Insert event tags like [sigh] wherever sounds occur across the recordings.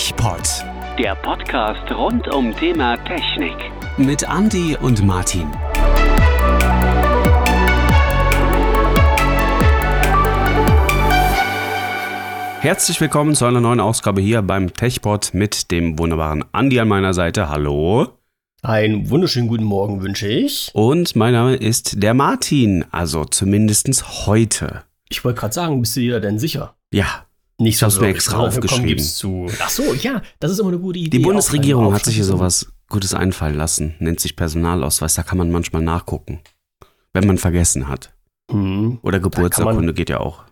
TechPod. Der Podcast rund um Thema Technik. Mit Andy und Martin. Herzlich willkommen zu einer neuen Ausgabe hier beim TechPod mit dem wunderbaren Andy an meiner Seite. Hallo. Einen wunderschönen guten Morgen wünsche ich. Und mein Name ist der Martin, also zumindest heute. Ich wollte gerade sagen, bist du dir denn sicher? Ja, Nicht Ich hab's mir extra aufgeschrieben. Zu. Ach so, ja, das ist immer eine gute Idee. die Bundesregierung hat sich hier sowas Gutes einfallen lassen. Nennt sich Personalausweis. Da kann man manchmal nachgucken, wenn man vergessen hat. Hm. Oder Geburtsurkunde geht ja auch.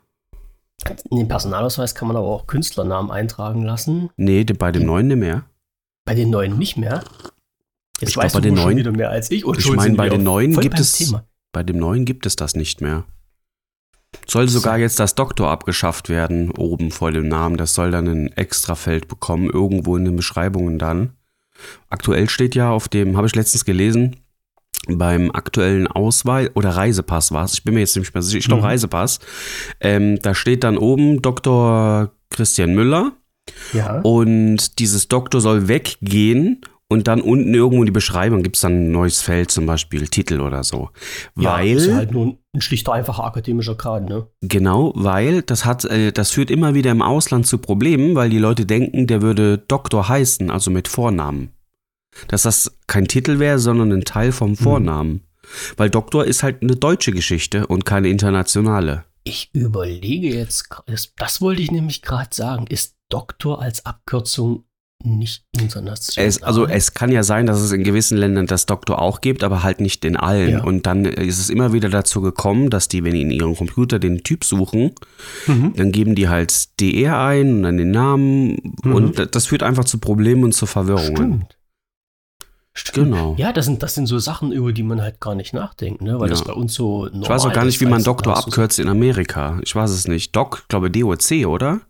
In den Personalausweis kann man aber auch Künstlernamen eintragen lassen. Nee, bei dem neuen nicht mehr. Bei den neuen nicht mehr. Jetzt Ich glaub, weißt bei du den neuen- wieder mehr als ich. Und Ich meine, bei den neuen gibt es- Thema. Bei dem neuen gibt es das nicht mehr. Soll sogar jetzt das Doktor abgeschafft werden, oben vor dem Namen. Das soll dann ein Extrafeld bekommen, irgendwo in den Beschreibungen dann. Aktuell steht ja auf dem, habe ich letztens gelesen, beim aktuellen Ausweis oder Reisepass war es, ich bin mir jetzt nicht mehr sicher, ich glaube Mhm. Reisepass, ähm, da steht dann oben Dr. Christian Müller Ja. und dieses Doktor soll weggehen und dann unten irgendwo in die Beschreibung gibt es dann ein neues Feld, zum Beispiel Titel oder so. ja, Weil, ist ja halt nur ein schlichter, einfacher akademischer Grad, ne? genau, weil das hat, äh, das führt immer wieder im Ausland zu Problemen, weil die Leute denken, der würde Doktor heißen, also mit Vornamen. Dass das kein Titel wäre, sondern ein Teil vom Vornamen. Weil Doktor ist halt eine deutsche Geschichte und keine internationale. Ich überlege jetzt, das, das wollte ich nämlich gerade sagen, ist Doktor als Abkürzung nicht? Es, also es kann ja sein, dass es in gewissen Ländern das Doktor auch gibt, aber halt nicht in allen. Ja. Und dann ist es immer wieder dazu gekommen, dass die, wenn die in ihrem Computer den Typ suchen, Mhm. dann geben die halt DR ein und dann den Namen. Mhm. Und da- das führt einfach zu Problemen und zu Verwirrungen. Stimmt. Stimmt. Genau. Ja, das sind, das sind so Sachen, über die man halt gar nicht nachdenkt, ne? weil Ja. das bei uns so normal Ich weiß auch gar nicht, ist, wie man Doktor abkürzt in Amerika. Ich weiß es nicht. Doc, ich glaube DOC, oder?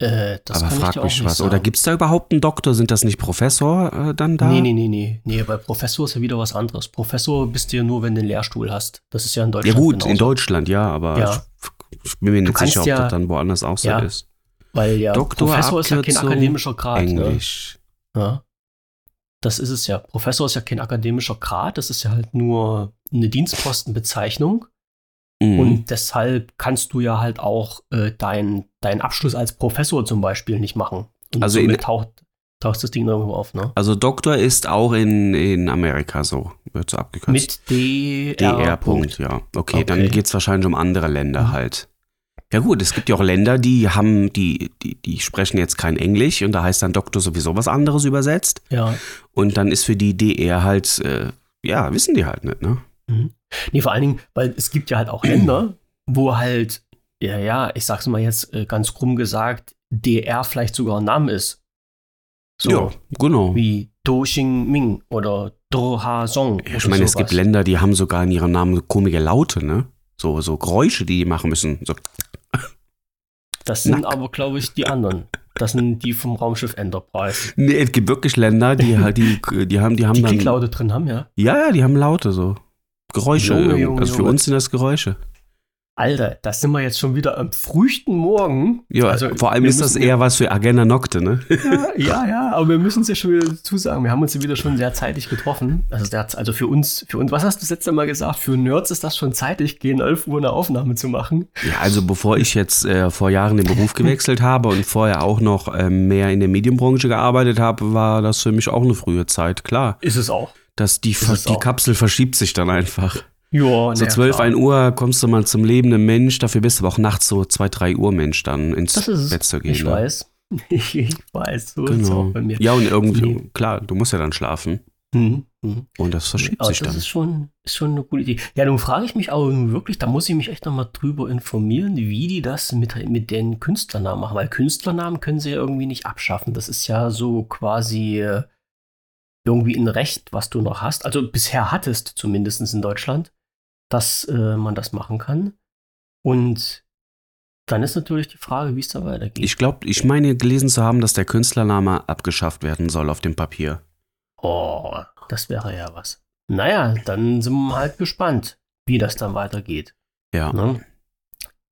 Äh, das aber kann ich frag mich nicht was. Sagen. Oder gibt es da überhaupt einen Doktor? Sind das nicht Professor äh, dann da? Nee, nee, nee, nee. Nee, bei Professor ist ja wieder was anderes. Professor bist du ja nur, wenn du einen Lehrstuhl hast. Das ist ja in Ja Deutschland. gut, in genauso. Deutschland, ja, aber Ja. Ich, ich bin mir nicht sicher, ob ja- das dann woanders auch so Ja. ist. Weil ja, Doktor, Professor ist ja kein akademischer Grad. Ne? Englisch. Ja. Das ist es ja. Professor ist ja kein akademischer Grad, das ist ja halt nur eine Dienstpostenbezeichnung. Mhm. Und deshalb kannst du ja halt auch äh, deinen dein Abschluss als Professor zum Beispiel nicht machen. Und Also in- taucht, taucht das Ding irgendwo auf, ne? Also Doktor ist auch in, in Amerika so, wird so abgekürzt. Mit DR. DR. Punkt, ja. Okay, dann Okay. geht es wahrscheinlich um andere Länder Mhm. halt. Ja gut, es gibt ja auch Länder, die haben, die, die, die sprechen jetzt kein Englisch und da heißt dann Doktor sowieso was anderes übersetzt. Ja. Und dann ist für die DR halt, äh, ja, wissen die halt nicht, ne? Mhm. Nee, vor allen Dingen, weil es gibt ja halt auch [clears throat] Länder, wo halt, ja, ja, ich sag's mal jetzt äh, ganz krumm gesagt, DR vielleicht sogar ein Name ist. So, Ja, genau. wie Do Xing Ming oder Do Ha Song. Ja, ich meine, es gibt Länder, die haben sogar in ihrem Namen komische Laute, ne? So, so Geräusche, die die machen müssen. So, Das sind Nack. aber, glaube ich, die anderen. Das sind die vom Raumschiff Enterprise. nee, es gibt wirklich Länder, die, [laughs] die, die haben, die haben Die dann. Klicklaute drin haben, ja. Ja, ja, die haben Laute so. Geräusche. Irgendwie. Junge, also für Junge. uns sind das Geräusche. Alter, da sind wir jetzt schon wieder am früchten Morgen. Ja, Also, vor allem ist das eher was für Agenda Nocte, ne? Ja, [laughs] ja, ja, aber wir müssen es ja schon wieder dazu sagen. Wir haben uns ja wieder schon sehr zeitig getroffen. Also, der, also für uns, für uns, was hast du das letzte Mal gesagt? Für Nerds ist das schon zeitig, gegen 11 Uhr eine Aufnahme zu machen. Ja, also bevor ich jetzt äh, vor Jahren den Beruf gewechselt habe und vorher auch noch ähm, mehr in der Medienbranche gearbeitet habe, war das für mich auch eine frühe Zeit, klar. Ist es auch. Dass die, Ist die auch. Kapsel verschiebt sich dann einfach. Ja, So 12, 1 Uhr kommst du mal zum lebenden Mensch, dafür bist du aber auch nachts so 2, 3 Uhr Mensch dann ins Das ist es. Bett zu gehen. Ich ne? weiß. [laughs] Ich weiß, so ist es Genau. auch bei mir. Ja, und irgendwie, Nee. klar, du musst ja dann schlafen. Mhm. Mhm. Und das verschiebt Aber sich das dann. ist schon, ist schon eine gute Idee. Ja, nun frage ich mich aber nun wirklich, da muss ich mich echt nochmal drüber informieren, wie die das mit, mit den Künstlernamen machen. Weil Künstlernamen können sie ja irgendwie nicht abschaffen. Das ist ja so quasi äh, irgendwie ein Recht, was du noch hast. Also bisher hattest, zumindest in Deutschland, dass äh, man das machen kann. Und dann ist natürlich die Frage, wie es da weitergeht. Ich glaube, ich meine gelesen zu haben, dass der Künstlername abgeschafft werden soll auf dem Papier. oh, das wäre ja was. Naja, dann sind wir halt gespannt, wie das dann weitergeht. Ja. Ne?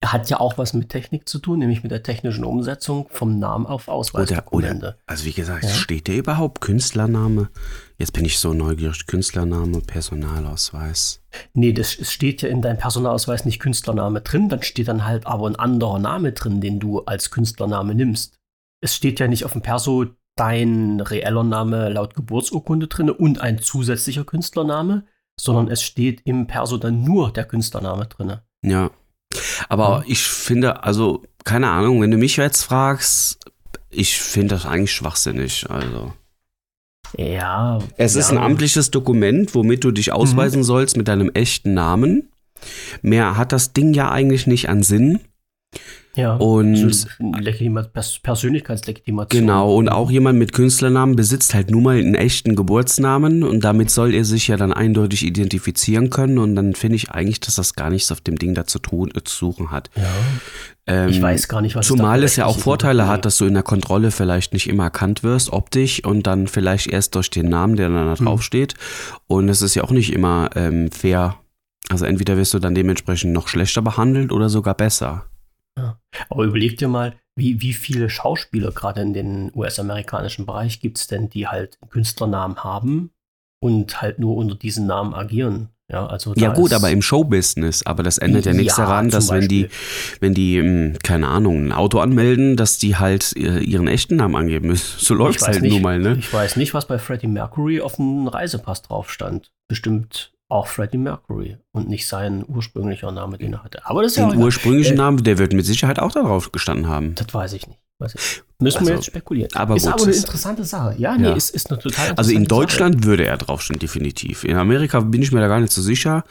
Hat ja auch was mit Technik zu tun, nämlich mit der technischen Umsetzung vom Namen auf Oder, Ausweisdokumente. oder, also wie gesagt, Ja. steht der überhaupt Künstlername? Jetzt bin ich so neugierig. Künstlername, Personalausweis. Nee, das es steht ja in deinem Personalausweis nicht Künstlername drin, dann steht dann halt aber ein anderer Name drin, den du als Künstlername nimmst. Es steht ja nicht auf dem Perso dein reeller Name laut Geburtsurkunde drin und ein zusätzlicher Künstlername, sondern es steht im Perso dann nur der Künstlername drin. Ja. Aber Ja. ich finde, also, keine Ahnung, wenn du mich jetzt fragst, ich finde das eigentlich schwachsinnig. Also. Ja. Es ist ein ja. amtliches Dokument, womit du dich ausweisen sollst mit deinem echten Namen. Mehr hat das Ding ja eigentlich nicht an Sinn. Ja. Und Legitima Pers Persönlichkeitslegitimation. Genau, und auch jemand mit Künstlernamen besitzt halt nun mal einen echten Geburtsnamen und damit soll er sich ja dann eindeutig identifizieren können und dann finde ich eigentlich, dass das gar nichts auf dem Ding da zu, tun, äh, zu suchen hat. Ja. Ähm, Ich weiß gar nicht, was Zumal es ja auch Vorteile hat, dass du in der Kontrolle vielleicht nicht immer erkannt wirst, optisch, und dann vielleicht erst durch den Namen, der dann da Hm. draufsteht. Und es ist ja auch nicht immer ähm, fair. Also entweder wirst du dann dementsprechend noch schlechter behandelt oder sogar besser. Aber überleg dir mal, wie, wie viele Schauspieler gerade in den US-amerikanischen Bereich gibt es denn, die halt einen Künstlernamen haben und halt nur unter diesen Namen agieren. Ja, also Ja gut, aber im Showbusiness, aber das ändert ja nichts Ja, daran, dass wenn die, wenn die, ähm, keine Ahnung, ein Auto anmelden, dass die halt äh, ihren echten Namen angeben müssen. [laughs] So läuft es halt nicht, nun mal, ne? Ich weiß nicht, was bei Freddie Mercury auf dem Reisepass drauf stand. Bestimmt auch Freddie Mercury und nicht sein ursprünglicher Name, den er hatte. Aber das ist ja auch Den egal. ursprünglichen Äh, Namen, der wird mit Sicherheit auch darauf gestanden haben. Das weiß ich nicht. Weiß ich. Müssen Also, wir jetzt spekulieren. aber ist gut, aber eine interessante Sache. Ja, nee, Ja. ist, ist eine total interessante Also in Sache. Deutschland würde er draufstehen, definitiv. In Amerika bin ich mir da gar nicht so sicher,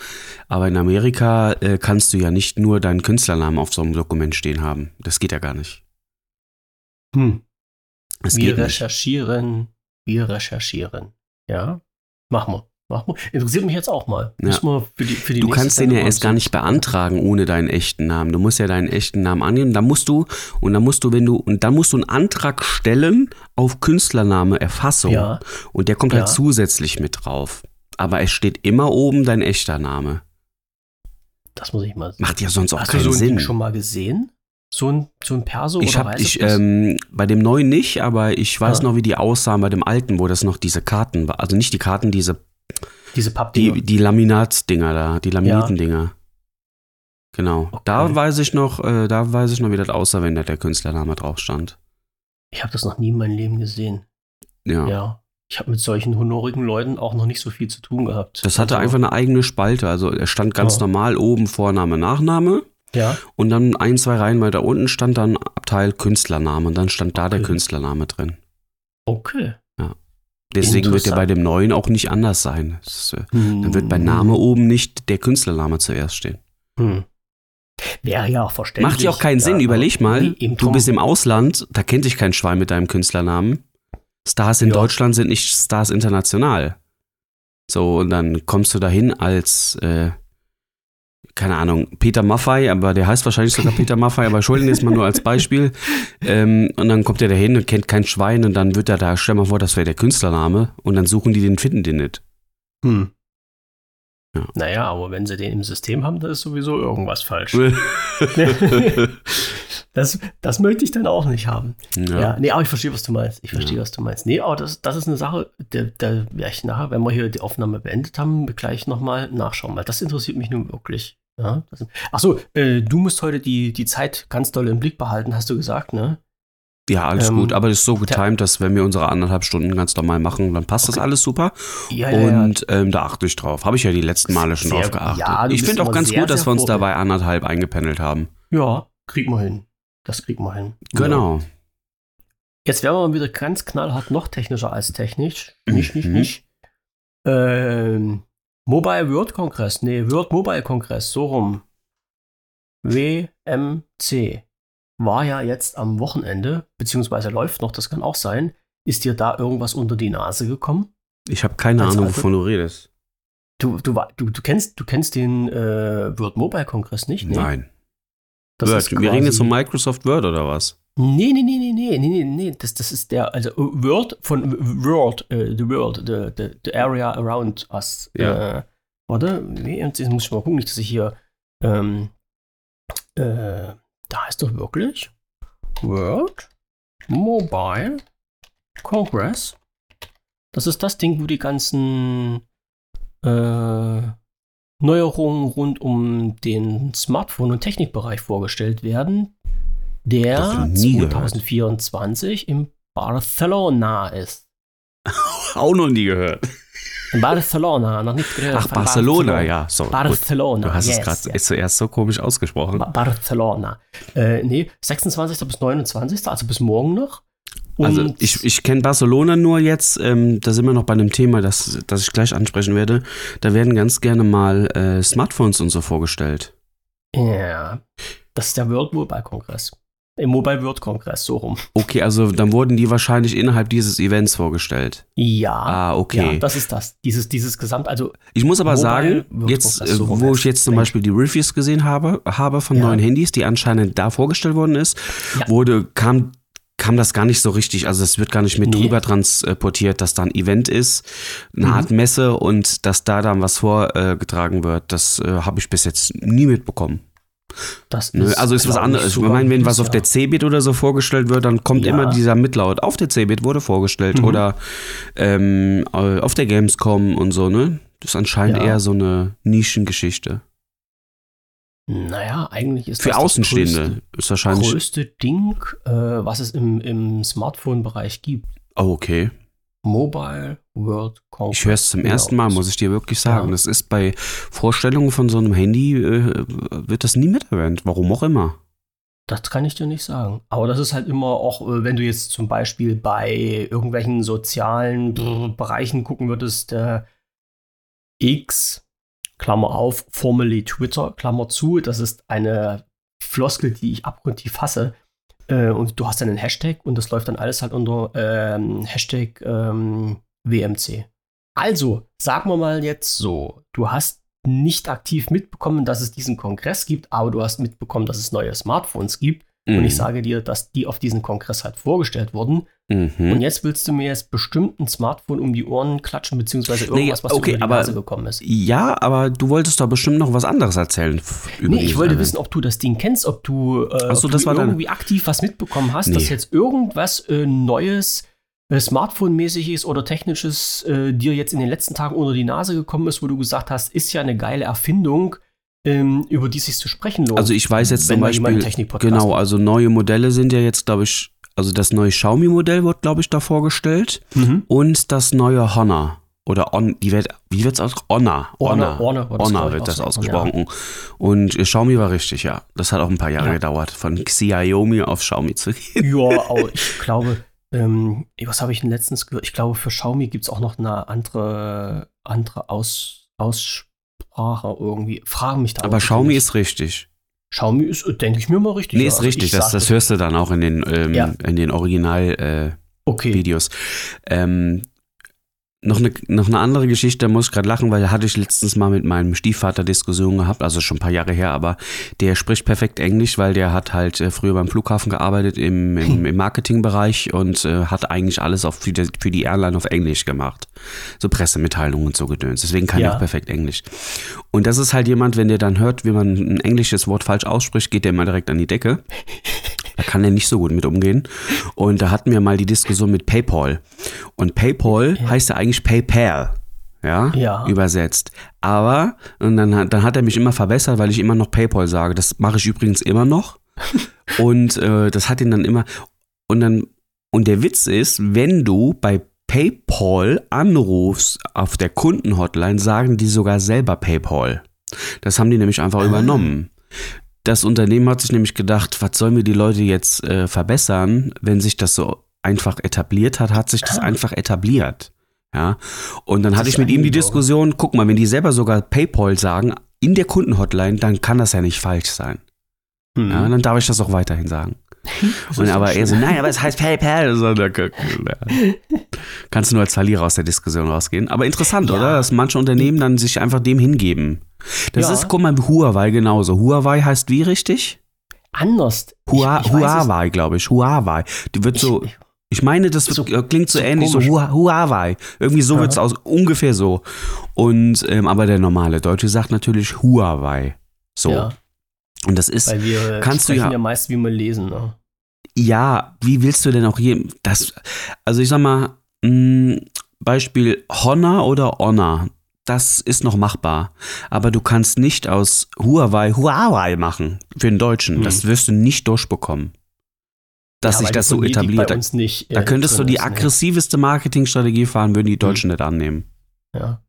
aber in Amerika äh, kannst du ja nicht nur deinen Künstlernamen auf so einem Dokument stehen haben. Das geht ja gar nicht. Hm. Das Wir geht nicht. recherchieren. Wir recherchieren. Ja, machen wir. Interessiert mich jetzt auch mal. Ja. Wir für die, für die Du kannst den ja erst mal gar nicht beantragen ohne deinen echten Namen. Du musst ja deinen echten Namen annehmen. Da musst du und dann musst du, wenn du und dann musst du einen Antrag stellen auf Künstlername Erfassung Ja, und der kommt Ja. halt zusätzlich mit drauf. Aber es steht immer oben dein echter Name. das muss ich mal sehen. Macht ja sonst auch Hast du keinen so ein Sinn. Ding schon mal gesehen? So ein, so ein Perso Ich oder habe ich ähm, bei dem neuen nicht, aber ich weiß Ja. noch, wie die aussahen bei dem alten, wo das noch diese Karten war. Also nicht die Karten, diese Diese Pappdinger. die die Laminatdinger da, die Laminitendinger. Genau. Okay. Da weiß ich noch, äh, da weiß ich noch, wie das aussah, wenn da der Künstlername drauf stand. Ich habe das noch nie in meinem Leben gesehen. Ja. Ja. Ich habe mit solchen honorigen Leuten auch noch nicht so viel zu tun gehabt. Das hatte Also, einfach eine eigene Spalte. Also er stand ganz Ja. normal oben Vorname, Nachname Ja. und dann ein, zwei Reihen weiter unten stand dann Abteil Künstlername und dann stand da der Okay. Künstlername drin. Okay. Deswegen wird der bei dem neuen auch nicht anders sein. Äh, Hm. Dann wird bei Name oben nicht der Künstlername zuerst stehen. Hm. Wäre ja auch verständlich. Macht ja auch keinen ja, Sinn. Überleg mal, du bist im Ausland, da kennt dich kein Schwein mit deinem Künstlernamen. Stars in Ja. Deutschland sind nicht Stars international. So, und dann kommst du dahin als, äh, keine Ahnung, Peter Maffei, aber der heißt wahrscheinlich sogar Peter Maffei, aber ihn jetzt mal nur als Beispiel. [laughs] Ähm, und dann kommt er dahin und kennt kein Schwein und dann wird er da, stell mal vor, das wäre der Künstlername und dann suchen die den, finden den nicht. Hm. Ja. Naja, aber wenn sie den im System haben, dann ist sowieso irgendwas falsch. [laughs] das, das möchte ich dann auch nicht haben. Ja. ja. nee, aber ich verstehe, was du meinst. Ich verstehe, Ja. was du meinst. Nee, aber das, das ist eine Sache, da, da werde ich nachher, wenn wir hier die Aufnahme beendet haben, gleich nochmal nachschauen, weil das interessiert mich nun wirklich. Ja, das, ach so, äh, du musst heute die, die Zeit ganz doll im Blick behalten, hast du gesagt, ne? Ja, alles Ähm, gut, aber das ist so getimt, dass wenn wir unsere anderthalb Stunden ganz normal machen, dann passt das Okay. alles super. Ja, ja, ja. Und ähm, da achte ich drauf. Habe ich ja die letzten Male schon Sehr drauf geachtet. Ja, ich finde auch ganz sehr, gut, dass wir uns dabei anderthalb eingependelt haben. Ja, kriegen wir hin. Das kriegen wir hin. Ja. Genau. Jetzt werden wir mal wieder ganz knallhart noch technischer als technisch. Nicht, nicht, Mhm. nicht. Ähm, Mobile World Kongress. Nee, World Mobile Kongress, so rum. WMC. War ja jetzt am Wochenende, beziehungsweise läuft noch, das kann auch sein. Ist dir da irgendwas unter die Nase gekommen? Ich habe keine Als Ahnung, wovon du redest. Du, du, du, du, kennst, du kennst den äh, World Mobile Kongress nicht? Nee. Nein. Das Word. Wir reden jetzt von Microsoft Word oder was? Nee, nee, nee, nee, nee, nee, nee, nee. Das, das ist der, also World von World, äh, the World, the, the, the area around us. Ja. Äh, warte, wie, jetzt muss ich mal gucken, nicht, dass ich hier ähm, äh, da heißt doch wirklich World Mobile Congress. Das ist das Ding, wo die ganzen äh, Neuerungen rund um den Smartphone- und Technikbereich vorgestellt werden, der 2024 im Barcelona ist. [laughs] Auch noch nie gehört. In Barcelona, noch nicht gehört. Ach, Barcelona, Barcelona, ja. So, Barcelona. Gut. Du hast yes, es gerade yes. zuerst so komisch ausgesprochen. Ba Barcelona. Äh, nee, 26. bis 29. Also bis morgen noch. Also Und also ich, ich kenne Barcelona nur jetzt, ähm, da sind wir noch bei einem Thema, das, das ich gleich ansprechen werde. Da werden ganz gerne mal äh, Smartphones und so vorgestellt. Ja, das ist der World Mobile Kongress. Im Mobile World Kongress, so rum. Okay, also dann wurden die wahrscheinlich innerhalb dieses Events vorgestellt. Ja. Ah, okay. Ja, das ist das. Dieses, dieses Gesamt, also. Ich muss aber sagen, jetzt, äh, so wo ich jetzt zum Beispiel die Reviews gesehen habe, habe von ja. neuen Handys, die anscheinend da vorgestellt worden ist, ja. wurde, kam kam das gar nicht so richtig, also es wird gar nicht mit nee. drüber transportiert, dass da ein Event ist, eine mhm. Art Messe und dass da dann was vorgetragen wird. Das äh, habe ich bis jetzt nie mitbekommen. Das ist, also ist was anderes. Ich meine, wenn was auf der CeBIT oder so vorgestellt wird, dann kommt ja. immer dieser Mitlaut. Auf der CeBIT wurde vorgestellt mhm. oder ähm, auf der Gamescom und so, ne? Das ist anscheinend ja. eher so eine Nischengeschichte. Naja, eigentlich ist Für das Außenstehende das größte, ist wahrscheinlich. größte Ding, äh, was es im, im Smartphone-Bereich gibt. Oh, okay. Mobile World Congress. Ich höre es zum ersten Mal, muss ich dir wirklich sagen. Ja. Das ist bei Vorstellungen von so einem Handy, äh, wird das nie mit erwähnt. Warum auch immer. Das kann ich dir nicht sagen. Aber das ist halt immer auch, äh, wenn du jetzt zum Beispiel bei irgendwelchen sozialen Bereichen gucken würdest, äh, X, Klammer auf, formerly Twitter, Klammer zu, das ist eine Floskel, die ich abgrundtief hasse. Äh, und du hast dann einen Hashtag und das läuft dann alles halt unter ähm, Hashtag ähm, WMC. Also, sagen wir mal jetzt so, du hast nicht aktiv mitbekommen, dass es diesen Kongress gibt, aber du hast mitbekommen, dass es neue Smartphones gibt. Mhm. Und ich mhm. sage dir, dass die auf diesen Kongress halt vorgestellt wurden. Mhm. Und jetzt willst du mir jetzt bestimmt ein Smartphone um die Ohren klatschen, beziehungsweise irgendwas, was okay, über die aber, Nase gekommen ist. Ja, aber du wolltest doch bestimmt noch was anderes erzählen. nee, ich wollte wissen, ob du das Ding kennst, ob du, äh, so, ob du irgendwie dann... aktiv was mitbekommen hast, nee. dass jetzt irgendwas äh, Neues äh, Smartphone-mäßig ist oder technisches äh, dir jetzt in den letzten Tagen unter die Nase gekommen ist, wo du gesagt hast, ist ja eine geile Erfindung, über die sich zu sprechen lohnt. Also ich weiß jetzt zum Beispiel, genau, also neue Modelle sind ja jetzt, glaube ich, also das neue Xiaomi-Modell wird, glaube ich, da vorgestellt mhm. und das neue Honor. Oder On, die wird, wie wird es aus? Honor. Honor, Honor, Honor, Honor wird das ausgesprochen. Ja. Und Xiaomi war richtig, ja. Das hat auch ein paar Jahre ja. gedauert, von Xiaomi auf Xiaomi zu gehen. Ja, [laughs] aber ich glaube, ähm, was habe ich denn letztens gehört? Ich glaube, für Xiaomi gibt es auch noch eine andere, andere Aus, Aussprache irgendwie. Fragen mich da Aber Xiaomi ist richtig. Xiaomi ist, denke ich mir mal richtig. Nee, ist also richtig. Das, das hörst du dann auch in den, ähm, ja. in den Original-Videos. Äh, okay. ähm, noch eine, noch eine andere Geschichte, da muss ich gerade lachen, weil da hatte ich letztens mal mit meinem Stiefvater Diskussionen gehabt, also schon ein paar Jahre her, aber der spricht perfekt Englisch, weil der hat halt äh, früher beim Flughafen gearbeitet im, im, im Marketingbereich und äh, hat eigentlich alles auf, für, die, für die Airline auf Englisch gemacht. So Pressemitteilungen und so Gedöns. Deswegen kann ja. er auch perfekt Englisch. Und das ist halt jemand, wenn der dann hört, wie man ein englisches Wort falsch ausspricht, geht der immer direkt an die Decke. Da kann er nicht so gut mit umgehen. Und da hatten wir mal die Diskussion mit PayPal. Und PayPal ja. heißt ja eigentlich PayPal. Ja, ja, übersetzt. Aber, und dann, hat, dann hat er mich immer verbessert, weil ich immer noch PayPal sage. Das mache ich übrigens immer noch. [laughs] und äh, das hat ihn dann immer. Und dann, und der Witz ist, wenn du bei PayPal anrufst auf der Kundenhotline, sagen die sogar selber PayPal. Das haben die nämlich einfach ah. übernommen. Das Unternehmen hat sich nämlich gedacht, was sollen wir die Leute jetzt äh, verbessern, wenn sich das so einfach etabliert hat, hat sich das ah. einfach etabliert. Ja. Und dann das hatte ich mit ihm die Diskussion, guck mal, wenn die selber sogar PayPal sagen, in der Kundenhotline, dann kann das ja nicht falsch sein. Mhm. Ja, dann darf ich das auch weiterhin sagen. Und aber er so, nein, aber es heißt PayPal. So, da, kannst du nur als Verlierer aus der Diskussion rausgehen. Aber interessant, ja. oder? Dass manche Unternehmen dann sich einfach dem hingeben. Das ja. ist, guck mal, Huawei genauso. Huawei heißt wie richtig? Anders. Hua, ich, ich Huawei, glaube ich. Huawei. Die wird so. Ich meine, das so, klingt so, so ähnlich, komisch. so Huawei. Irgendwie so ja. wird es aus, ungefähr so. Und, ähm, aber der normale Deutsche sagt natürlich Huawei. So. Ja. Und das ist, Weil wir kannst du ja- ja meist, wie wir lesen. Ne? Ja, wie willst du denn auch hier, das, also ich sag mal, mh, Beispiel Honor oder Honor, das ist noch machbar. Aber du kannst nicht aus Huawei Huawei machen für den Deutschen. Hm. Das wirst du nicht durchbekommen. Dass sich das so etabliert. Uns nicht, Da äh, könntest du die ist, ne? aggressiveste Marketingstrategie fahren, würden die Deutschen nicht annehmen. Ja.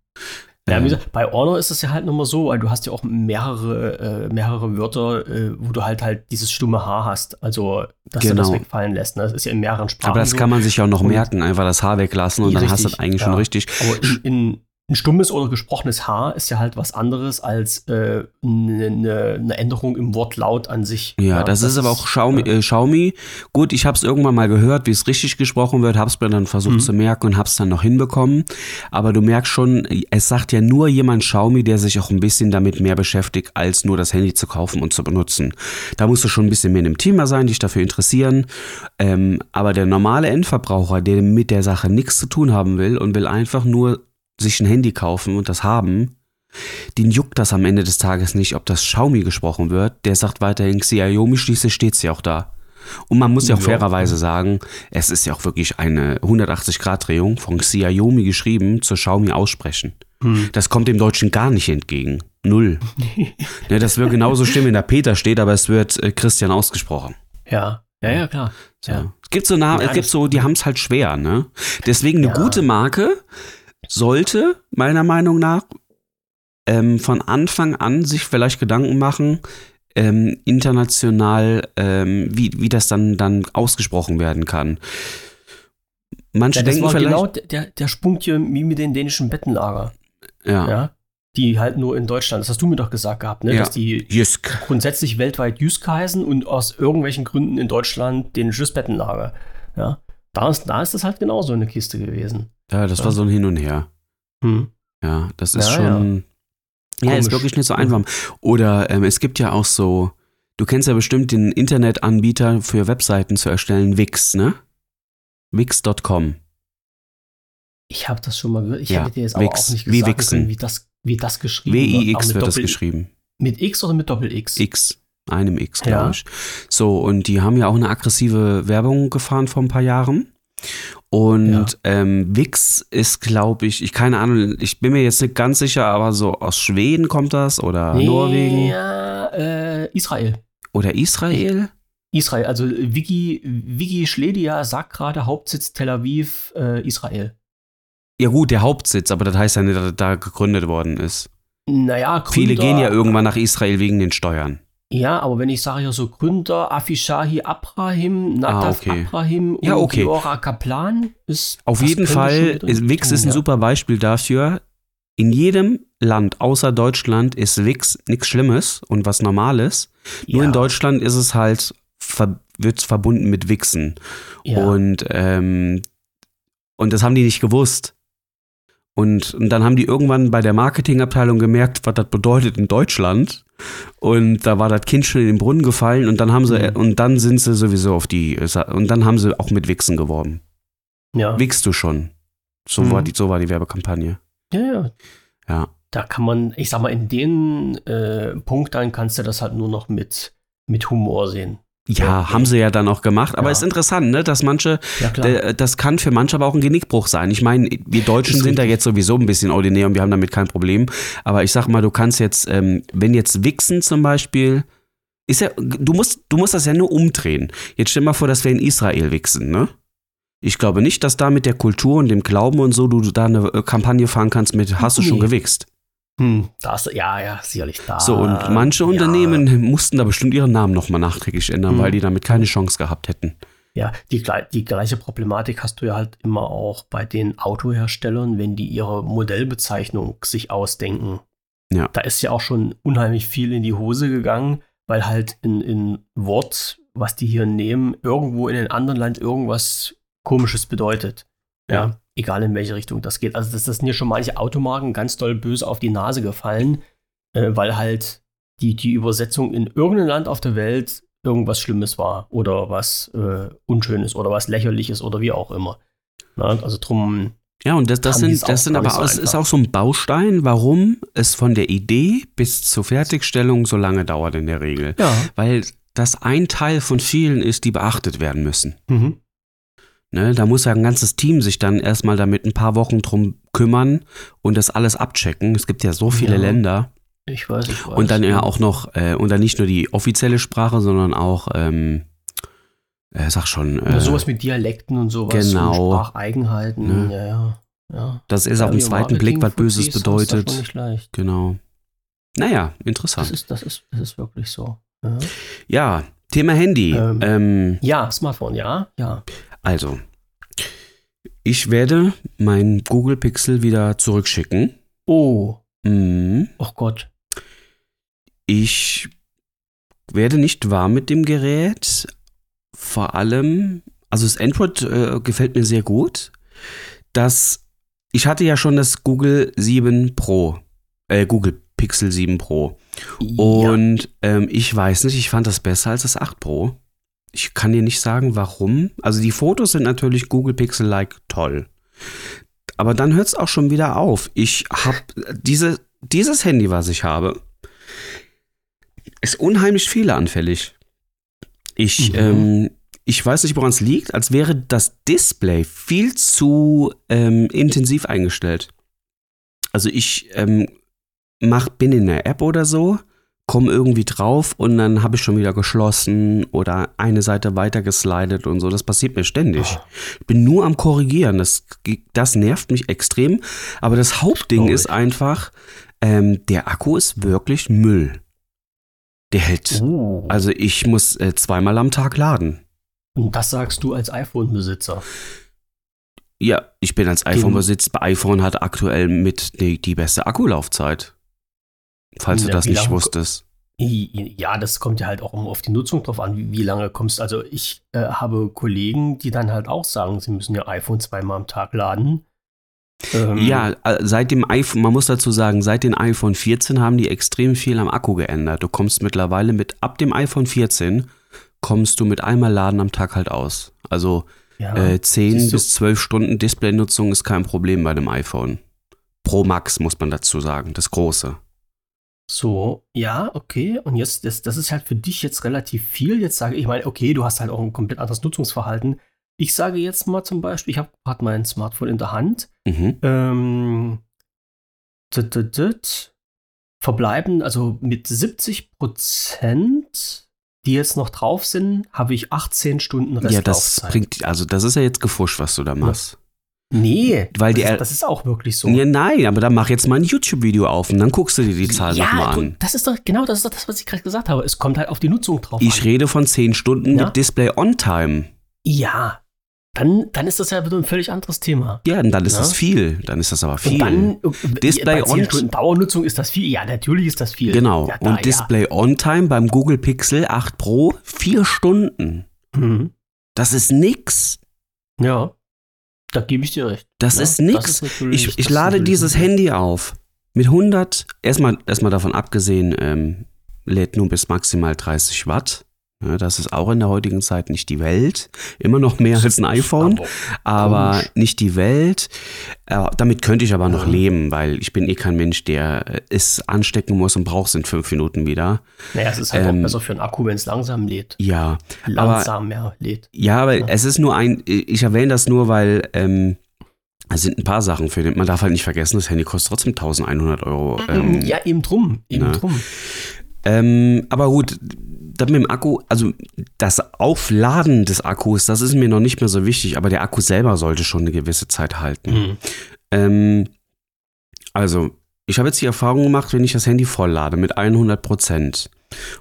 Ja, Ähm, wie gesagt, bei Honor ist es ja halt nochmal so, weil du hast ja auch mehrere, äh, mehrere Wörter, äh, wo du halt halt dieses stumme H hast. Also, dass du das Genau. wegfallen lässt. Ne? Das ist ja in mehreren Sprachen. aber das so. kann man sich ja auch noch Und- merken, einfach das Haar weglassen und dann hast du Richtig, es eigentlich ja. schon richtig. Aber in, in, ein stummes oder gesprochenes H ist ja halt was anderes als äh, eine, eine- eine Änderung im Wortlaut an sich. Ja, das, ist aber auch Xiaomi. ja. Äh, Xiaomi. Gut, ich habe es irgendwann mal gehört, wie es richtig gesprochen wird, habe es mir dann versucht Mhm. zu merken und habe es dann noch hinbekommen. Aber du merkst schon, es sagt ja nur jemand Xiaomi, der sich auch ein bisschen damit mehr beschäftigt, als nur das Handy zu kaufen und zu benutzen. Da musst du schon ein bisschen mehr in dem Thema sein, dich dafür interessieren. Ähm, aber der normale Endverbraucher, der mit der Sache nichts zu tun haben will und will einfach nur sich ein Handy kaufen und das haben, den juckt das am Ende des Tages nicht, ob das Xiaomi gesprochen wird. Der sagt weiterhin Xiaomi, schließlich steht es ja auch da. Und man muss ja auch Ja. fairerweise sagen, es ist ja auch wirklich eine 180-Grad-Drehung von Xiaomi geschrieben zu Xiaomi aussprechen. Hm. Das kommt dem Deutschen gar nicht entgegen. Null. [laughs] ne, das wird genauso stimmen, wenn da Peter steht, aber es wird äh, Christian ausgesprochen. Ja, ja, ja, klar. So. Ja. Es gibt so Namen, Ja, es gibt so, die haben es halt schwer, ne? Deswegen eine Ja. gute Marke sollte, meiner Meinung nach, ähm, von Anfang an sich vielleicht Gedanken machen, ähm, international, ähm, wie, wie das dann, dann ausgesprochen werden kann. Manche Ja, das denken war vielleicht. genau der, der Sprung hier wie mit den dänischen Bettenlager. ja. Ja. Die halt nur in Deutschland, das hast du mir doch gesagt gehabt, ne? Ja. dass die Jysk. grundsätzlich weltweit Jysk heißen und aus irgendwelchen Gründen in Deutschland dänisches Bettenlager. Ja. Da ist, da ist das halt genauso eine Kiste gewesen. Ja, das war so ein Hin und Her. Hm. Ja, das ist Ja, schon. Ja, ist Komisch. wirklich nicht so einfach. Oder ähm, es gibt ja auch so, du kennst ja bestimmt den Internetanbieter für Webseiten zu erstellen, Wix, ne? Wix.com. Ich habe das schon mal gehört. Ich Ja, hätte dir jetzt aber Wix, auch nicht wie gesagt, Wichsen. können, wie das, wie das geschrieben wird. Aber W-I-X mit wird das geschrieben. Mit X oder mit Doppel-X? X. Einem X, glaube Ja. ich. So, und die haben ja auch eine aggressive Werbung gefahren vor ein paar Jahren. Und Ja. ähm, Wix ist, glaube ich, ich keine Ahnung, ich bin mir jetzt nicht ganz sicher, aber so aus Schweden kommt das oder Norwegen Ja, äh, Israel. oder Israel. Israel, also Vicky, Vicky Schledia sagt gerade Hauptsitz Tel Aviv, äh, Israel. Ja gut, der Hauptsitz, aber das heißt ja nicht, dass er da gegründet worden ist. Naja, Gründer, Viele gehen ja irgendwann nach Israel wegen den Steuern. Ja, aber wenn ich sage ja so Gründer, Afishahi Abrahim, Nadav Ah, okay. Abrahim Ja, okay. Giora Kaplan ist. Auf jeden Fall, Wix ist ein ja. super Beispiel dafür. In jedem Land außer Deutschland ist Wix nichts Schlimmes und was Normales. Nur ja, in Deutschland ist es halt, wird verbunden mit Wichsen. Ja. Und, ähm, und das haben die nicht gewusst. Und, und dann haben die irgendwann bei der Marketingabteilung gemerkt, was das bedeutet in Deutschland. Und da war das Kind schon in den Brunnen gefallen und dann haben sie, Mhm. und dann sind sie sowieso auf die, und dann haben sie auch mit Wichsen geworben. ja. Wichst du schon? So, Mhm. war die, so war die Werbekampagne. ja, ja. Ja. Da kann man, ich sag mal, in den äh, Punkt dann kannst du das halt nur noch mit, mit Humor sehen. Ja, Ja. haben sie ja dann auch gemacht. Aber Ja. ist interessant, ne, dass manche, Ja, äh, das kann für manche aber auch ein Genickbruch sein. Ich meine, wir Deutschen Ist sind da jetzt sowieso ein bisschen ordinär und wir haben damit kein Problem. Aber ich sag mal, du kannst jetzt, ähm, wenn jetzt Wichsen zum Beispiel, ist ja, du musst, du musst das ja nur umdrehen. Jetzt stell mal vor, dass wir in Israel wichsen, ne? Ich glaube nicht, dass da mit der Kultur und dem Glauben und so du da eine äh, Kampagne fahren kannst mit Hast du schon Nee. gewichst? Hm, da ist, ja, ja, sicherlich da. So, und manche ja, Unternehmen mussten da bestimmt ihren Namen nochmal nachträglich ändern, Mhm. weil die damit keine Chance gehabt hätten. Ja, die, die gleiche Problematik hast du ja halt immer auch bei den Autoherstellern, wenn die ihre Modellbezeichnung sich ausdenken. Ja. Da ist ja auch schon unheimlich viel in die Hose gegangen, weil halt in, in Wort, was die hier nehmen, irgendwo in einem anderen Land irgendwas Komisches bedeutet. Ja. Ja. Egal in welche Richtung das geht. Also das, das sind ja schon manche Automarken ganz doll böse auf die Nase gefallen, äh, weil halt die, die Übersetzung in irgendeinem Land auf der Welt irgendwas Schlimmes war oder was äh, Unschönes oder was Lächerliches oder wie auch immer. Na, also drum, Ja, und das, das sind, das sind aber, so es ist auch so ein Baustein, warum es von der Idee bis zur Fertigstellung so lange dauert in der Regel. Ja. Weil das ein Teil von vielen ist, die beachtet werden müssen. Mhm. Ne, da muss ja ein ganzes Team sich dann erstmal damit ein paar Wochen drum kümmern und das alles abchecken. Es gibt ja so viele Ja. Länder. Ich weiß, ich weiß. Und dann ja auch noch, äh, und dann nicht nur die offizielle Sprache, sondern auch, ähm, äh, sag schon, Ja, äh, sowas mit Dialekten und sowas. genau. Und Spracheigenheiten. Ne? Ja, ja. ja. das ist auf Ja, den wir zweiten Blick was Böses bedeutet. Nicht leicht. Genau. Naja, Das interessant. ist, das, ist, das ist wirklich so. Ja, Ja, Thema Handy. Ähm. Ähm, ja Smartphone, ja, ja. Also, ich werde mein Google Pixel wieder zurückschicken. Oh, Mhm. oh Gott. Ich werde nicht warm mit dem Gerät. Vor allem, also das Android äh, gefällt mir sehr gut. Das, ich hatte ja schon das Google 7 Pro, äh, Google Pixel 7 Pro. ja. Und ähm, ich weiß nicht, ich fand das besser als das 8 Pro. Ich kann dir nicht sagen, warum. Also die Fotos sind natürlich Google Pixel-like toll. Aber dann hört es auch schon wieder auf. Ich habe diese, dieses Handy, was ich habe, ist unheimlich fehleranfällig. Ich, Mhm. ähm, ich weiß nicht, woran es liegt, als wäre das Display viel zu ähm, intensiv eingestellt. Also ich ähm, mach, bin in der App oder so, komme irgendwie drauf und dann habe ich schon wieder geschlossen oder eine Seite weiter geslidet und so. Das passiert mir ständig. Oh, Ich bin nur am Korrigieren. Das, das nervt mich extrem. Aber das Hauptding ist einfach, ähm, der Akku ist wirklich Müll. Der hält. oh. Also ich muss äh, zweimal am Tag laden. Und das sagst du als iPhone-Besitzer. Ja, ich bin als Dem- iPhone-Besitz. Bei iPhone hat aktuell mit die, die beste Akkulaufzeit. Falls du das nicht lange- wusstest. Ja, das kommt ja halt auch auf die Nutzung drauf an, wie, wie lange kommst. Also ich äh, habe Kollegen, die dann halt auch sagen, sie müssen ihr iPhone zweimal am Tag laden. Ähm, Ja, äh, seit dem iPhone, man muss dazu sagen, seit dem iPhone 14 haben die extrem viel am Akku geändert. Du kommst mittlerweile mit, ab dem iPhone 14 kommst du mit einmal Laden am Tag halt aus. Also ja. äh, 10 siehst du. bis 12 Stunden Displaynutzung ist kein Problem bei dem iPhone. Pro Max muss man dazu sagen, das große. So, ja, okay. Und jetzt, das, das ist halt für dich jetzt relativ viel. Jetzt sage ich, ich meine, okay, du hast halt auch ein komplett anderes Nutzungsverhalten. Ich sage jetzt mal zum Beispiel, ich habe gerade mein Smartphone in der Hand. Mhm. Ähm, verbleiben, also mit 70 Prozent, die jetzt noch drauf sind, habe ich 18 Stunden Ja, Restlaufzeit. das bringt, also das ist ja jetzt gefuscht, was du da machst. Nee, Weil die- das, ist, das ist auch wirklich so. Ja, nein, aber dann mach jetzt mal ein YouTube-Video auf und dann guckst du dir die Zahl ja, nochmal an. das ist doch genau das ist doch das, was ich gerade gesagt habe. Es kommt halt auf die Nutzung drauf Ich an. rede von 10 Stunden Ja. mit Display on Time. Ja, dann, dann ist das ja wieder ein völlig anderes Thema. Ja, und dann ist Ja. das viel. Dann ist das aber viel. Und dann, äh, Display bei 10 on- Stunden Dauernutzung ist das viel. Ja, natürlich ist das viel. Genau. Ja, da, und Display on Time beim Google Pixel 8 Pro 4 Stunden. Mhm. Das ist nix. ja, da gebe ich dir recht. Das Ja, ist nix. ist ich ich lade dieses ein- Handy auf. Mit 100, erstmal, erstmal davon abgesehen, ähm, lädt nur bis maximal 30 Watt. Ja, das ist auch in der heutigen Zeit nicht die Welt. Immer noch mehr als ein iPhone. aber nicht die Welt. Äh, damit könnte ich aber noch Ja. leben, weil ich bin eh kein Mensch, der äh, es anstecken muss und braucht es in fünf Minuten wieder. Naja, es ist halt Ähm, auch besser für einen Akku, wenn es langsam lädt. Ja, Langsam mehr lädt. ja, aber Ja. es ist nur ein, ich erwähne das nur, weil ähm, es sind ein paar Sachen für den, man darf halt nicht vergessen, das Handy kostet trotzdem 1100 Euro. Ähm, ja, eben drum. Eben na. drum. Ähm, aber gut, das mit dem Akku, also das Aufladen des Akkus, das ist mir noch nicht mehr so wichtig, aber der Akku selber sollte schon eine gewisse Zeit halten. Mhm. Ähm, also, ich habe jetzt die Erfahrung gemacht, wenn ich das Handy volllade mit 100 Prozent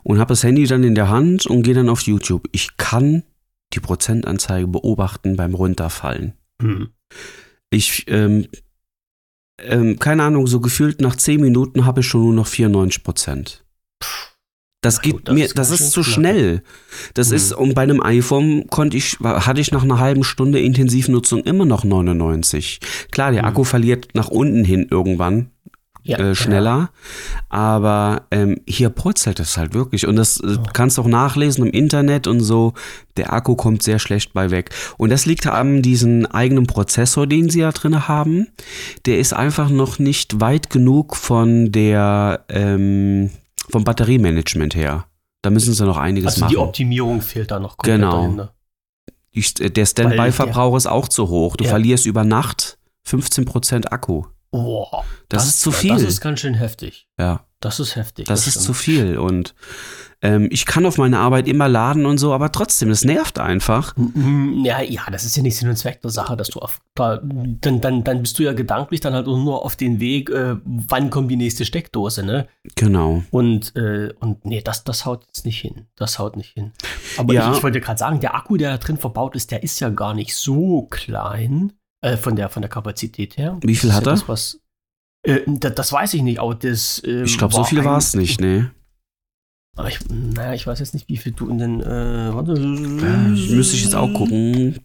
und habe das Handy dann in der Hand und gehe dann auf YouTube. Ich kann die Prozentanzeige beobachten beim Runterfallen. Mhm. Ich, ähm, ähm, keine Ahnung, so gefühlt nach 10 Minuten habe ich schon nur noch 94 Prozent. Das geht gut, das mir, ist das ist zu knapp. schnell. Das Mhm. ist, und bei einem iPhone konnte ich, hatte ich nach einer halben Stunde Intensivnutzung immer noch 99. Klar, der Mhm. Akku verliert nach unten hin irgendwann. Ja, äh, schneller. Aber ähm, hier purzelt es halt wirklich. Und das äh, kannst du auch nachlesen im Internet und so. Der Akku kommt sehr schlecht bei weg. Und das liegt an diesem eigenen Prozessor, den sie da drin haben. Der ist einfach noch nicht weit genug von der ähm, vom Batteriemanagement her. Da müssen sie noch einiges Also machen. die Optimierung fehlt da noch komplett Genau. dahinter. Die- der Standby-Verbrauch ist auch zu hoch. Du Ja. verlierst über Nacht 15% Akku. Boah, Das ist zu viel. Das ist ganz schön heftig. Ja. Das ist heftig. Das, ist stimmt. zu viel und ähm, ich kann auf meine Arbeit immer laden und so, aber trotzdem, das nervt einfach. Mm, Ja, ja, das ist ja nicht Sinn und Zweck der Sache, dass du auf, da, dann, dann, dann bist du ja gedanklich dann halt nur auf den Weg, äh, wann kommt die nächste Steckdose, ne? Genau. Und, äh, und nee, das, das haut jetzt nicht hin. Das haut nicht hin. Aber Ja. ich, ich wollte gerade sagen, der Akku, der da drin verbaut ist, der ist ja gar nicht so klein, äh, von, der, von der Kapazität her. Wie viel Das hat ja er? Das, was, äh, das, das weiß ich nicht, aber das. ähm, Ich glaube, so viel war es nicht, ne? Ich, naja, ich weiß jetzt nicht, wie viel du in den. Äh, warte. Äh, müsste ich jetzt auch gucken.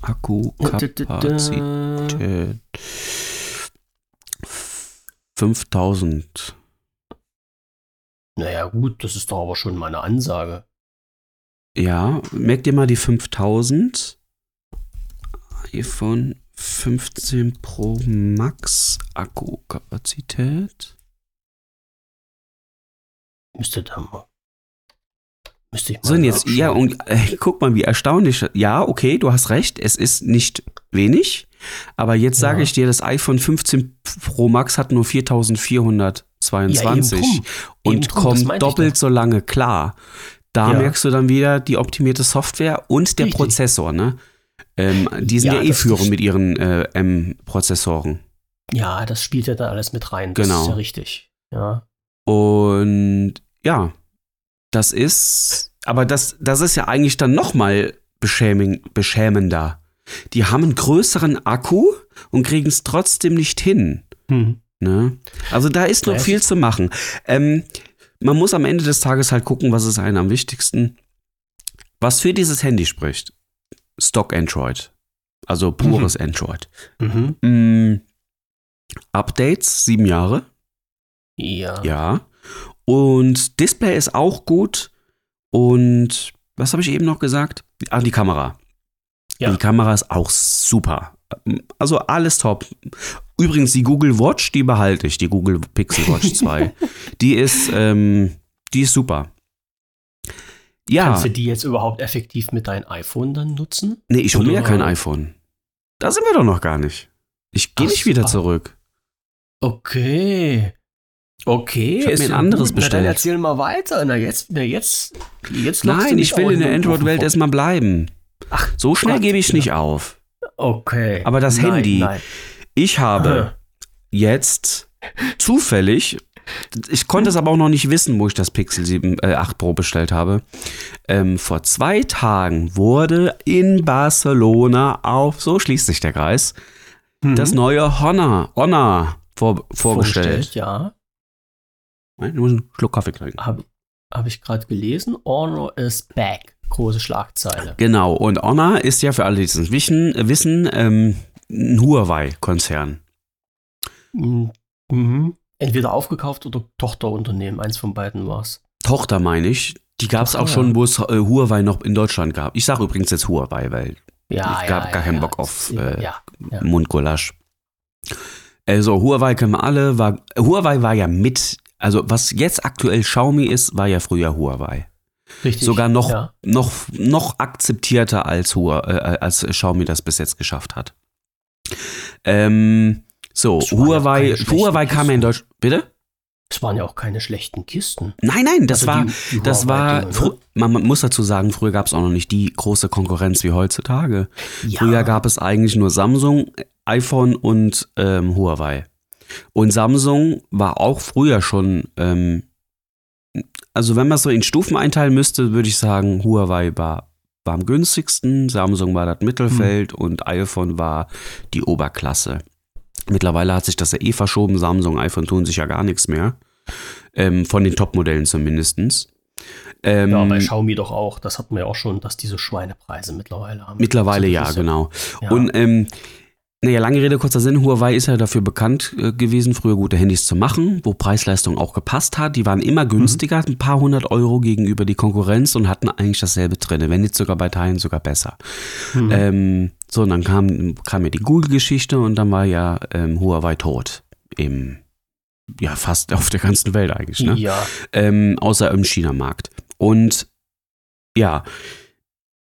Akkukapazität. Kapazität. 5000. Naja, gut, das ist doch aber schon meine Ansage. Ja, merkt ihr mal die 5000. iPhone 15 Pro Max Akkukapazität. Müsste da mal. Müsste ich mal. So, und jetzt, ja, und äh, guck mal, wie erstaunlich. Ja, okay, du hast recht, es ist nicht wenig, aber jetzt sage Ja. ich dir, das iPhone 15 Pro Max hat nur 4422 Ja, und drum, kommt doppelt so lange klar. Da Ja. merkst du dann wieder die optimierte Software und der Richtig. Prozessor, ne? Ähm, die sind ja, eh führend mit ihren äh, M-Prozessoren. Ja, das spielt ja da alles mit rein. Das Genau. ist ja richtig. Ja. Und ja, das ist, aber das, das ist ja eigentlich dann nochmal beschämender. Die haben einen größeren Akku und kriegen es trotzdem nicht hin. Hm. Ne? Also da ist noch viel zu machen. Ähm, man muss am Ende des Tages halt gucken, was ist einem am wichtigsten. Was für dieses Handy spricht. Stock Android. Also pures Android. Mhm. Mm, Updates, sieben Jahre. Ja. Ja. Und Display ist auch gut. Und was habe ich eben noch gesagt? Ah, die Kamera. Ja. Die Kamera ist auch super. Also alles top. Übrigens, die Google Watch, die behalte ich, die Google Pixel Watch [laughs] 2. die ist, ähm, die ist super. Ja, Kannst du die jetzt überhaupt effektiv mit deinem iPhone dann nutzen? nee, ich hole mir ja kein iPhone. Da sind wir doch noch gar nicht. Ich gehe nicht wieder zurück. Okay. Okay. Ich ist mir ein anderes gut. Na, bestellt. dann erzähl mal weiter. Na, jetzt, na, jetzt, jetzt Nein, ich will in der Android-Welt erstmal bleiben. Ach, So schnell Gott, gebe ich ja. nicht auf. Okay. Aber das nein, Handy- Nein. Ich habe jetzt zufällig, ich konnte es aber auch noch nicht wissen, wo ich das Pixel 7, äh, 8 Pro bestellt habe. Ähm, vor zwei Tagen wurde in Barcelona auf, so schließt sich der Kreis, Mhm. das neue Honor, Honor vor, vorgestellt. Ja. Nein, Ich muss einen Schluck Kaffee trinken. Habe hab ich gerade gelesen. Honor is back. Große Schlagzeile. Genau, und Honor ist ja für alle, die es nicht wissen, äh, wissen ähm, ein Huawei-Konzern. Mhm. Mhm. Entweder aufgekauft oder Tochterunternehmen. Eins von beiden war es. Tochter meine ich. Die gab es auch schon, wo es äh, Huawei noch in Deutschland gab. Ich sage übrigens jetzt Huawei, weil Ja, Ich ja, gar ja, keinen ja. Bock auf, äh, ja, ja. Mundgulasch. Also Huawei kennen wir alle. War, Huawei war ja mit, also was jetzt aktuell Xiaomi ist, war ja früher Huawei. Richtig. Sogar noch, Ja. noch, noch akzeptierter als, Hua, äh, als Xiaomi das bis jetzt geschafft hat. Ähm, so, Huawei, Huawei kam ja in. Deutschland. Bitte? Es waren ja auch keine schlechten Kisten. Nein, nein, das Also war, die- die das war, ne? man, man muss dazu sagen, früher gab es auch noch nicht die große Konkurrenz wie heutzutage. Ja. Früher gab es eigentlich nur Samsung, iPhone und ähm, Huawei. Und Samsung war auch früher schon, ähm, also wenn man es so in Stufen einteilen müsste, würde ich sagen, Huawei war, war am günstigsten, Samsung war das Mittelfeld Hm. und iPhone war die Oberklasse. Mittlerweile hat sich das ja eh verschoben, Samsung, iPhone tun sich ja gar nichts mehr. Ähm, von den Top-Modellen zumindestens. Ähm, Ja, bei Xiaomi doch auch. Das hatten wir ja auch schon, dass diese Schweinepreise mittlerweile haben. Mittlerweile Also ja, genau. Ja. Und ähm, naja, lange Rede, kurzer Sinn, Huawei ist ja dafür bekannt äh, gewesen, früher gute Handys zu machen, wo Preis-Leistung auch gepasst hat. Die waren immer günstiger, ein paar hundert Euro gegenüber die Konkurrenz und hatten eigentlich dasselbe drin, wenn nicht sogar bei Teilen sogar besser. Mhm. Ähm, so, und dann kam, kam ja die Google-Geschichte und dann war ja ähm, Huawei tot. Im, ja, fast auf der ganzen Welt eigentlich, ne? Ja. ähm, außer im China-Markt. Und ja,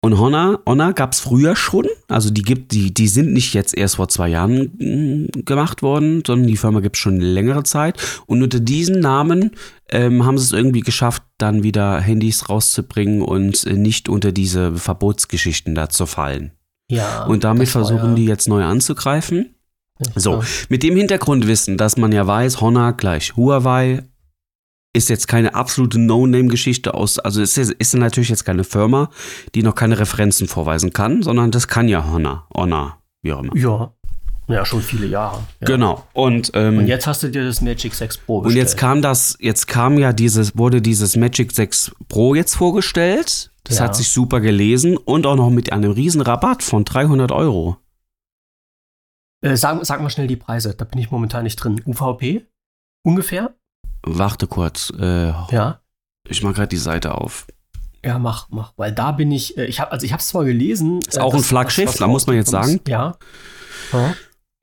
und Honor, Honor gab es früher schon. Also die gibt, die, die sind nicht jetzt erst vor zwei Jahren mm, gemacht worden, sondern die Firma gibt es schon längere Zeit. Und unter diesen Namen ähm, haben sie es irgendwie geschafft, dann wieder Handys rauszubringen und äh, nicht unter diese Verbotsgeschichten da zu fallen. Ja. Und damit versuchen ja- die jetzt neu anzugreifen. So, mit dem Hintergrundwissen, dass man ja weiß, Honor gleich Huawei ist jetzt keine absolute No-Name-Geschichte aus, also es ist, ist natürlich jetzt keine Firma, die noch keine Referenzen vorweisen kann, sondern das kann ja Honor, Honor, wie auch immer. Ja. Ja, schon viele Jahre. Ja. Genau. Und, ähm, Und jetzt hast du dir das Magic 6 Pro und bestellt. jetzt kam das, jetzt kam ja dieses, wurde dieses Magic 6 Pro jetzt vorgestellt. Das Ja. hat sich super gelesen und auch noch mit einem riesen Rabatt von 300 Euro. Äh, sag, sag mal schnell die Preise, da bin ich momentan nicht drin. UVP? Ungefähr? Warte kurz, äh, Ja. ich mach gerade die Seite auf. Ja, mach, mach. Weil da bin ich, äh, ich habe, also ich habe es zwar gelesen. Ist auch ein Flaggschiff, da muss man jetzt sagen. Ja. ja.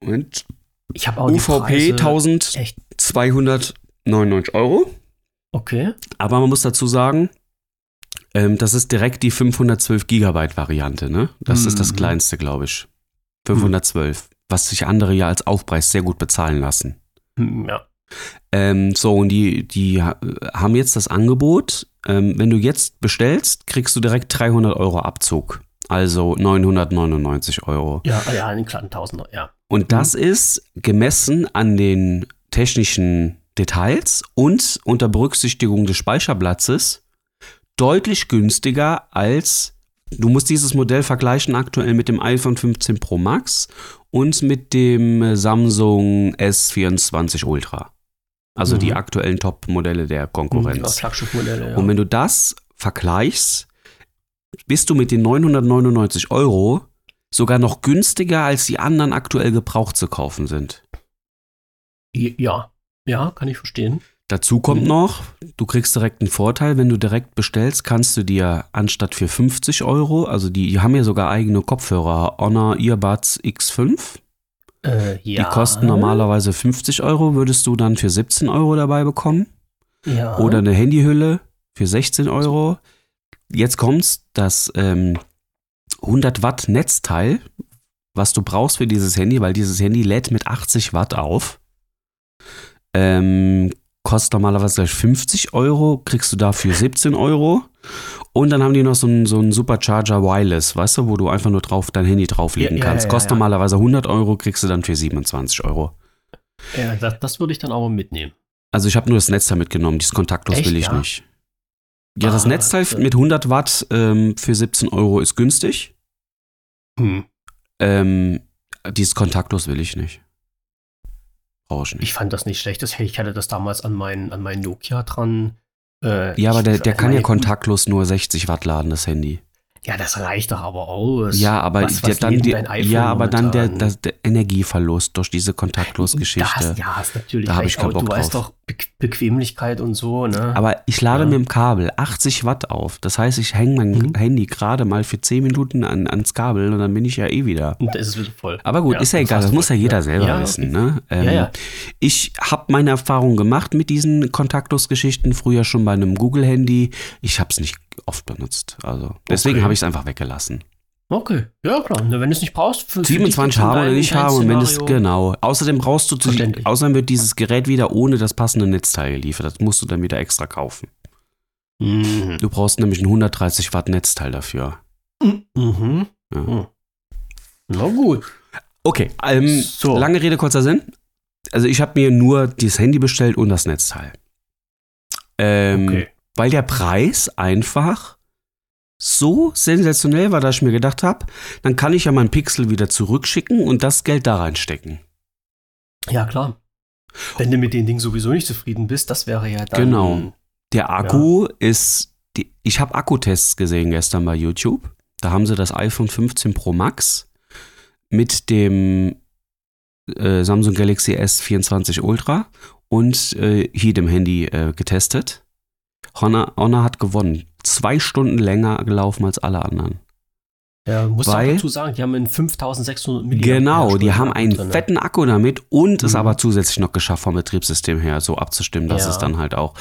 Und Ich habe auch UVP Preise, Echt? 1299 Euro. Okay. Aber man muss dazu sagen, ähm, das ist direkt die 512 Gigabyte Variante, ne? Das ist das Mhm. kleinste, glaube ich. 512. Was sich andere ja als Aufpreis sehr gut bezahlen lassen. Hm, Ja. Ähm, so, und die, die ha- haben jetzt das Angebot, ähm, wenn du jetzt bestellst, kriegst du direkt 300 Euro Abzug. Also 999 Euro. Ja, ja, einen kleinen Tausender, ja. Und das ist gemessen an den technischen Details und unter Berücksichtigung des Speicherplatzes deutlich günstiger als du musst dieses Modell vergleichen aktuell mit dem iPhone 15 Pro Max und mit dem Samsung S24 Ultra. Also Mhm. die aktuellen Top-Modelle der Konkurrenz. Flaggschiffmodelle, ja. Und wenn du das vergleichst, bist du mit den 999 Euro sogar noch günstiger, als die anderen aktuell gebraucht zu kaufen sind. ja. Ja, kann ich verstehen. Dazu kommt Mhm. noch, du kriegst direkt einen Vorteil, wenn du direkt bestellst, kannst du dir anstatt für 50 Euro, also die, die haben ja sogar eigene Kopfhörer, Honor Earbuds X5, Äh, ja. die kosten normalerweise 50 Euro, würdest du dann für 17 Euro dabei bekommen. Ja. Oder eine Handyhülle für 16 Euro. Jetzt kommt's, das ähm, 100 Watt Netzteil, was du brauchst für dieses Handy, weil dieses Handy lädt mit 80 Watt auf. Ähm, kostet normalerweise gleich 50 Euro, kriegst du dafür 17 Euro. Und dann haben die noch so einen, so einen Supercharger Wireless, weißt du, wo du einfach nur drauf dein Handy drauflegen Ja, kannst. ja, Kostet ja. normalerweise 100 Euro, kriegst du dann für 27 Euro. ja, das, das würde ich dann aber mitnehmen. Also ich habe nur das Netzteil mitgenommen, dieses kontaktlos Echt, will ich nicht. Ja, das Ah, Netzteil äh. mit 100 Watt ähm, für 17 Euro ist günstig. Hm. Ähm, dieses kontaktlos will ich nicht. Brauche ich nicht. Ich fand das nicht schlecht. Ich hatte das damals an meinen an mein Nokia dran. Äh, ja, aber der, der kann ja kontaktlos nur 60 Watt laden, das Handy. Ja, das reicht doch aber aus. Ja, aber, was, was dann die, ja, aber dann der, der, der Energieverlust durch diese Kontaktlos-Geschichte. ja, hast natürlich Da hab recht, ich keinen aber du Bock weißt drauf. doch Be Bequemlichkeit und so, ne? Aber ich lade Ja. mit dem Kabel 80 Watt auf. Das heißt, ich hänge mein Mhm. Handy gerade mal für 10 Minuten an, ans Kabel und dann bin ich ja eh wieder. und da ist es wieder voll. Aber gut, ist ja egal, das muss ja jeder selber Ja, wissen. Ne? Ähm, Ja, ja. Ich habe meine Erfahrung gemacht mit diesen Kontaktlos-Geschichten, früher schon bei einem Google-Handy. Ich habe es nicht oft benutzt. Also deswegen Okay. habe ich es einfach weggelassen. Okay, ja klar. Wenn du es nicht brauchst, für, für dich 27 gibt's haben oder nicht ein haben und wenn das Szenario. genau. Außerdem brauchst du zu, außerdem wird dieses Gerät wieder ohne das passende Netzteil geliefert. Das musst du dann wieder extra kaufen. Mhm. Du brauchst nämlich ein 130 Watt Netzteil dafür. Mhm. Ja. Mhm. Na gut. Okay, ähm, So. lange Rede, kurzer Sinn. Also ich habe mir nur dieses Handy bestellt und das Netzteil. Ähm, Okay. Weil der Preis einfach so sensationell war, dass ich mir gedacht habe, dann kann ich ja mein Pixel wieder zurückschicken und das Geld da reinstecken. Ja, klar. Wenn du mit den Dingen sowieso nicht zufrieden bist, das wäre ja dann. Genau. Der Akku ist, die, ich habe Akkutests gesehen gestern bei YouTube. Da haben sie das iPhone 15 Pro Max mit dem äh, Samsung Galaxy S24 Ultra und äh, hier dem Handy äh, getestet. Honor, Honor hat gewonnen. Zwei Stunden länger gelaufen als alle anderen. Ja, muss Weil- auch dazu sagen, die haben einen 5600 mAh Genau, die haben einen drin. fetten Akku damit und es Mhm. aber zusätzlich noch geschafft, vom Betriebssystem her so abzustimmen, dass Ja. es dann halt auch.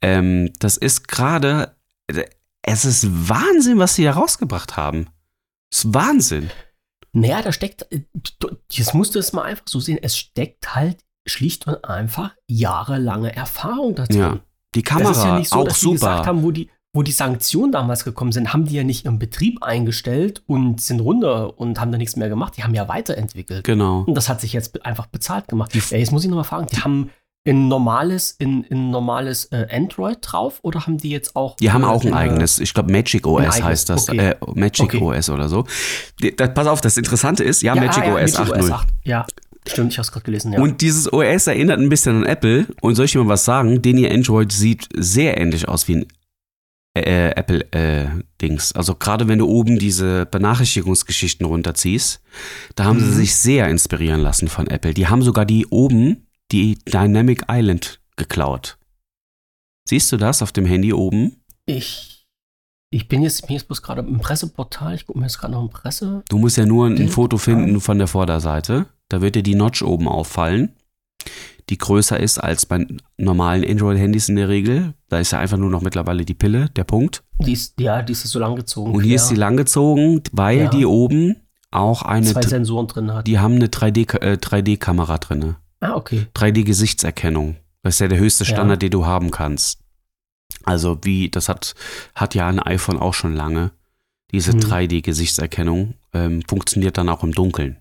Ähm, das ist gerade, es ist Wahnsinn, was sie da rausgebracht haben. Es ist Wahnsinn. Naja, da steckt, äh, jetzt musst du es mal einfach so sehen, es steckt halt schlicht und einfach jahrelange Erfahrung dazu. Ja, Die Das Kamera ist ja nicht so, auch dass die gesagt super. haben, wo die, wo die Sanktionen damals gekommen sind, haben die ja nicht ihren Betrieb eingestellt und sind runter und haben da nichts mehr gemacht. Die haben ja weiterentwickelt. Genau. Und das hat sich jetzt einfach bezahlt gemacht. ja, jetzt muss ich nochmal fragen, die haben ein normales, in, in normales äh, Android drauf oder haben die jetzt auch. Die haben äh, auch ein in, eigenes, ich glaube Magic OS heißt das, okay. äh, Magic Okay. OS oder so. Das, pass auf, das Interessante ist, ja, Magic ah, OS 8.0. 8. Ja, stimmt, ich habe es gerade gelesen. Ja. Und dieses OS erinnert ein bisschen an Apple. Und soll ich dir mal was sagen? Den ihr Android sieht sehr ähnlich aus wie ein äh, Apple-Dings. also gerade wenn du oben diese Benachrichtigungsgeschichten runterziehst, da haben sie Mhm. sich sehr inspirieren lassen von Apple. Die haben sogar die oben, die Dynamic Island geklaut. Siehst du das auf dem Handy oben? ich, ich bin jetzt, ich bin jetzt bloß gerade im Presseportal. Ich gucke mir jetzt gerade noch ein Presse. Du musst ja nur ein Foto finden von der Vorderseite. Da wird dir die Notch oben auffallen, die größer ist als bei normalen Android-Handys in der Regel. Da ist ja einfach nur noch mittlerweile die Pille, der Punkt. Die ist, ja, die ist so langgezogen. Und hier ist sie langgezogen, weil Ja. die oben auch eine, zwei Sensoren drin hat. die haben eine 3D, äh, 3D-Kamera drinne. ah, okay. 3D-Gesichtserkennung. Das ist ja der höchste Ja. Standard, den du haben kannst. Also wie, das hat, hat ja ein iPhone auch schon lange. Diese Mhm. 3D-Gesichtserkennung ähm, funktioniert dann auch im Dunkeln.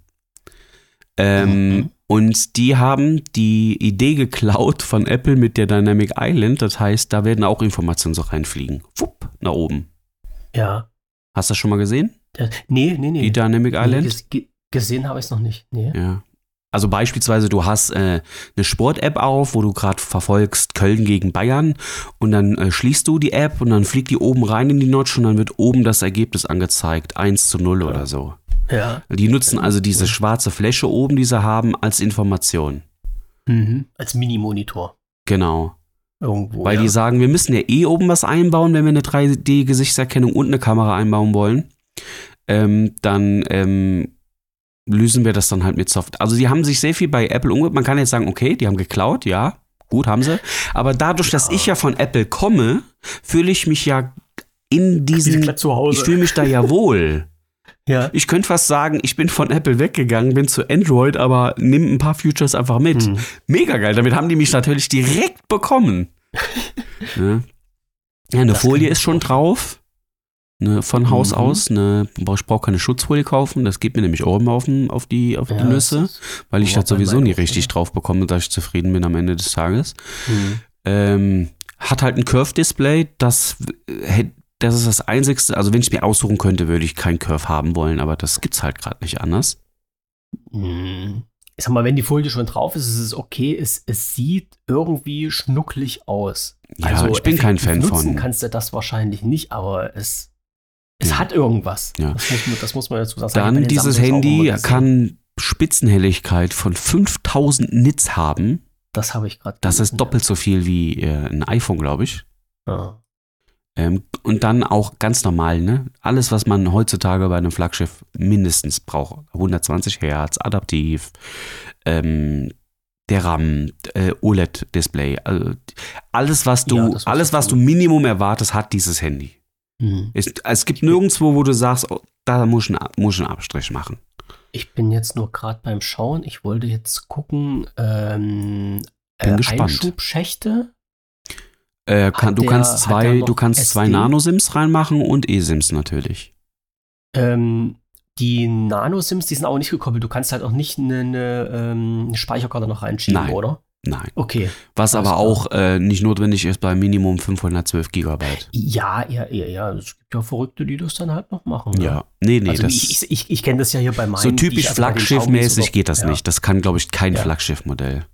Ähm, Mhm. Und die haben die Idee geklaut von Apple mit der Dynamic Island. Das heißt, da werden auch Informationen so reinfliegen. Wupp, nach oben. Ja. Hast du das schon mal gesehen? ja. Nee, nee, nee. Die Dynamic nee Island? ge gesehen habe ich es noch nicht. Nee. Ja. Also beispielsweise, du hast äh, eine Sport-App auf, wo du gerade verfolgst Köln gegen Bayern und dann äh, schließt du die App und dann fliegt die oben rein in die Notch und dann wird oben das Ergebnis angezeigt, 1 zu 0 oder so. Ja. Die nutzen also diese schwarze Fläche oben, die sie haben, als Information. Mhm. Als Mini-Monitor. Genau. Irgendwo. Weil ja. die sagen, wir müssen ja eh oben was einbauen, wenn wir eine 3D-Gesichtserkennung und eine Kamera einbauen wollen. Ähm, dann ähm, lösen wir das dann halt mit Software. Also die haben sich sehr viel bei Apple umgebracht. Man kann jetzt sagen, okay, die haben geklaut, ja, gut, haben sie. Aber dadurch, dass ich ja von Apple komme, fühle ich mich ja in Die sind diesen, gleich zu Hause. ich fühle mich da ja wohl. [laughs] ja. Ich könnte fast sagen, ich bin von Apple weggegangen, bin zu Android, aber nimm ein paar Features einfach mit. Hm. Mega geil. Damit haben die mich natürlich direkt bekommen. [laughs] ne? Ja, eine Das Folie ist schon drauf. Ne, von Haus Mhm. aus. Ne, ich brauche keine Schutzfolie kaufen. Das geht mir nämlich auch immer auf, auf die, auf die Ja, Nüsse, das ist- weil ich das sowieso nie richtig drauf bekomme, dass ich zufrieden bin am Ende des Tages. Hm. Ähm, hat halt ein Curve-Display. Das, äh, das ist das einzigste. Also, wenn ich mir aussuchen könnte, würde ich kein Curve haben wollen, aber das gibt's halt gerade nicht anders. Hm. Ich sag mal, wenn die Folie schon drauf ist, ist es okay. Es, es sieht irgendwie schnucklig aus. Ja, ich bin kein Fan nutzen von. kannst du das wahrscheinlich nicht, aber es, es Ja. hat irgendwas. Ja. Das, muss man, das muss man dazu sagen. Dann dieses Samsungs Handy kann Spitzenhelligkeit von 5000 Nits haben. Das habe ich gerade Das ist doppelt so viel wie äh, ein iPhone, glaube ich. Ja. Ähm, und dann auch ganz normal, ne? Alles, was man heutzutage bei einem Flaggschiff mindestens braucht. 120 Hertz, adaptiv, ähm, der RAM, äh, OLED-Display. Also, alles, was du, Ja, alles, was du. Minimum erwartest, hat dieses Handy. Hm. Es, es gibt nirgendwo, wo du sagst, oh, da muss ich, einen, ich Abstrich machen. Ich bin jetzt nur gerade beim Schauen. Ich wollte jetzt gucken, ähm, Bin gespannt. Einschubschächte. Äh, kann, du der- kannst zwei, du kannst zwei SD? Nano-SIMs reinmachen und eSIMs natürlich. Ähm, die Nano-SIMs, die sind auch nicht gekoppelt. Du kannst halt auch nicht eine, eine, ähm, eine Speicherkarte noch reinschieben, Nein. oder? Nein. Okay. Was aber auch äh, nicht notwendig ist bei Minimum 512 Gigabyte. Ja, ja, ja, ja. Es gibt ja Verrückte, die das dann halt noch machen. ne? Ja, nee, nee, also das ich, ich, ich, kenne das ja hier bei meinen. so typisch Flaggschiff-mäßig geht das oder- nicht. Das kann, glaube ich, kein Ja. Flaggschiff-Modell.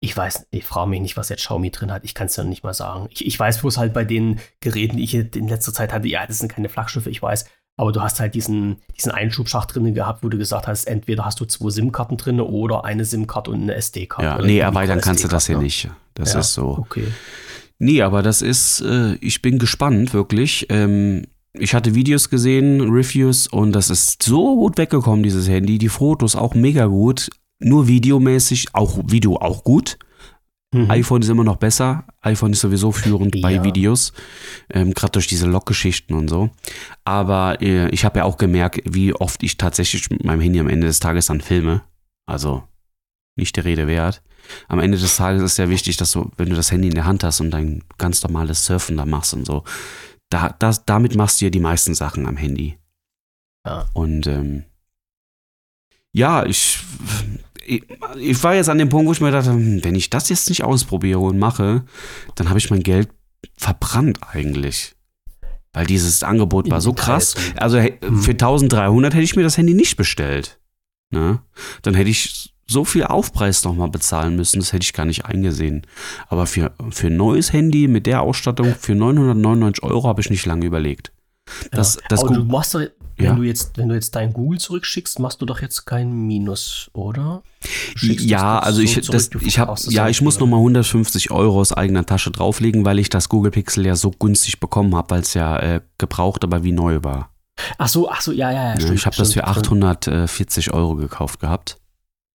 Ich weiß, ich frage mich nicht, was jetzt Xiaomi drin hat. Ich kann es ja nicht mal sagen. Ich, ich weiß bloß halt bei den Geräten, die ich in letzter Zeit hatte, ja, das sind keine Flaggschiffe, ich weiß. Aber du hast halt diesen, diesen Einschubschacht drin gehabt, wo du gesagt hast, entweder hast du zwei SIM-Karten drin oder eine SIM-Karte und eine SD-Karte. Ja, nee, erweitern kannst du das hier Micro-SD-Karte, nicht. Das Ja, ist so. Okay. Nee, aber das ist, äh, ich bin gespannt, wirklich. Ähm, ich hatte Videos gesehen, Reviews und das ist so gut weggekommen, dieses Handy. Die Fotos auch mega gut. Nur videomäßig, auch Video auch gut. Mhm. iPhone ist immer noch besser. iPhone ist sowieso führend bei Ja. Videos. Ähm, Gerade durch diese Log-Geschichten und so. Aber äh, ich habe ja auch gemerkt, wie oft ich tatsächlich mit meinem Handy am Ende des Tages dann filme. Also nicht der Rede wert. Am Ende des Tages ist ja wichtig, dass du, wenn du das Handy in der Hand hast und dein ganz normales Surfen da machst und so, da, das, damit machst du ja die meisten Sachen am Handy. Ja. Und ähm, ja, ich, ich, ich war jetzt an dem Punkt, wo ich mir dachte, hm, wenn ich das jetzt nicht ausprobiere und mache, dann habe ich mein Geld verbrannt eigentlich. Weil dieses Angebot war so krass. Also Hm. für 1300 hätte ich mir das Handy nicht bestellt. Ne? Dann hätte ich so viel Aufpreis nochmal bezahlen müssen, das hätte ich gar nicht eingesehen. Aber für, für ein neues Handy mit der Ausstattung für 999 Euro habe ich nicht lange überlegt. Das, das Aber du machst doch, wenn Ja. du jetzt, wenn du jetzt dein Google zurückschickst, machst du doch jetzt kein Minus, oder? Schickst ja, also so ich, zurück, das, ich es ja, ich muss nochmal 150 Euro aus eigener Tasche drauflegen, weil ich das Google Pixel ja so günstig bekommen habe, weil es ja äh, gebraucht, aber wie neu war. Ach so, ach so, ja, ja, ja. Stimmt, ich habe das für stimmt, stimmt. 840 Euro gekauft gehabt.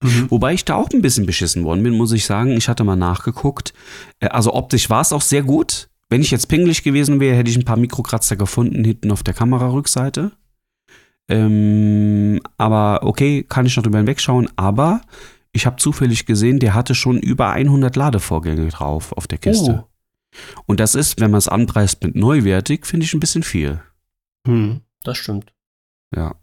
Mhm. Wobei ich da auch ein bisschen beschissen worden bin, muss ich sagen. Ich hatte mal nachgeguckt. Äh, Also optisch war es auch sehr gut. Wenn ich jetzt pingelig gewesen wäre, hätte ich ein paar Mikrokratzer gefunden hinten auf der Kamerarückseite. Ähm, aber okay, kann ich noch drüber hinwegschauen. Aber ich habe zufällig gesehen, der hatte schon über 100 Ladevorgänge drauf auf der Kiste. Und das ist, wenn man es anpreist mit neuwertig, finde ich ein bisschen viel. Oh. Hm, das stimmt. Ja.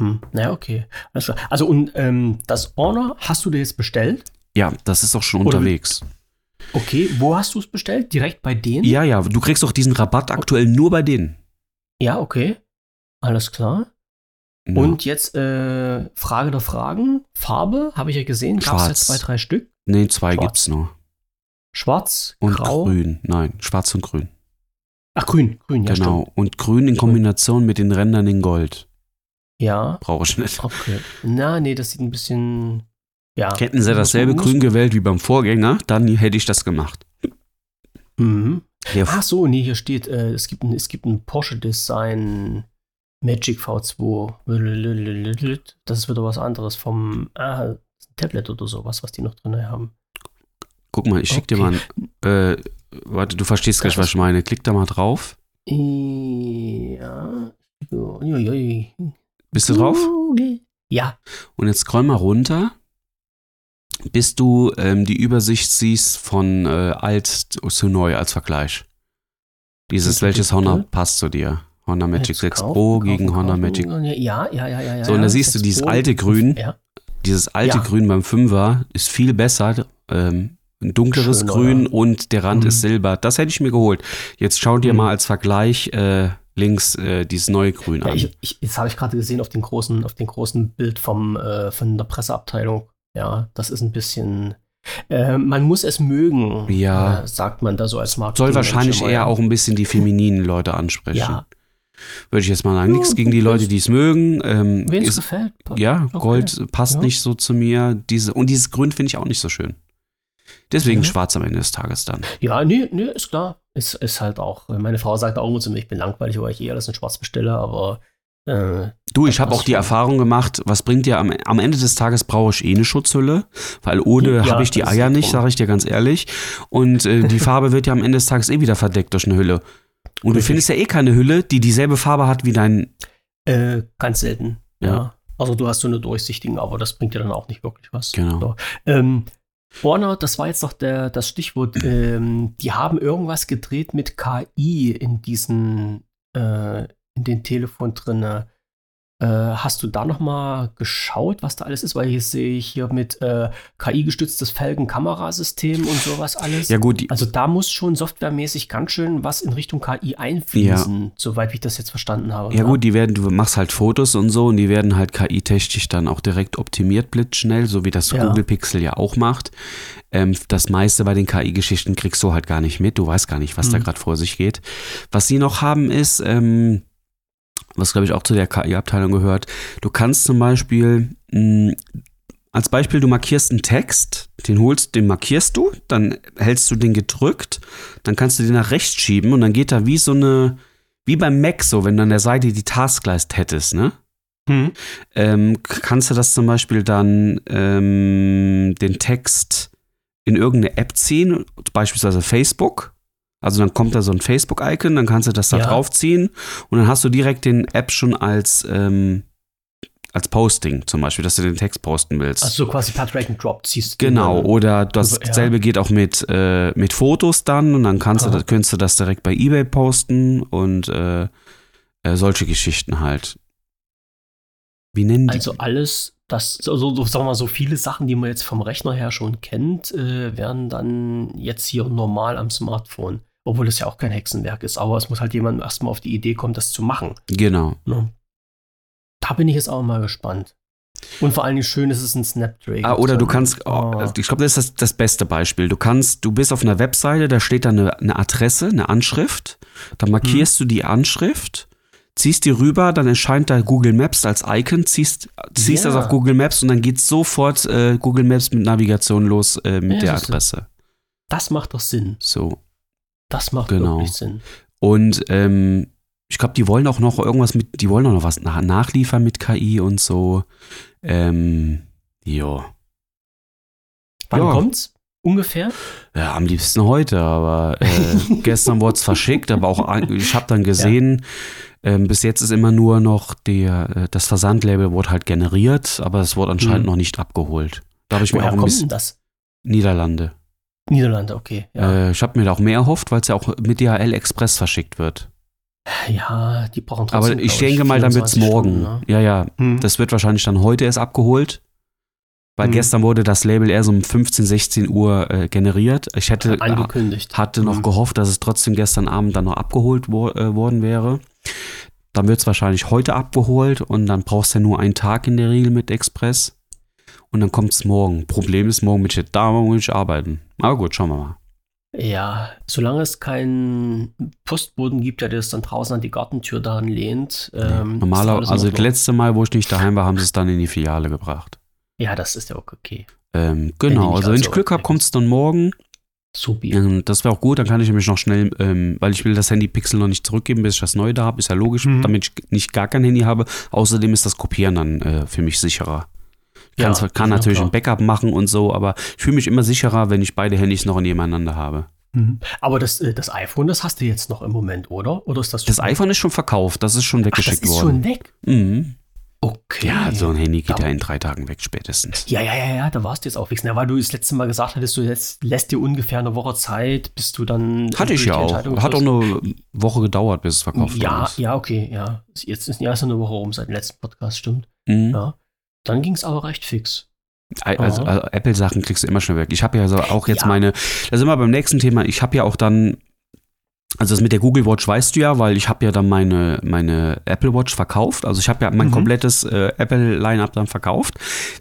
Hm. Naja, okay. Klar. Also, und ähm, das Honor hast du dir jetzt bestellt? Ja, das ist auch schon Oder unterwegs. Okay, wo hast du es bestellt? Direkt bei denen? Ja, ja, du kriegst doch diesen Rabatt aktuell nur bei denen. Ja, okay. Alles klar. Ja. Und jetzt äh, Frage der Fragen. Farbe, habe ich ja gesehen. Gab es Schwarz. jetzt zwei, drei Stück. Nee, zwei Schwarz. gibt's nur. Schwarz, Und grau. grün. Nein, schwarz und grün. Ach, grün. Grün, ja, genau. stimmt. Und grün in Kombination mit den Rändern in Gold. Ja, Brauche ich nicht. okay. Na, nee, das sieht ein bisschen. Ja. Hätten sie dasselbe Grün gewählt wie beim Vorgänger, dann hätte ich das gemacht. Mhm. Der Ach so, nee, hier steht, äh, es gibt ein, es gibt ein Porsche Design Magic V2. Das ist wieder was anderes vom ah, Tablet oder sowas, was die noch drin haben. Guck mal, ich schick dir Okay. mal ein, äh, warte, du verstehst gleich, was ich meine. Klick da mal drauf. Ja. Bist du drauf? Ja. Und jetzt scroll mal runter, bis du ähm, die Übersicht siehst von äh, alt zu neu als Vergleich. Dieses, welches. Honor passt zu dir? Honor Magic Jetzt 6 kaufen, Pro kaufen, gegen Honor kaufen. Magic. Ja, ja, ja, ja. So, und da ja, siehst du 6 dieses Pro. alte Grün. Ja. Dieses alte Ja. Grün beim Fünfer ist viel besser. Ähm, ein dunkleres Schöner, Grün ja. und der Rand Mhm. ist silber. Das hätte ich mir geholt. Jetzt schau dir Mhm. mal als Vergleich äh, links äh, dieses neue Grün an. ich, ich, das habe ich gerade gesehen auf dem großen, auf dem großen Bild vom, äh, von der Presseabteilung. Ja, das ist ein bisschen. Äh, man muss es mögen, Ja. äh, sagt man da so als Marketing. Soll wahrscheinlich eher auch ein bisschen die femininen Leute ansprechen. Ja, Würde ich jetzt mal sagen. Ja, Nichts gegen die Leute, die es mögen. Ähm, wen es gefällt. ja, Okay. Gold passt Ja. nicht so zu mir. Diese, und dieses Grün finde ich auch nicht so schön. Deswegen Mhm. schwarz am Ende des Tages dann. Ja, nee, nee, ist klar. Ist, ist halt auch. Meine Frau sagt auch immer zu mir, ich bin langweilig, weil ich eh alles in schwarz bestelle, aber äh, Du, ich habe auch die. Erfahrung gemacht, was bringt dir am, am Ende des Tages brauche ich eh eine Schutzhülle, weil ohne Ja, habe ich die Eier nicht, sage ich dir ganz ehrlich. Und äh, die [laughs] Farbe wird ja am Ende des Tages eh wieder verdeckt durch eine Hülle. Und du findest ja eh keine Hülle, die dieselbe Farbe hat wie dein. äh, ganz selten. Ja. Ja. Also du hast so eine durchsichtigen, aber das bringt dir dann auch nicht wirklich was. Genau. So. Ähm, Warner, das war jetzt noch der, das Stichwort, ähm, die haben irgendwas gedreht mit KI in diesen, äh, in den Telefon drinne. Äh, hast du da noch mal geschaut, was da alles ist? Weil hier sehe ich hier mit äh, KI-gestütztes Felgenkamerasystem und sowas alles. Ja gut, Also da muss schon softwaremäßig ganz schön was in Richtung KI einfließen, soweit ich das jetzt verstanden habe. ja gut, die werden, du machst halt Fotos und so und die werden halt KI-technisch dann auch direkt optimiert blitzschnell, so wie das Ja. Google Pixel ja auch macht. Ähm, das meiste bei den KI-Geschichten kriegst du halt gar nicht mit. Du weißt gar nicht, was da Mhm. gerade vor sich geht. Was sie noch haben ist, ähm, was glaube ich auch zu der KI-Abteilung gehört. Du kannst zum Beispiel, mh, als Beispiel, du markierst einen Text, den holst, den markierst du, dann hältst du den gedrückt, dann kannst du den nach rechts schieben und dann geht da wie so eine, wie beim Mac so, wenn du an der Seite die Taskleist hättest, ne? Hm. Ähm, kannst du das zum Beispiel dann ähm, den Text in irgendeine App ziehen, beispielsweise Facebook. Also dann kommt da so ein Facebook-Icon, dann kannst du das da Ja. draufziehen und dann hast du direkt den App schon als, ähm, als Posting zum Beispiel, dass du den Text posten willst. Also so quasi per Drag and Drop ziehst du Genau, oder das Ja. geht auch mit, äh, mit Fotos dann und dann kannst du, das, könntest du das direkt bei Ebay posten und äh, äh, solche Geschichten halt. Wie nennen die? Also alles, das, so, so, so, sagen wir mal, so viele Sachen, die man jetzt vom Rechner her schon kennt, äh, werden dann jetzt hier normal am Smartphone. Obwohl das ja auch kein Hexenwerk ist, aber es muss halt jemand erstmal auf die Idee kommen, das zu machen. genau. Ne? Da bin ich jetzt auch mal gespannt. Und vor allen Dingen schön ist es ein Snapdragon. Ah, oder du kannst, oh, Oh. ich glaube, das ist das, das beste Beispiel. Du kannst, du bist auf einer Webseite, da steht da eine, eine Adresse, eine Anschrift. Dann markierst du die Anschrift, ziehst die rüber, dann erscheint da Google Maps als Icon, ziehst, ziehst Ja. das auf Google Maps und dann geht sofort äh, Google Maps mit Navigation los äh, mit Ja, der Adresse. Das macht doch Sinn. So. Das macht Genau. wirklich Sinn. Und ähm, ich glaube, die wollen auch noch irgendwas mit, die wollen auch noch was nach, nachliefern mit KI und so. Ähm, jo. Wann Ja. kommt's? Ungefähr? Ja, am liebsten heute, aber äh, [laughs] gestern wurde es verschickt, aber auch ich habe dann gesehen, ähm, bis jetzt ist immer nur noch der, äh, das Versandlabel wurde halt generiert, aber es wurde anscheinend Mhm. noch nicht abgeholt. Da habe ich mir Woher auch ein kommt bisschen das? Niederlande. Niederlande, okay. Ja, Äh, ich habe mir da auch mehr erhofft, weil es ja auch mit DHL Express verschickt wird. ja die brauchen Aber trotzdem. ich glaub denke mal, dann wird's 24 morgen. Stunden, ne? Ja, ja. Hm. Das wird wahrscheinlich dann heute erst abgeholt. Weil Mhm. gestern wurde das Label erst um 15, 16 Uhr äh, generiert. Ich hätte, angekündigt. hatte noch Mhm. gehofft, dass es trotzdem gestern Abend dann noch abgeholt wo, äh, worden wäre. Dann wird es wahrscheinlich heute abgeholt und dann brauchst du ja nur einen Tag in der Regel mit Express. Und dann kommt es morgen. Problem ist, morgen bin ich da, morgen will ich arbeiten. Aber gut, schauen wir mal. Ja, solange es keinen Postboden gibt, der das dann draußen an die Gartentür da anlehnt. Ähm, ist Normaler, alles in also das letzte Mal, wo ich nicht daheim war, haben sie es dann in die Filiale gebracht. Ja, das ist ja auch okay. Ähm, genau, ich also wenn ich also Glück habe, kommt es dann morgen. Supi. Ähm, Das wäre auch gut, dann kann ich nämlich noch schnell, ähm, weil ich will das Handy Pixel noch nicht zurückgeben, bis ich das neue da habe, ist ja logisch, Mhm. damit ich nicht gar kein Handy habe. Außerdem ist das Kopieren dann äh, für mich sicherer. Kann, Ja, kann ja, natürlich ein Backup machen und so, aber ich fühle mich immer sicherer, wenn ich beide Handys noch nebeneinander habe. Mhm. Aber das, äh, das iPhone, das hast du jetzt noch im Moment, oder? Oder ist das Das iPhone ist schon verkauft, das ist schon Ach, das weggeschickt ist worden. schon weg? Mhm. Okay. Ja, so ein Handy geht Da- ja in drei Tagen weg spätestens. Ja, ja, ja, ja, da warst du jetzt auch wichsen. Ja, weil du das letzte Mal gesagt hattest, du jetzt lässt dir ungefähr eine Woche Zeit, bis du dann. Hatte ich ja auch. Hat auch eine Woche gedauert, bis es verkauft worden Ja, ist. ja, okay, ja. Jetzt ist ja erst eine Woche rum seit dem letzten Podcast, stimmt. Mhm. Ja. Dann ging es aber recht fix. Also, also Apple-Sachen kriegst du immer schnell weg. Ich habe ja so auch jetzt Ja. meine, da sind wir beim nächsten Thema. Ich habe ja auch dann, also das mit der Google Watch weißt du ja, weil ich habe ja dann meine, meine Apple Watch verkauft. Also ich habe ja mein Mhm. komplettes äh, Apple-Line-Up dann verkauft.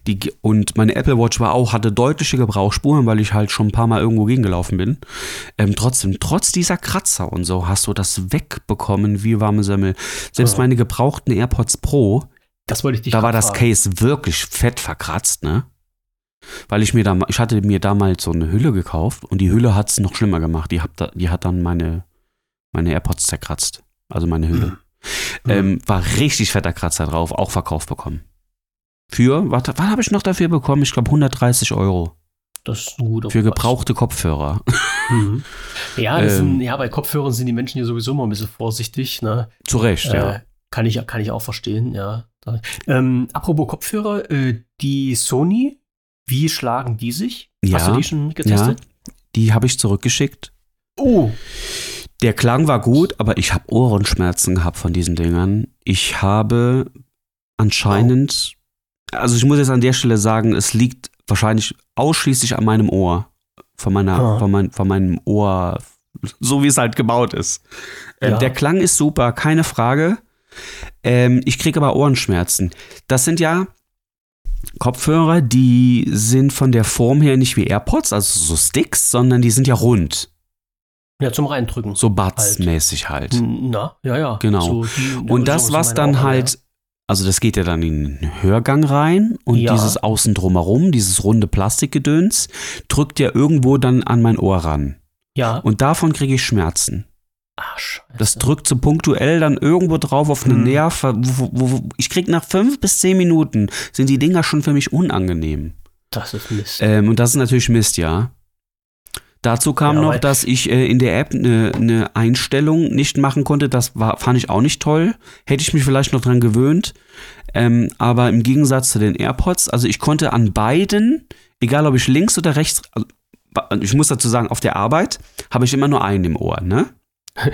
Die, und meine Apple Watch war auch, hatte deutliche Gebrauchsspuren, weil ich halt schon ein paar Mal irgendwo gegengelaufen bin. Ähm, trotzdem, trotz dieser Kratzer und so, hast du das wegbekommen wie warme Semmel. Selbst Ja. meine gebrauchten AirPods Pro, Das wollte ich dich da war das fragen. Case wirklich fett verkratzt, ne? Weil ich mir da, ich hatte mir damals so eine Hülle gekauft und die Hülle hat es noch schlimmer gemacht. Die hat, da, die hat dann meine, meine AirPods zerkratzt. Also meine Hülle. Mhm. Ähm, war richtig fetter Kratzer drauf, auch verkauft bekommen. Für, warte, was habe ich noch dafür bekommen? Ich glaube 130 Euro. Das ist ein guter Für Preis. gebrauchte Kopfhörer. Mhm. Ja, Ähm. sind, ja, bei Kopfhörern sind die Menschen ja sowieso immer ein bisschen vorsichtig. Ne? Zu Recht, ja. Kann, ich, kann ich auch verstehen, ja. Ähm, apropos Kopfhörer, äh, die Sony, wie schlagen die sich? Ja, Hast du die schon getestet? Die habe ich zurückgeschickt. Oh, Der Klang war gut, aber ich habe Ohrenschmerzen gehabt von diesen Dingern. Ich habe anscheinend, also ich muss jetzt an der Stelle sagen, es liegt wahrscheinlich ausschließlich an meinem Ohr. Von meiner, Ah. von, mein, von meinem Ohr, so wie es halt gebaut ist. Ähm, Ja. Der Klang ist super, keine Frage. Ähm, ich kriege aber Ohrenschmerzen. Das sind ja Kopfhörer, die sind von der Form her nicht wie AirPods, also so Sticks, sondern die sind ja rund. Ja, zum Reindrücken. So Buds-mäßig halt. Na, ja, ja. Genau. So die- Und das, was dann Augen, halt, also das geht ja dann in den Hörgang rein und Ja. dieses Außen drumherum, dieses runde Plastikgedöns, drückt ja irgendwo dann an mein Ohr ran. Ja. ja. Und davon kriege ich Schmerzen. Ach, scheiße. Das drückt so punktuell dann irgendwo drauf auf einen Hm. Nerv. Wo, wo, wo, ich krieg nach fünf bis zehn Minuten sind die Dinger schon für mich unangenehm. das ist Mist. Ähm, und das ist natürlich Mist, ja. Dazu kam Ja, noch, dass ich äh, in der App eine eine Einstellung nicht machen konnte. Das war, fand ich auch nicht toll. Hätte ich mich vielleicht noch dran gewöhnt. Ähm, aber im Gegensatz zu den AirPods, also ich konnte an beiden, egal ob ich links oder rechts, also, ich muss dazu sagen, auf der Arbeit habe ich immer nur einen im Ohr, ne?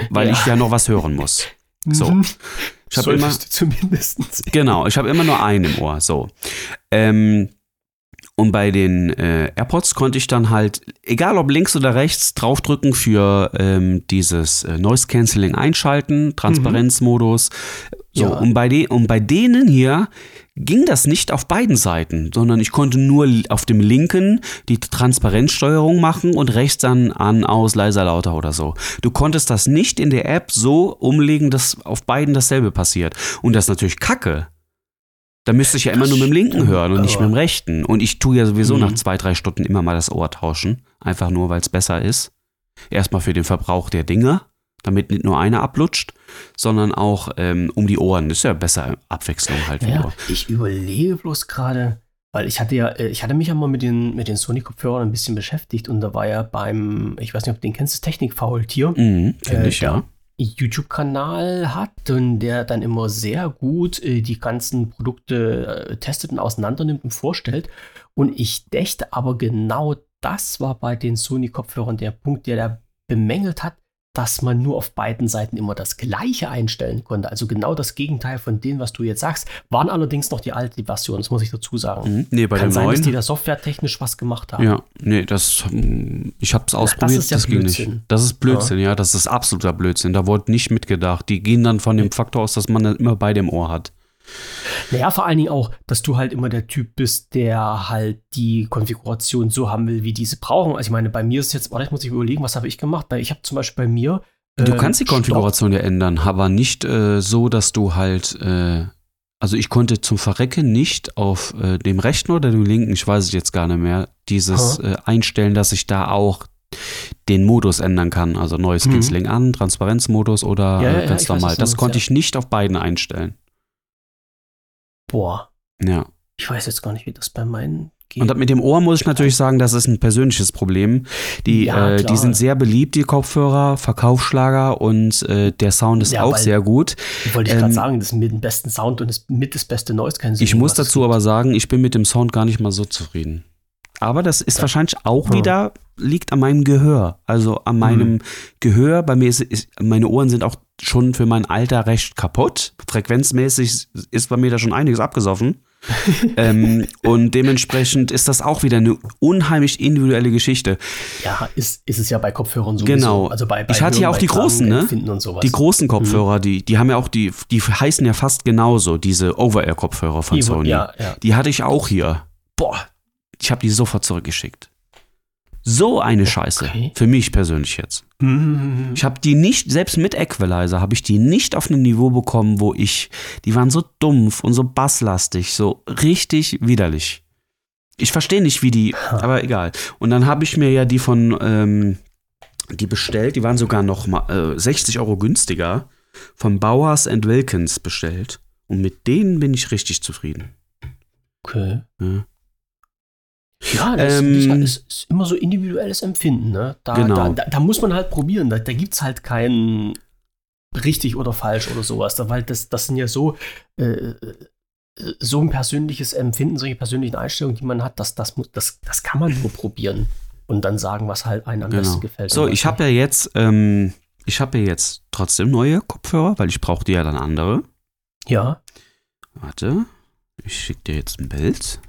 Weil Ja. ich ja noch was hören muss. So. Mhm. Ich habe immer, zumindest. Genau, ich habe immer nur einen im Ohr. So. Ähm, und bei den äh, AirPods konnte ich dann halt, egal ob links oder rechts, draufdrücken für ähm, dieses äh, Noise Cancelling einschalten, Transparenzmodus. So, Ja. und, bei de und bei denen hier ging das nicht auf beiden Seiten, sondern ich konnte nur auf dem linken die Transparenzsteuerung machen und rechts dann an, aus, leiser, lauter oder so. Du konntest das nicht in der App so umlegen, dass auf beiden dasselbe passiert. Und das ist natürlich kacke. Da müsste ich ja immer nur mit dem linken hören und nicht mit dem rechten. Und ich tue ja sowieso Mhm. nach zwei, drei Stunden immer mal das Ohr tauschen. Einfach nur, weil es besser ist. Erstmal für den Verbrauch der Dinge, damit nicht nur einer ablutscht, sondern auch ähm, um die Ohren. Das ist ja besser Abwechslung halt. Ja, ich überlege bloß gerade, weil ich hatte ja, äh, ich hatte mich ja mal mit den, mit den Sony-Kopfhörern ein bisschen beschäftigt und da war ja beim, ich weiß nicht, ob du den kennst, das Technikfaultier, Mhm, Äh, ich, ja. YouTube-Kanal hat und der dann immer sehr gut äh, die ganzen Produkte äh, testet und auseinandernimmt und vorstellt. Und ich dächte aber genau das war bei den Sony-Kopfhörern der Punkt, der da bemängelt hat, dass man nur auf beiden Seiten immer das Gleiche einstellen konnte. Also genau das Gegenteil von dem, was du jetzt sagst. Waren allerdings noch die alte Version, das muss ich dazu sagen. Mhm. Nee, bei Kann sein, dass die neuen. da softwaretechnisch was gemacht haben. Ja, nee, das, hm, ich habe es ausprobiert, ist ja das ging Blödsinn. nicht. Das ist Blödsinn, ja. das ist absoluter Blödsinn. Da wurde nicht mitgedacht. Die gehen dann von dem Faktor aus, dass man das immer bei dem Ohr hat. Naja, vor allen Dingen auch, dass du halt immer der Typ bist, der halt die Konfiguration so haben will, wie diese brauchen. Also ich meine, bei mir ist jetzt, warte, ich muss ich überlegen, was habe ich gemacht? Weil ich habe zum Beispiel bei mir. Du äh, kannst die Stopp- Konfiguration ja ändern, aber nicht äh, so, dass du halt, äh, also ich konnte zum Verrecken nicht auf äh, dem rechten oder dem linken, ich weiß es jetzt gar nicht mehr, dieses äh, einstellen, dass ich da auch den Modus ändern kann. Also neues Mhm. An, Transparenzmodus oder Ja, ja, äh, ja, ganz weiß, normal. du Das konnte ja. ich nicht auf beiden einstellen. Boah, Ja. ich weiß jetzt gar nicht, wie das bei meinen geht. Und mit dem Ohr muss ich natürlich sagen, das ist ein persönliches Problem. Die, Ja, äh, die sind sehr beliebt, die Kopfhörer, Verkaufsschlager und äh, der Sound ist Ja, auch sehr gut. Wollte ich gerade ähm, sagen, das ist mit dem besten Sound und das mit das beste Noise kennen Ich muss dazu aber sagen, ich bin mit dem Sound gar nicht mal so zufrieden. Aber das ist wahrscheinlich auch Ja. wieder, liegt an meinem Gehör. Also an meinem Mhm. Gehör. Bei mir ist, ist, meine Ohren sind auch schon für mein Alter recht kaputt. Frequenzmäßig ist bei mir da schon einiges abgesoffen. [laughs] ähm, und dementsprechend ist das auch wieder eine unheimlich individuelle Geschichte. Ja, ist, ist es ja bei Kopfhörern sowieso. Genau. Also bei, bei Ich hatte ja Hören, auch die bei großen, ne? Die großen Kopfhörer, die, die haben ja auch die, die heißen ja fast genauso, diese Over-Ear-Kopfhörer von Die- Sony. Ja, ja. Die hatte ich auch hier. Boah, ich habe die sofort zurückgeschickt. So eine Scheiße. Okay. Für mich persönlich jetzt. Mhm. Ich habe die nicht, selbst mit Equalizer, habe ich die nicht auf einem Niveau bekommen, wo ich, die waren so dumpf und so basslastig, so richtig widerlich. Ich verstehe nicht, wie die, aber egal. Und dann habe ich mir ja die von, ähm, die bestellt, die waren sogar noch mal äh, 60 Euro günstiger, von Bowers and Wilkins bestellt. Und mit denen bin ich richtig zufrieden. Okay. Ja. Ja, das Ähm, ist, ist, ist immer so individuelles Empfinden. Ne? Da, Genau. da, da, da muss man halt probieren. Da, da gibt es halt kein richtig oder falsch oder sowas. Da, weil das, das sind ja so, äh, so ein persönliches Empfinden, solche persönlichen Einstellungen, die man hat, das, das, muss, das, das kann man nur probieren und dann sagen, was halt einem am besten Genau. gefällt. So, ich habe ja jetzt, ähm, ich habe ja jetzt trotzdem neue Kopfhörer, weil ich brauchte ja dann andere. Ja. Warte, ich schicke dir jetzt ein Bild,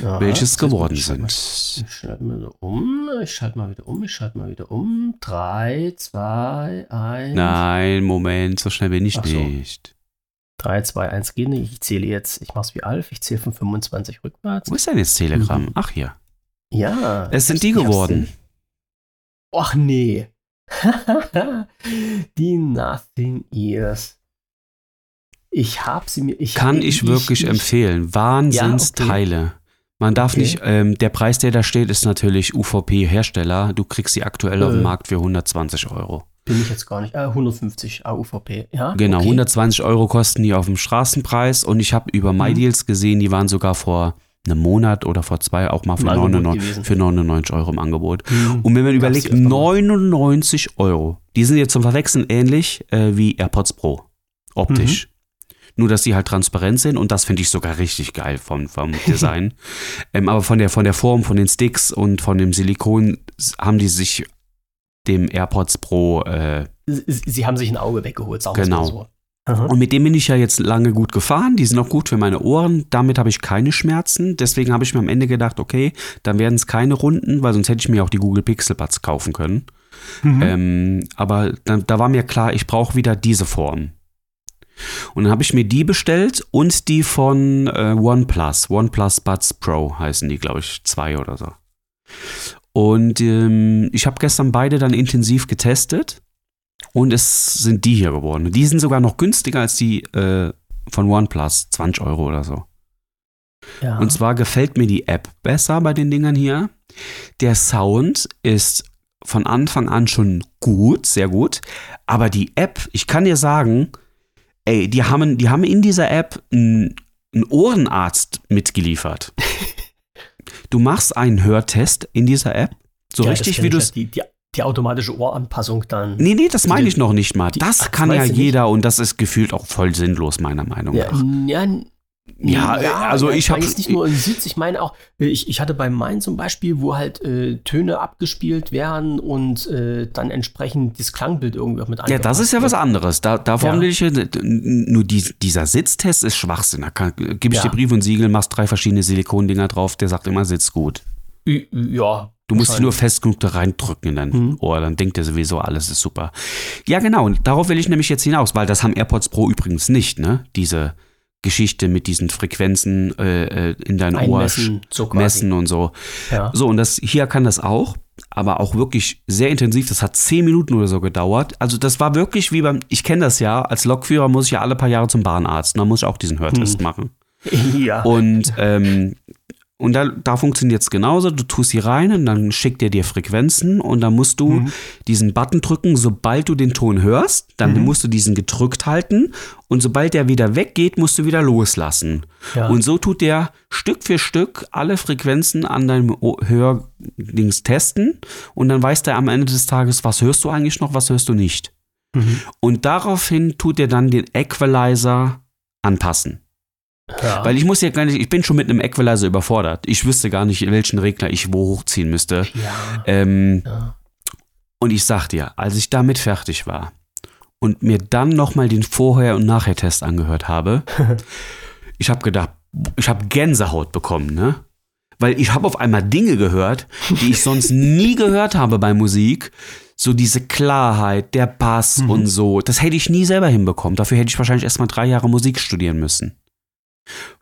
ja welches geworden ich schalte mal- sind. Ich schalte mal wieder um, ich schalte mal wieder um, ich schalte mal wieder um. Drei, zwei, eins. Nein, Moment, so schnell bin ich Ach so. nicht. 3, 2, 1 geht nicht. Ich zähle jetzt, ich mache es wie Alf, ich zähle von 25 rückwärts. Wo ist denn jetzt Telegram? Mhm. Ach hier. Ja. Es sind die ich geworden. Och nee. [laughs] die Nothing Ears. Ich habe sie mir. Ich Kann ich, wirklich empfehlen. Wahnsinnsteile. Man darf Okay. nicht, ähm, der Preis, der da steht, ist natürlich UVP-Hersteller. Du kriegst sie aktuell auf dem Äh. Markt für 120 Euro. Bin ich jetzt gar nicht. Äh, 150 AUVP, ja? Genau, okay. 120 Euro kosten die auf dem Straßenpreis und ich habe über Mhm. MyDeals gesehen, die waren sogar vor einem Monat oder vor zwei auch mal für, Im Angebot 99, gewesen. für 99 Euro im Angebot. Mhm. Und wenn man überlegt, die öfter mal. 99 Euro, die sind jetzt zum Verwechseln ähnlich äh, wie AirPods Pro, optisch. Mhm. Nur, dass die halt transparent sind und das finde ich sogar richtig geil vom, vom Design. [laughs] ähm, aber von der, von der Form, von den Sticks und von dem Silikon haben die sich dem AirPods Pro äh, Sie, sie haben sich ein Auge weggeholt, sagen Genau. so. Aha. Und mit dem bin ich ja jetzt lange gut gefahren. Die sind auch gut für meine Ohren. Damit habe ich keine Schmerzen. Deswegen habe ich mir am Ende gedacht, okay, dann werden es keine Runden, weil sonst hätte ich mir auch die Google Pixel Buds kaufen können. Mhm. Ähm, aber da, da war mir klar, ich brauche wieder diese Form. Und dann habe ich mir die bestellt und die von äh, OnePlus. OnePlus Buds Pro heißen die, glaube ich, zwei oder so. Und ähm, ich habe gestern beide dann intensiv getestet und es sind die hier geworden. Die sind sogar noch günstiger als die äh, von OnePlus, 20 Euro oder so. ja. Und zwar gefällt mir die App besser bei den Dingern hier. Der Sound ist von Anfang an schon gut, sehr gut. Aber die App, ich kann dir sagen, ey, die haben, die haben in dieser App einen, einen Ohrenarzt mitgeliefert. [laughs] Du machst einen Hörtest in dieser App, so Ja, richtig wie du es. die, die, die automatische Ohranpassung dann. Nee, nee, das meine ich noch nicht mal. die- Das kann ja du nicht? jeder und das ist gefühlt auch voll sinnlos, meiner Meinung Ja, nach. ja, Ja, also ja, ich meine hab- jetzt nicht nur Sitz, ich meine auch, äh, ich, ich hatte bei Main zum Beispiel, wo halt äh, Töne abgespielt werden und äh, dann entsprechend das Klangbild irgendwie auch mit Ja, das ist ja was anderes. Da, will ich ja- nur die, dieser Sitztest ist Schwachsinn. Da kann, gebe ich Ja. dir Brief und Siegel, machst drei verschiedene Silikondinger drauf, der sagt immer, sitzt gut. Ja. Du musst dich nur fest genug da reindrücken in dein Mhm. Ohr, dann denkt er sowieso, alles ist super. Ja, genau, und darauf will ich nämlich jetzt hinaus, weil das haben AirPods Pro übrigens nicht, ne? Diese Geschichte mit diesen Frequenzen äh, äh, in dein Ohr so messen und so. Ja. So, und das hier kann das auch, aber auch wirklich sehr intensiv. Das hat zehn Minuten oder so gedauert. Also, das war wirklich wie beim, ich kenne das ja, als Lokführer muss ich ja alle paar Jahre zum Bahnarzt. Und dann muss ich auch diesen Hörtest Hm. machen. [laughs] ja. Und, ähm, und da, da funktioniert es genauso. Du tust sie rein und dann schickt er dir Frequenzen und dann musst du Mhm. diesen Button drücken, sobald du den Ton hörst. Dann Mhm. musst du diesen gedrückt halten und sobald der wieder weggeht, musst du wieder loslassen. ja. Und so tut der Stück für Stück alle Frequenzen an deinem Hördings testen und dann weiß der am Ende des Tages, was hörst du eigentlich noch, was hörst du nicht. Mhm. Und daraufhin tut er dann den Equalizer anpassen. Ja. Weil ich muss ja gar nicht, ich bin schon mit einem Equalizer überfordert. Ich wüsste gar nicht, welchen Regler ich wo hochziehen müsste. ja. Ähm, ja. und ich sag dir, als ich damit fertig war und mir dann nochmal den Vorher- und Nachher-Test angehört habe, [laughs] ich habe gedacht, ich habe Gänsehaut bekommen, ne? Weil ich habe auf einmal Dinge gehört, die ich sonst [laughs] nie gehört habe bei Musik. So diese Klarheit, der Bass Mhm. und so. Das hätte ich nie selber hinbekommen. Dafür hätte ich wahrscheinlich erstmal drei Jahre Musik studieren müssen.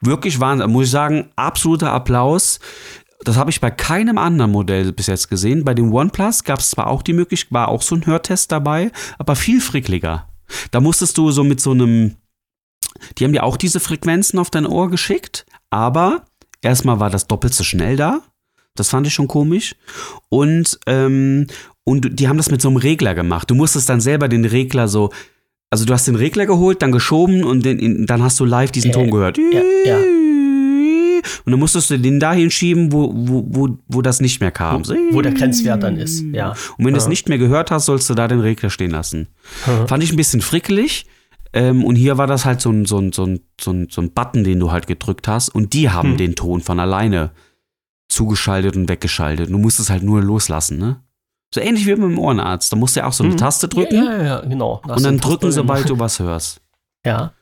Wirklich Wahnsinn. Muss ich sagen, absoluter Applaus. Das habe ich bei keinem anderen Modell bis jetzt gesehen. Bei dem OnePlus gab es zwar auch die Möglichkeit, war auch so ein Hörtest dabei, aber viel frickliger. Da musstest du so mit so einem, die haben dir auch diese Frequenzen auf dein Ohr geschickt, aber erstmal war das doppelt so schnell da. Das fand ich schon komisch. Und, ähm, und die haben das mit so einem Regler gemacht. Du musstest dann selber den Regler so, also du hast den Regler geholt, dann geschoben und den, dann hast du live diesen Äh, Ton gehört. ja, ja. Und dann musstest du den dahin schieben, wo, wo, wo, wo das nicht mehr kam. Wo, wo der Grenzwert dann ist. Ja. Und wenn du es nicht mehr gehört hast, sollst du da den Regler stehen lassen. Ja. Fand ich ein bisschen frickelig. Ähm, und hier war das halt so ein, so, ein, so, ein, so, ein, so ein Button, den du halt gedrückt hast. Und die haben Hm. den Ton von alleine zugeschaltet und weggeschaltet. Du musst es halt nur loslassen, ne? So ähnlich wie mit dem Ohrenarzt. Da musst du ja auch so eine Mhm. Taste drücken Ja, ja, ja, genau. Da und dann drücken, sobald du was hörst. [laughs] Ja,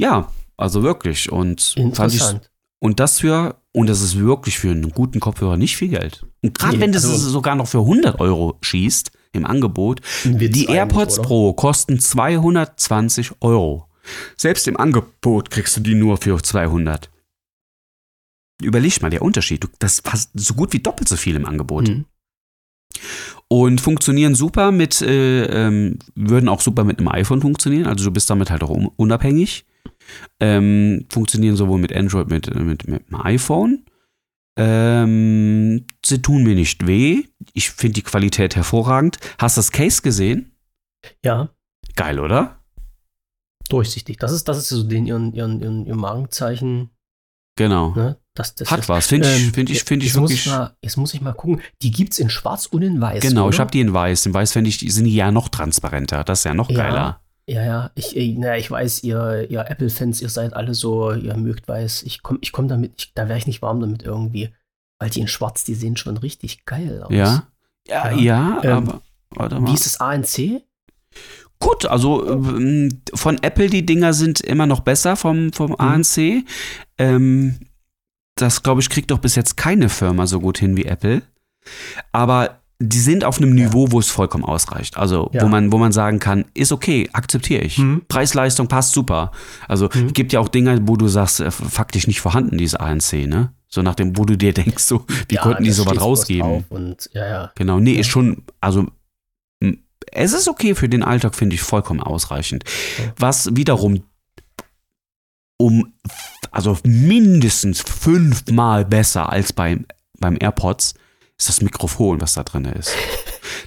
Ja, also wirklich. Und fand ich, interessant. und das für, und das ist wirklich für einen guten Kopfhörer nicht viel Geld. Und gerade Nee, wenn du es also- sogar noch für 100 Euro schießt im Angebot, die AirPods oder? Pro kosten 220 Euro. Selbst im Angebot kriegst du die nur für 200. Überleg mal, der Unterschied. Du, das fast so gut wie doppelt so viel im Angebot. Mhm. Und funktionieren super mit, äh, ähm, würden auch super mit einem iPhone funktionieren. Also du bist damit halt auch un- unabhängig. Ähm, funktionieren sowohl mit Android mit, mit, mit dem iPhone. Ähm, sie tun mir nicht weh. Ich finde die Qualität hervorragend. Hast du das Case gesehen? Ja, Geil, oder? durchsichtig. Das ist, das ist so den, ihren, ihren, ihren, ihr Markenzeichen. Genau. Ne? Das, das Hat ist, was. Finde ich, Ähm, find ich, find ich wirklich. mal, jetzt muss ich mal gucken. Die gibt es in schwarz und in weiß. Genau, oder? ich habe die in weiß. In weiß finde ich, die sind die ja noch transparenter. Das ist ja noch Ja. geiler. Ja, ja, ich, äh, na, ich weiß, ihr, ihr Apple-Fans, ihr seid alle so, ihr mögt weiß. Ich komme ich komm damit, ich, da wäre ich nicht warm damit irgendwie. Weil die in schwarz, die sehen schon richtig geil aus. Ja. Ja, Ja. ja, Ähm, aber. Warte mal. Wie ist das ANC? Gut, also ähm, von Apple die Dinger sind immer noch besser vom, Mhm. vom ANC. Ähm, das, glaube ich, kriegt doch bis jetzt keine Firma so gut hin wie Apple. Aber die sind auf einem Ja. Niveau, wo es vollkommen ausreicht. Also, Ja. wo, man, wo man sagen kann, ist okay, akzeptiere ich. Mhm. Preis-Leistung passt super. Also, Mhm. es gibt ja auch Dinge, wo du sagst, äh, faktisch nicht vorhanden, dieses ANC, ne? So nach dem, wo du dir denkst, so, wie Ja, konnten die sowas rausgeben? Und, ja, ja. Genau, nee, Ja. ist schon, also es ist okay für den Alltag, finde ich vollkommen ausreichend. Was wiederum um, also mindestens fünfmal besser als beim, beim AirPods ist das Mikrofon, was da drin ist.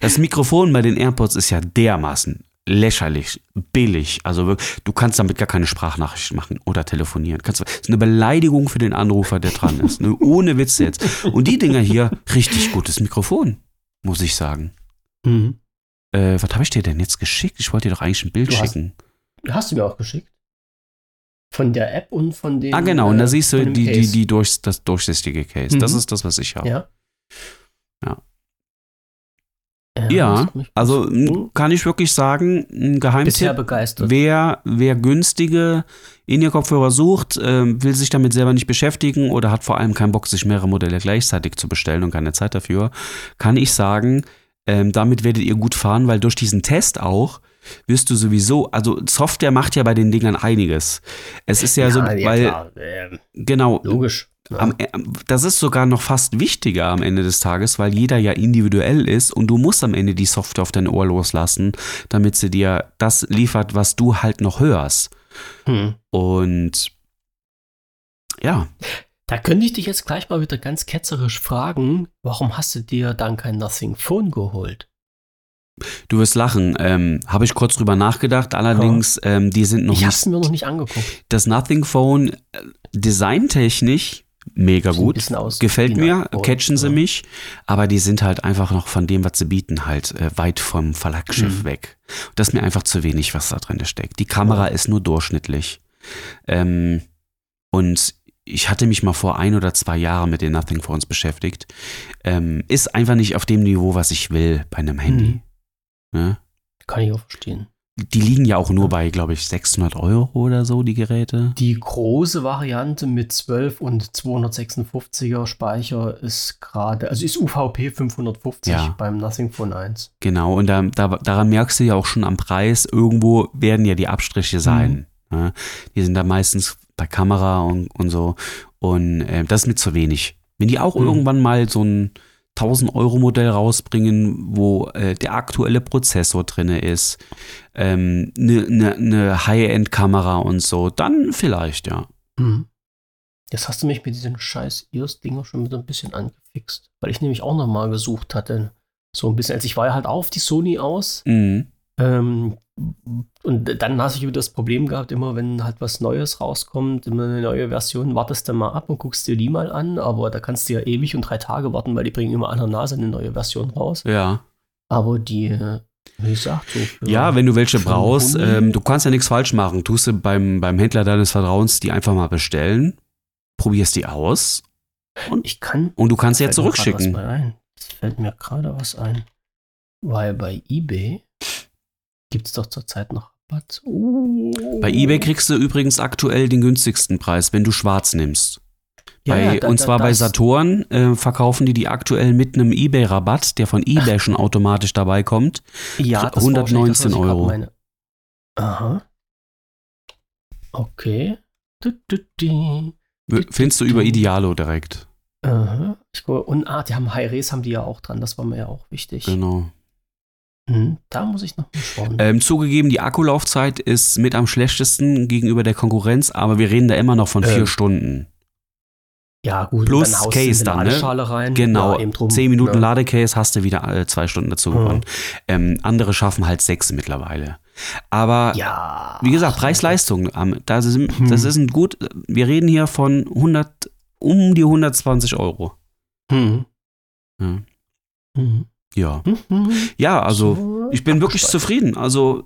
Das Mikrofon bei den AirPods ist ja dermaßen lächerlich, billig. Also du kannst damit gar keine Sprachnachricht machen oder telefonieren. Das ist eine Beleidigung für den Anrufer, der dran ist. Ne? Ohne Witz jetzt. Und die Dinger hier, richtig gutes Mikrofon, muss ich sagen. Mhm. Äh, was habe ich dir denn jetzt geschickt? Ich wollte dir doch eigentlich ein Bild Du hast- schicken. Hast du mir auch geschickt? Von der App und von den. Ah, genau. Und da äh, siehst du dem die, die, die durch, das durchsichtige Case. Das Mhm. ist das, was ich habe. Ja. Ja. Ja, Ja, also kann ich wirklich sagen, ein bisher Geheimtipp. begeistert. Wer, wer günstige In-Ear-Kopfhörer sucht, ähm, will sich damit selber nicht beschäftigen oder hat vor allem keinen Bock, sich mehrere Modelle gleichzeitig zu bestellen und keine Zeit dafür, kann ich sagen, ähm, damit werdet ihr gut fahren, weil durch diesen Test auch wirst du sowieso, also Software macht ja bei den Dingern einiges. Es ist ja, so, weil, klar, ähm, genau, logisch. Ja. am, äh, das ist sogar noch fast wichtiger am Ende des Tages, weil jeder ja individuell ist und du musst am Ende die Software auf dein Ohr loslassen, damit sie dir das liefert, was du halt noch hörst. Hm. Und ja, Da könnte ich dich jetzt gleich mal wieder ganz ketzerisch fragen, warum hast du dir dann kein Nothing Phone geholt? du wirst lachen. Ähm, Habe ich kurz drüber nachgedacht, allerdings, ähm, die sind noch ich habe es nicht. mir noch nicht angeguckt. Das Nothing Phone äh, designtechnisch mega gut. aus Gefällt mir, catchen sie ja. mich, aber die sind halt einfach noch von dem, was sie bieten, halt äh, weit vom Flaggschiff Mhm. weg. Das ist mir einfach zu wenig, was da drin steckt. Die Kamera ist nur durchschnittlich. Ähm, und ich hatte mich mal vor ein oder zwei Jahren mit den Nothing Phones beschäftigt. Ähm, ist einfach nicht auf dem Niveau, was ich will bei einem Handy. Mhm. Ne? Kann ich auch verstehen. Die liegen ja auch nur bei, glaube ich, 600 Euro oder so, die Geräte. Die große Variante mit 12 und 256er Speicher ist gerade, also ist UVP 550 Ja. beim Nothing Phone 1. Genau, und da, da, daran merkst du ja auch schon am Preis, irgendwo werden ja die Abstriche sein. Ne? Die sind da meistens bei Kamera und, und so. Und äh, das ist mir zu wenig. Wenn die auch Mhm. irgendwann mal so ein 1000-Euro-Modell rausbringen, wo äh, der aktuelle Prozessor drin ist, eine ne, ne, ne High-End-Kamera und so, dann vielleicht, ja. Mhm. Jetzt hast du mich mit diesen scheiß Ears-Dinger schon wieder ein bisschen angefixt, weil ich nämlich auch noch mal gesucht hatte. So ein bisschen, also ich war ja halt auf die Sony aus Mhm. Ähm, und dann hast du wieder das Problem gehabt, immer wenn halt was Neues rauskommt, immer eine neue Version, wartest du mal ab und guckst dir die mal an, aber da kannst du ja ewig und drei Tage warten, weil die bringen immer an der Nase eine neue Version raus. Ja. Aber die, wie gesagt, so Ja, wenn du welche brauchst, ähm, du kannst ja nichts falsch machen. Tust du beim, beim Händler deines Vertrauens die einfach mal bestellen, probierst die aus ich kann und du kannst sie ja zurückschicken. Es fällt mir gerade was ein. Weil bei eBay gibt es doch zurzeit noch Rabatt. Uh. Bei eBay kriegst du übrigens aktuell den günstigsten Preis, wenn du schwarz nimmst. Bei, ja, da- und da- zwar bei das- Saturn äh, verkaufen die die aktuell mit einem eBay-Rabatt, der von eBay schon automatisch dabei kommt. Ja, das war 119 wahrscheinlich das, Euro. Aha. Okay. Du, du, du. Findest du über Idealo direkt. Aha. Ich glaube, und ah, die haben Hi-Res haben die ja auch dran, das war mir ja auch wichtig. Genau. Hm, da muss ich noch schauen. Ähm, zugegeben, die Akkulaufzeit ist mit am schlechtesten gegenüber der Konkurrenz, aber wir reden da immer noch von vier Ähm, Stunden. ja, gut, plus dann Case dann, ne? Rein. Genau, ja, eben drum. zehn Minuten ja. Ladecase hast du wieder äh, zwei Stunden dazu Ja. gewonnen. Ähm, andere schaffen halt sechs mittlerweile. Aber Ja. wie gesagt, Preis-Leistung, ähm, das ist, Hm. das ist ein gut, wir reden hier von 100, um die 120 Euro. Hm. Ja. Hm. Ja, ja also So, ich bin wirklich zufrieden. Also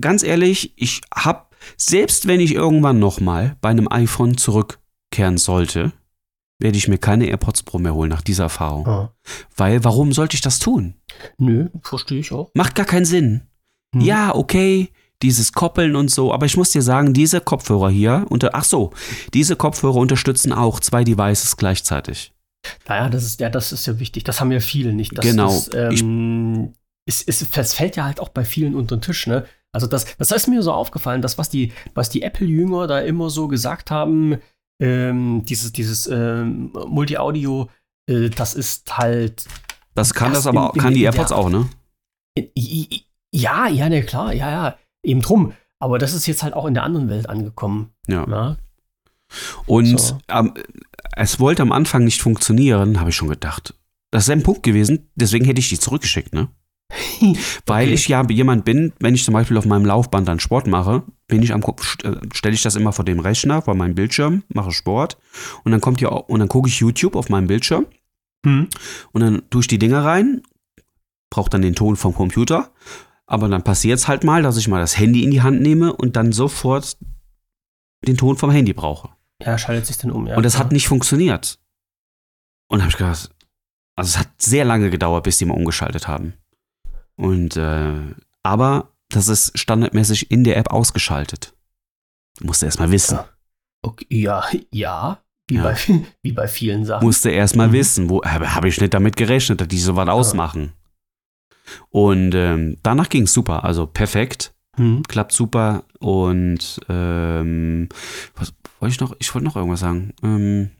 ganz ehrlich, ich habe, selbst wenn ich irgendwann nochmal bei einem iPhone zurückkehren sollte, werde ich mir keine AirPods Pro mehr holen nach dieser Erfahrung. Ah. Weil, warum sollte ich das tun? Nö, verstehe ich auch. Macht gar keinen Sinn. Hm. Ja, okay, dieses Koppeln und so, aber ich muss dir sagen, diese Kopfhörer hier, unter, ach so, diese Kopfhörer unterstützen auch zwei Devices gleichzeitig. Naja, das ist, ja, das ist ja wichtig. Das haben ja viele nicht. Das, Genau. Das, ähm, es, es, das fällt ja halt auch bei vielen unter den Tisch, ne? Also das, das ist mir so aufgefallen, dass was die, was die Apple-Jünger da immer so gesagt haben, ähm, dieses, dieses ähm, Multi-Audio, äh, das ist halt Das kann Das aber, in- in- kann die in AirPods der- auch, ne? I- Ja, ja, ne, klar, ja, ja, eben drum. Aber das ist jetzt halt auch in der anderen Welt angekommen. Ja. Na? Und So. ähm, es wollte am Anfang nicht funktionieren, habe ich schon gedacht. Das ist ein Punkt gewesen, deswegen hätte ich die zurückgeschickt, ne? [laughs] Weil Okay. ich ja jemand bin, wenn ich zum Beispiel auf meinem Laufband dann Sport mache, bin ich am Kopf, stelle ich das immer vor dem Rechner, vor meinem Bildschirm, mache Sport und dann kommt ja und dann gucke ich YouTube auf meinem Bildschirm Hm. und dann tue ich die Dinger rein, brauche dann den Ton vom Computer, aber dann passiert es halt mal, dass ich mal das Handy in die Hand nehme und dann sofort den Ton vom Handy brauche. Ja, schaltet sich dann um, ja. Und das hat nicht funktioniert. Und habe ich gedacht, also es hat sehr lange gedauert, bis die mal umgeschaltet haben. Und äh, aber das ist standardmäßig in der App ausgeschaltet. Musste erst mal wissen. Ja. Okay, ja, ja. Wie, Ja. Bei, wie bei vielen Sachen. Musste erst mal Mhm. wissen, wo habe hab ich nicht damit gerechnet, dass die so was ausmachen. Und ähm, danach ging es super, also perfekt, Hm. klappt super. Und ähm, was wollte ich noch? Ich wollte noch irgendwas sagen. Ähm,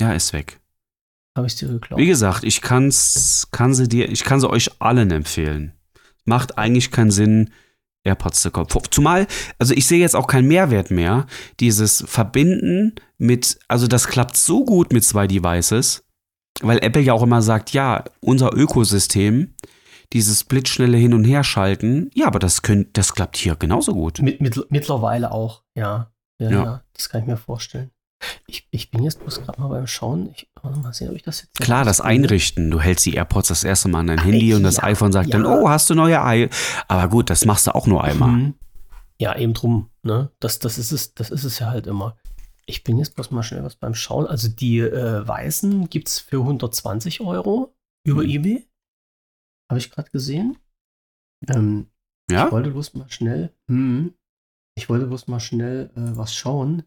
ja, ist weg. Habe ich dir geklaut. Wie gesagt, ich kann's, kann sie dir, ich kann sie euch allen empfehlen. Macht eigentlich keinen Sinn, AirPods zu kaufen. Zumal, also ich sehe jetzt auch keinen Mehrwert mehr. Dieses Verbinden mit, also das klappt so gut mit zwei Devices, weil Apple ja auch immer sagt, ja, unser Ökosystem, dieses blitzschnelle Hin- und Herschalten, ja, aber das könnt, das klappt hier genauso gut. Mit, mit, mittlerweile auch, ja. Ja, Ja. Das kann ich mir vorstellen. Ich, ich bin jetzt bloß gerade mal beim Schauen. Ich mal sehen, ob ich das jetzt. Klar, das Einrichten. Du hältst die AirPods das erste Mal an dein Handy und das iPhone sagt dann, ja. oh, hast du neue Ei. Aber gut, das machst du auch nur einmal. Mhm. Ja, eben drum. Ne? Das, das, ist es, das ist es ja halt immer. Ich bin jetzt bloß mal schnell was beim Schauen. Also die äh, weißen gibt es für 120 Euro über Mhm. eBay. Habe ich gerade gesehen. Ähm, Ja? Ich wollte bloß mal schnell, hm, ich wollte bloß mal schnell äh, was schauen,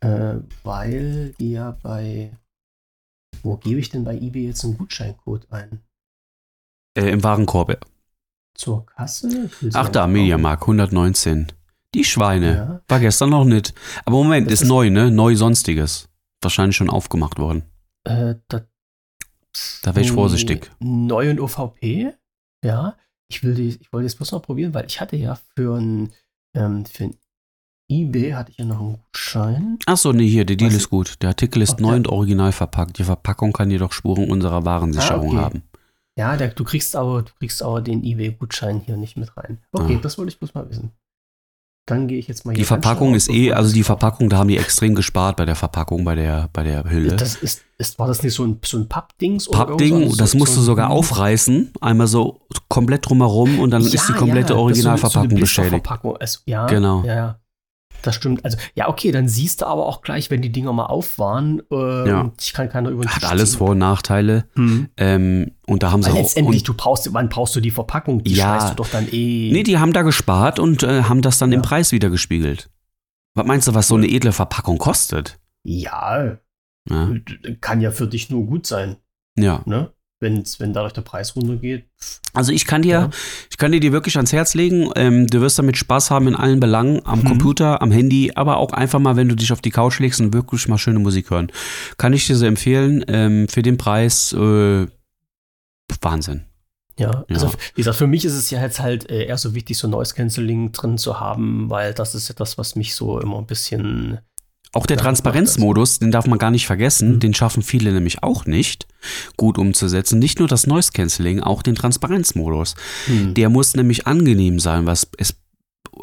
äh, weil die ja bei, wo gebe ich denn bei eBay jetzt einen Gutscheincode ein? Äh, Im Warenkorb. Zur Kasse? Ach mal da, schauen. Mediamarkt, 119. Die Schweine. Ja. War gestern noch nicht. Aber Moment, Das ist, ist- neu, ne? Neu sonstiges. Wahrscheinlich schon aufgemacht worden. Äh, das, Da wäre ich vorsichtig. Neu und OVP, ja. Ich, will die, ich wollte jetzt bloß noch probieren, weil ich hatte ja für ein, ähm, für eBay hatte ich ja noch einen Gutschein. Ach so, nee, hier, der Deal Was- ist gut. Der Artikel ist neu und original verpackt. Die Verpackung kann jedoch Spuren unserer Warensicherung Ah, okay. haben. Ja, der, du kriegst aber, du kriegst aber den eBay-Gutschein hier nicht mit rein. Okay, Ah. das wollte ich bloß mal wissen. Dann gehe ich jetzt mal Die hier ganz Verpackung ist eh, also die. Verpackung, da haben die extrem gespart bei der Verpackung, bei der, bei der Hülle. Das ist, ist, war das nicht so ein, so ein Pappdings? Pappding, irgendwas? das So- musst so- du sogar aufreißen, einmal so komplett drumherum und dann Ja, ist die komplette ja, Originalverpackung so beschädigt. Also, ja, Genau. Ja. Das stimmt. Also, ja, okay, dann siehst du aber auch gleich, wenn die Dinger mal auf waren, äh, Ja. ich kann keiner über Hat alles ziehen. Vor- und Nachteile. Hm. Ähm, und da haben sie Weil auch. letztendlich, du brauchst, wann brauchst du die Verpackung? Die Ja. schmeißt du doch dann eh. nee, die haben da gespart und äh, haben das dann Ja. im Preis wieder gespiegelt. Was meinst du, was so eine edle Verpackung kostet? ja, Ja. kann ja für dich nur gut sein. ja. Ne? Wenn's, wenn dadurch der Preis runtergeht. Also ich kann dir, Ja. ich kann dir die wirklich ans Herz legen. Ähm, du wirst damit Spaß haben in allen Belangen, am Mhm. Computer, am Handy, aber auch einfach mal, wenn du dich auf die Couch legst und wirklich mal schöne Musik hören. Kann ich dir so empfehlen. Ähm, für den Preis äh, Wahnsinn. Ja, also Ja. wie gesagt, für mich ist es ja jetzt halt äh, eher so wichtig, so Noise Cancelling drin zu haben, weil das ist etwas, was mich so immer ein bisschen. Auch der Transparenzmodus, den darf man gar nicht vergessen, Mhm. den schaffen viele nämlich auch nicht gut umzusetzen. Nicht nur das Noise Cancelling, auch den Transparenzmodus. Hm. Der muss nämlich angenehm sein, was es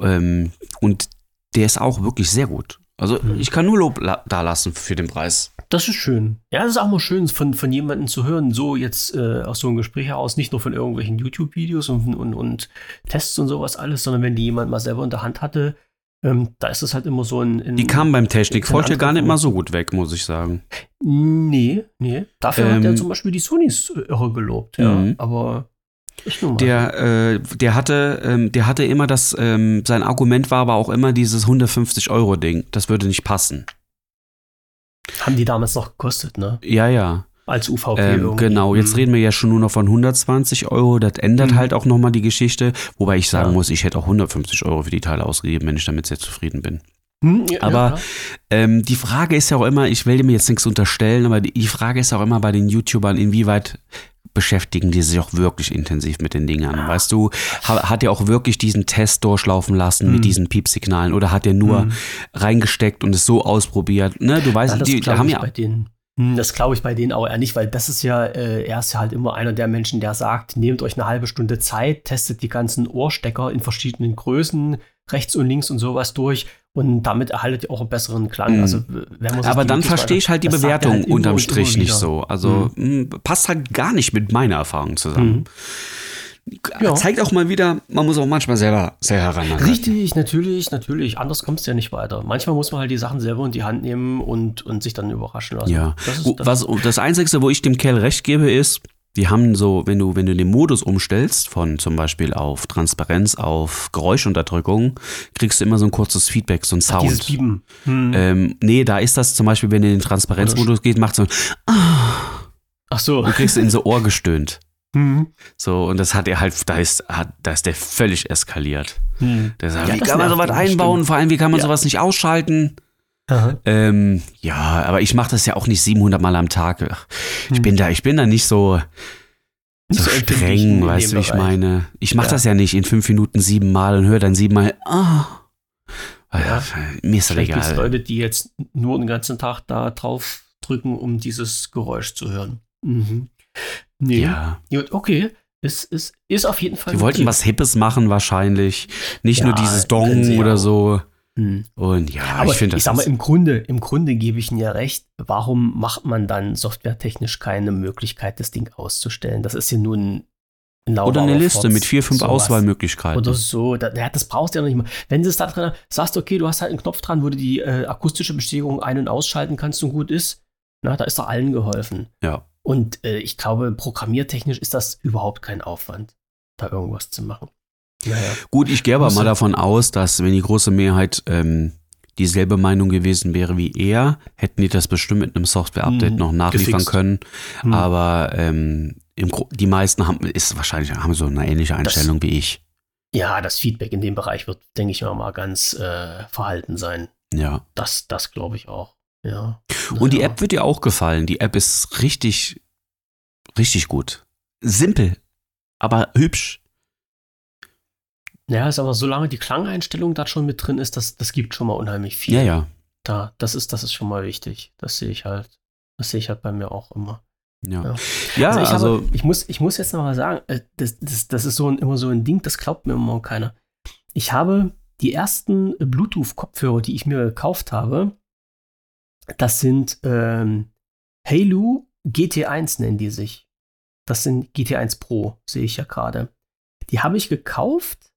ähm, und der ist auch wirklich sehr gut. Also Mhm. ich kann nur Lob la- da lassen für den Preis. Das ist schön. Ja, das ist auch mal schön, von, von jemandem zu hören, so jetzt äh, aus so einem Gespräch heraus, nicht nur von irgendwelchen YouTube-Videos und, und, und Tests und sowas alles, sondern wenn die jemand mal selber in der Hand hatte, ähm, da ist es halt immer so ein. ein Die kam beim Technik ja gar nicht mal so gut weg, muss ich sagen. Nee, nee. Dafür hat er Ähm, zum Beispiel die Sonys äh, irre gelobt, ja. Mhm. Aber. Der, äh, der hatte, ähm, der hatte immer das, ähm, sein Argument war aber auch immer dieses 150 Euro Ding. Das würde nicht passen. Haben die damals noch gekostet, ne? Ja, ja. Als UVP Ähm, genau, jetzt Mhm. reden wir ja schon nur noch von 120 Euro. Das ändert Mhm. halt auch nochmal die Geschichte. Wobei ich sagen Ja. muss, ich hätte auch 150 Euro für die Teile ausgegeben, wenn ich damit sehr zufrieden bin. Hm, ja, aber- ja, Ähm, die Frage ist ja auch immer, ich will mir jetzt nichts unterstellen, aber die, Frage ist auch immer bei den YouTubern, inwieweit beschäftigen die sich auch wirklich intensiv mit den Dingern. Weißt du, ha, hat er auch wirklich diesen Test durchlaufen lassen Mhm. mit diesen Piepsignalen oder hat er nur Mhm. reingesteckt und es so ausprobiert? Ne, du weißt, Ja, die, die haben ja Das glaube ich bei denen aber eher nicht, weil das ist ja, äh, er ist ja halt immer einer der Menschen, der sagt, nehmt euch eine halbe Stunde Zeit, testet die ganzen Ohrstecker in verschiedenen Größen, rechts und links und sowas durch und damit erhaltet ihr auch einen besseren Klang. Mhm. Also, wenn man Aber dann verstehe ich halt die er Bewertung halt unterm Strich nicht so. Also mh, passt halt gar nicht mit meiner Erfahrung zusammen. Mhm. Ja. Zeigt auch mal wieder, man muss auch manchmal selber sehr heranhalten. Richtig, natürlich, natürlich. Anders kommst du ja nicht weiter. Manchmal muss man halt die Sachen selber in die Hand nehmen und, und sich dann überraschen lassen. Ja. Das ist, Wo- das Was, das Einzige, wo ich dem Kerl recht gebe, ist, die haben so, wenn du, wenn du den Modus umstellst, von zum Beispiel auf Transparenz, auf Geräuschunterdrückung, kriegst du immer so ein kurzes Feedback, so ein Sound. dieses Bieben. Hm. Ähm, nee, da ist das zum Beispiel, wenn du in den Transparenzmodus geht, macht so, ein- Ach so. du kriegst in so Ohr gestöhnt. Hm. So, und das hat er halt, da ist, hat, da ist der völlig eskaliert. Hm. Der sagt, Ja, wie kann man sowas einbauen? stimmt. Vor allem, wie kann man Ja. sowas nicht ausschalten? Ähm, ja, aber ich mache das ja auch nicht 700 Mal am Tag. Ich Hm. bin da, ich bin da nicht so, so so streng, weißt du, wie ich meine? Ich mache Ja. das ja nicht in fünf Minuten siebenmal und höre dann siebenmal, ah. Ja. Mir ist das Vielleicht gibt es egal. Leute, die jetzt nur den ganzen Tag da drauf drücken, um dieses Geräusch zu hören. Mhm. Nee. Ja, Gut, okay. Es ist, ist auf jeden Fall. die wollten was Hippes machen wahrscheinlich. Nicht Ja, nur dieses sie Dong ja oder so. Hm. Und ja, Aber ich finde das. sag mal, im Grunde, im Grunde gebe ich Ihnen ja recht. Warum macht man dann softwaretechnisch keine Möglichkeit, das Ding auszustellen? Das ist ja nun ein oder eine Liste mit vier, fünf sowas. Auswahlmöglichkeiten. Oder so. Da, ja, das brauchst du ja noch nicht mal. Wenn du es da drin sagst, okay, du hast halt einen Knopf dran, wo du die äh, akustische Bestätigung ein- und ausschalten kannst und gut ist, na, da ist doch allen geholfen. Ja. Und äh, ich glaube, programmiertechnisch ist das überhaupt kein Aufwand, da irgendwas zu machen. Naja. Gut, ich gehe aber mal davon aus, dass wenn die große Mehrheit ähm, dieselbe Meinung gewesen wäre wie er, hätten die das bestimmt mit einem Software-Update Mhm, noch nachliefern gefixt. können. Hm. Aber ähm, die meisten haben, ist wahrscheinlich, haben so eine ähnliche Einstellung wie ich. Ja, das Feedback in dem Bereich wird, denke ich mal, mal ganz äh, verhalten sein. Ja. Das, das glaube ich auch. Ja. Und die. App wird dir auch gefallen. Die App ist richtig, richtig gut. Simpel, aber hübsch. Ja, ist aber solange die Klangeinstellung da schon mit drin ist, das, das gibt schon mal unheimlich viel. Ja, ja. Da, das ist, das ist schon mal wichtig. Das sehe ich halt. Das sehe ich halt bei mir auch immer. Ja, Ja. ja also ich, also, habe, ich, muss, ich muss jetzt noch mal sagen, äh, das, das, das ist so ein, immer so ein Ding, das glaubt mir immer keiner. Ich habe die ersten Bluetooth-Kopfhörer, die ich mir gekauft habe, das sind ähm, Halo GT1 nennen die sich. Das sind GT1 Pro, sehe ich ja gerade. Die habe ich gekauft,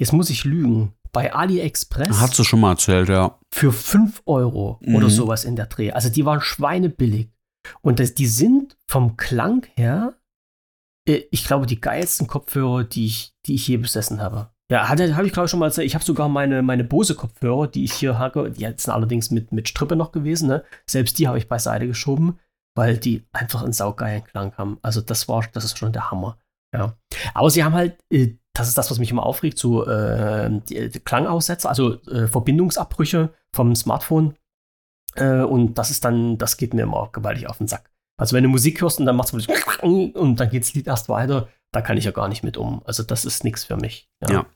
jetzt muss ich lügen, bei AliExpress hast du schon mal erzählt, ja. für 5 Euro oder Mhm. sowas in der Dreh. Also die waren schweinebillig. Und das, die sind vom Klang her, äh, ich glaube, die geilsten Kopfhörer, die ich, die ich je besessen habe. Ja, hatte- habe ich glaube ich schon mal erzählt. Ich habe sogar meine, meine Bose-Kopfhörer, die ich hier habe, die sind allerdings mit, mit Strippe noch gewesen. Ne? Selbst die habe ich beiseite geschoben, weil die einfach einen saugeilen Klang haben. Also das war, das ist schon der Hammer. Ja. Aber sie haben halt, äh, das ist das, was mich immer aufregt, so äh, die, die Klangaussetzer, also äh, Verbindungsabbrüche vom Smartphone. Äh, und das ist dann, das geht mir immer gewaltig auf den Sack. Also wenn du Musik hörst und dann machst du und dann geht das Lied erst weiter, da kann ich ja gar nicht mit um. Also das ist nichts für mich. Ja. ja.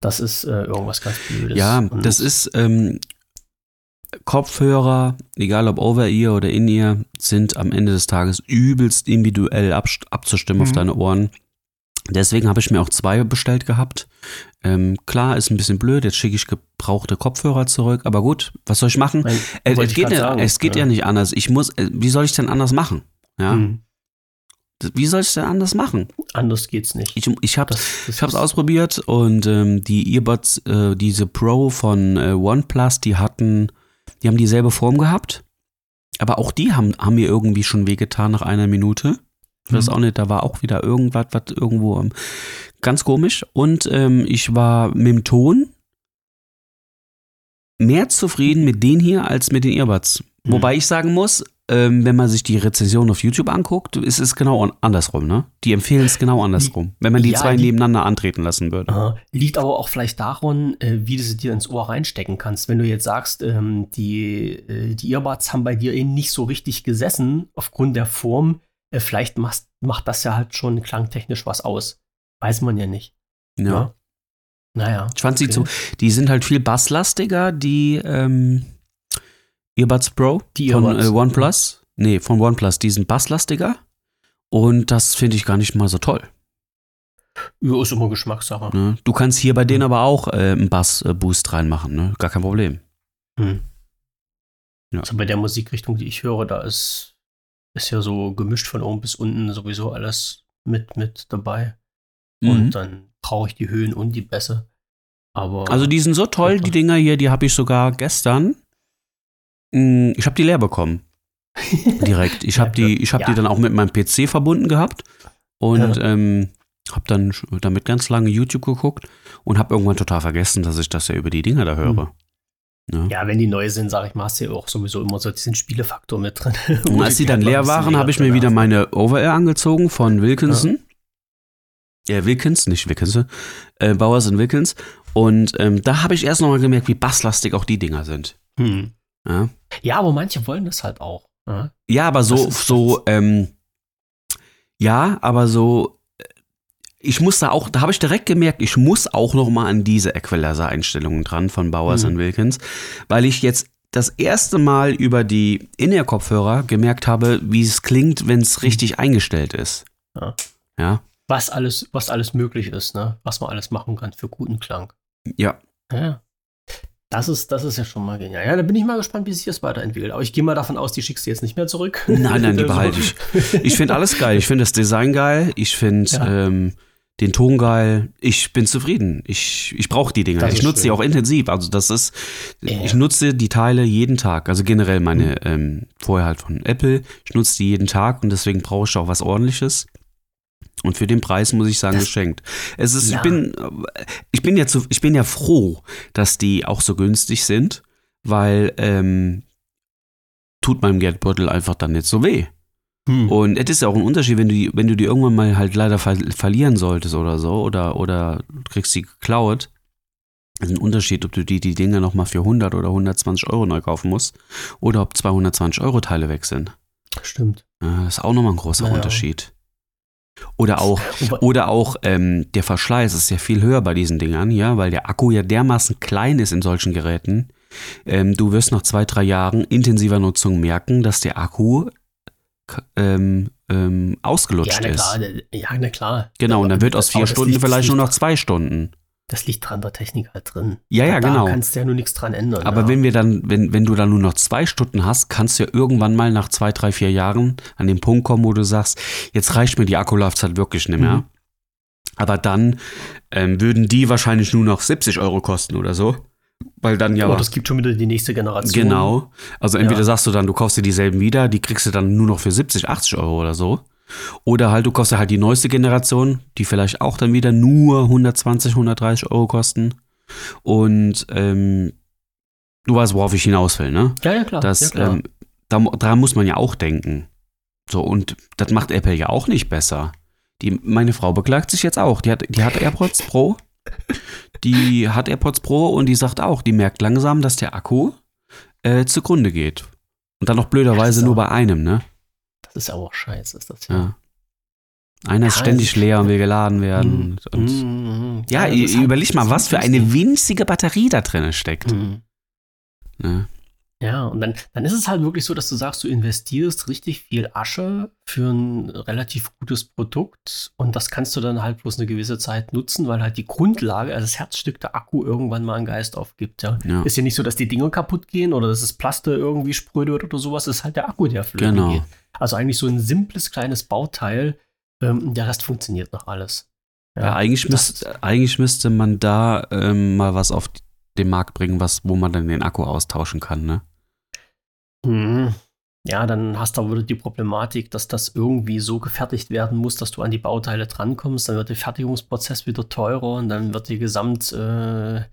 Das ist äh, irgendwas ganz Blödes. Ja, und das ist ähm, Kopfhörer, egal ob Over-Ear oder In-Ear, sind am Ende des Tages übelst individuell ab, abzustimmen mhm. auf deine Ohren. Deswegen habe ich mir auch zwei bestellt gehabt. Ähm, klar, ist ein bisschen blöd, jetzt schicke ich gebrauchte Kopfhörer zurück, aber gut, was soll ich machen? Weil, äh, es, geht, ja, sagen, es geht ja. ja. nicht anders. Ich muss, äh, wie soll ich denn anders machen? Ja. Mhm. Wie soll ich denn anders machen? Anders geht's nicht. Ich, ich habe es ausprobiert und ähm, die Earbuds, äh, diese Pro von äh, OnePlus, die hatten die haben dieselbe Form gehabt, aber auch die haben, haben mir irgendwie schon wehgetan nach einer Minute. Ich weiß mhm. auch nicht, da war auch wieder irgendwas, was irgendwo ähm, ganz komisch. Und ähm, ich war mit dem Ton mehr zufrieden mit denen hier als mit den Earbuds. Mhm. Wobei ich sagen muss, ähm, wenn man sich die Rezession auf YouTube anguckt, ist es genau andersrum, ne? Die empfehlen es genau andersrum, wenn man die ja, zwei die, nebeneinander antreten lassen würde. Aha. Liegt aber auch vielleicht daran, äh, wie du sie dir ins Ohr reinstecken kannst. Wenn du jetzt sagst, ähm, die, äh, die Earbuds haben bei dir eben nicht so richtig gesessen aufgrund der Form, äh, vielleicht macht, macht das ja halt schon klangtechnisch was aus. Weiß man ja nicht. Ja. ja? Naja. Ich fand okay. sie zu, die sind halt viel basslastiger, die, ähm, Earbuds Pro die von Earbuds. Äh, OnePlus. Nee, von OnePlus. Die sind basslastiger. Und das finde ich gar nicht mal so toll. Ja, ist immer Geschmackssache. Ne? Du kannst hier bei denen aber auch äh, einen Bass-Boost reinmachen, ne? Gar kein Problem. Hm. Ja. Also bei der Musikrichtung, die ich höre, da ist, ist ja so gemischt von oben bis unten sowieso alles mit, mit dabei. Mhm. Und dann brauche ich die Höhen und die Bässe. Aber also die sind so toll, die Dinger hier, die habe ich sogar gestern ich habe die leer bekommen. [laughs] Direkt. Ich habe die, ich hab ja. die dann auch mit meinem PC verbunden gehabt und ja. ähm, habe dann damit ganz lange YouTube geguckt und habe irgendwann total vergessen, dass ich das ja über die Dinger da höre. Mhm. Ja. ja. wenn die neu sind, sage ich mal, hast du ja auch sowieso immer so diesen Spielefaktor mit drin. [laughs] Und als die dann leer waren, habe ich mir wieder meine Over-Air angezogen von Wilkinson. Ja, ja Wilkins, nicht Wilkinson, äh, Bowers und Wilkins. Und ähm, da habe ich erst nochmal gemerkt, wie basslastig auch die Dinger sind. Hm. Ja, ja aber manche wollen das halt auch. Ja, ja aber so, so, ähm, ja, aber so, äh, ich muss da auch, da habe ich direkt gemerkt, ich muss auch noch mal an diese Equalizer-Einstellungen dran von Bowers mhm. Wilkins, weil ich jetzt das erste Mal über die In-Ear-Kopfhörer gemerkt habe, wie es klingt, wenn es richtig eingestellt ist. Ja. ja. Was alles, was alles möglich ist, ne? Was man alles machen kann für guten Klang. Ja. Ja. Das ist, das ist ja schon mal genial. Ja, da bin ich mal gespannt, wie sich das weiterentwickelt. Aber ich gehe mal davon aus, die schickst du jetzt nicht mehr zurück. Nein, nein, die [laughs] behalte ich. Ich finde alles geil. Ich finde das Design geil. Ich finde ja. ähm, den Ton geil. Ich bin zufrieden. Ich, ich brauche die Dinger. Ich nutze schön. die auch intensiv. Also das ist, ja. ich nutze die Teile jeden Tag. Also generell meine, mhm. ähm, vorher halt von Apple. Ich nutze die jeden Tag und deswegen brauche ich auch was ordentliches. Und für den Preis muss ich sagen, das, geschenkt. Es ist, ja. ich bin, ich bin ja zu, ich bin ja froh, dass die auch so günstig sind, weil ähm, tut meinem Geldbeutel einfach dann nicht so weh. Hm. Und es ist ja auch ein Unterschied, wenn du die, wenn du die irgendwann mal halt leider ver verlieren solltest oder so, oder, oder du kriegst sie geklaut. ist ein Unterschied, ob du die, die Dinge nochmal für 100 oder 120 Euro neu kaufen musst oder ob 220 Euro Teile weg sind. Stimmt. das ist auch nochmal ein großer naja. Unterschied. Oder [laughs] auch, oder auch ähm, der Verschleiß ist ja viel höher bei diesen Dingern, ja, weil der Akku ja dermaßen klein ist in solchen Geräten. Ähm, du wirst nach zwei, drei Jahren intensiver Nutzung merken, dass der Akku ähm, ähm, ausgelutscht ja, ist. Klar, ja, na klar. Genau, und dann wird aus vier Stunden vielleicht nur noch zwei Stunden das liegt dran der Technik halt drin. Ja, ja, da genau. Da kannst du ja nur nichts dran ändern. Aber ja. wenn wir dann, wenn, wenn du dann nur noch zwei Stunden hast, kannst du ja irgendwann mal nach zwei, drei, vier Jahren an den Punkt kommen, wo du sagst, jetzt reicht mir die Akkulaufzeit wirklich nicht mehr. Mhm. Aber dann ähm, würden die wahrscheinlich nur noch 70 Euro kosten oder so. Weil dann ja. Oh, das gibt schon wieder die nächste Generation. Genau. Also entweder ja. sagst du dann, du kaufst dir dieselben wieder, die kriegst du dann nur noch für 70, 80 Euro oder so. Oder halt, du kostet halt die neueste Generation, die vielleicht auch dann wieder nur 120, 130 Euro kosten. Und ähm, du weißt, worauf ich hinaus will, ne? Ja, ja, klar. Das, ja, klar. Ähm, da, daran muss man ja auch denken. So, und das macht Apple ja auch nicht besser. Die, meine Frau beklagt sich jetzt auch. Die hat, die hat AirPods Pro. Die hat AirPods Pro und die sagt auch, die merkt langsam, dass der Akku äh, zugrunde geht. Und dann noch blöderweise nur bei einem, ne? Das ist aber auch scheiße, ist das ja. Ja. Einer ist Ja, ständig das- leer und will geladen werden. Mhm. Und, Mhm. ja, ist halt- überleg mal, was ist für eine winzige Batterie da drin steckt. Mhm. Ne? Ja, und dann, dann ist es halt wirklich so, dass du sagst, du investierst richtig viel Asche für ein relativ gutes Produkt und das kannst du dann halt bloß eine gewisse Zeit nutzen, weil halt die Grundlage, also das Herzstück der Akku irgendwann mal einen Geist aufgibt. Ja. Ja. Ist ja nicht so, dass die Dinger kaputt gehen oder dass das Plaste irgendwie spröde wird oder sowas, ist halt der Akku, der flöten Genau. geht. Also eigentlich so ein simples kleines Bauteil, ähm, der Rest funktioniert noch alles. Ja, eigentlich, das- müsste, eigentlich müsste man da ähm, mal was auf den Markt bringen, was, wo man dann den Akku austauschen kann, ne? Mhm. Ja, dann hast du aber wieder die Problematik, dass das irgendwie so gefertigt werden muss, dass du an die Bauteile drankommst. Dann wird der Fertigungsprozess wieder teurer und dann wird die Gesamtkiste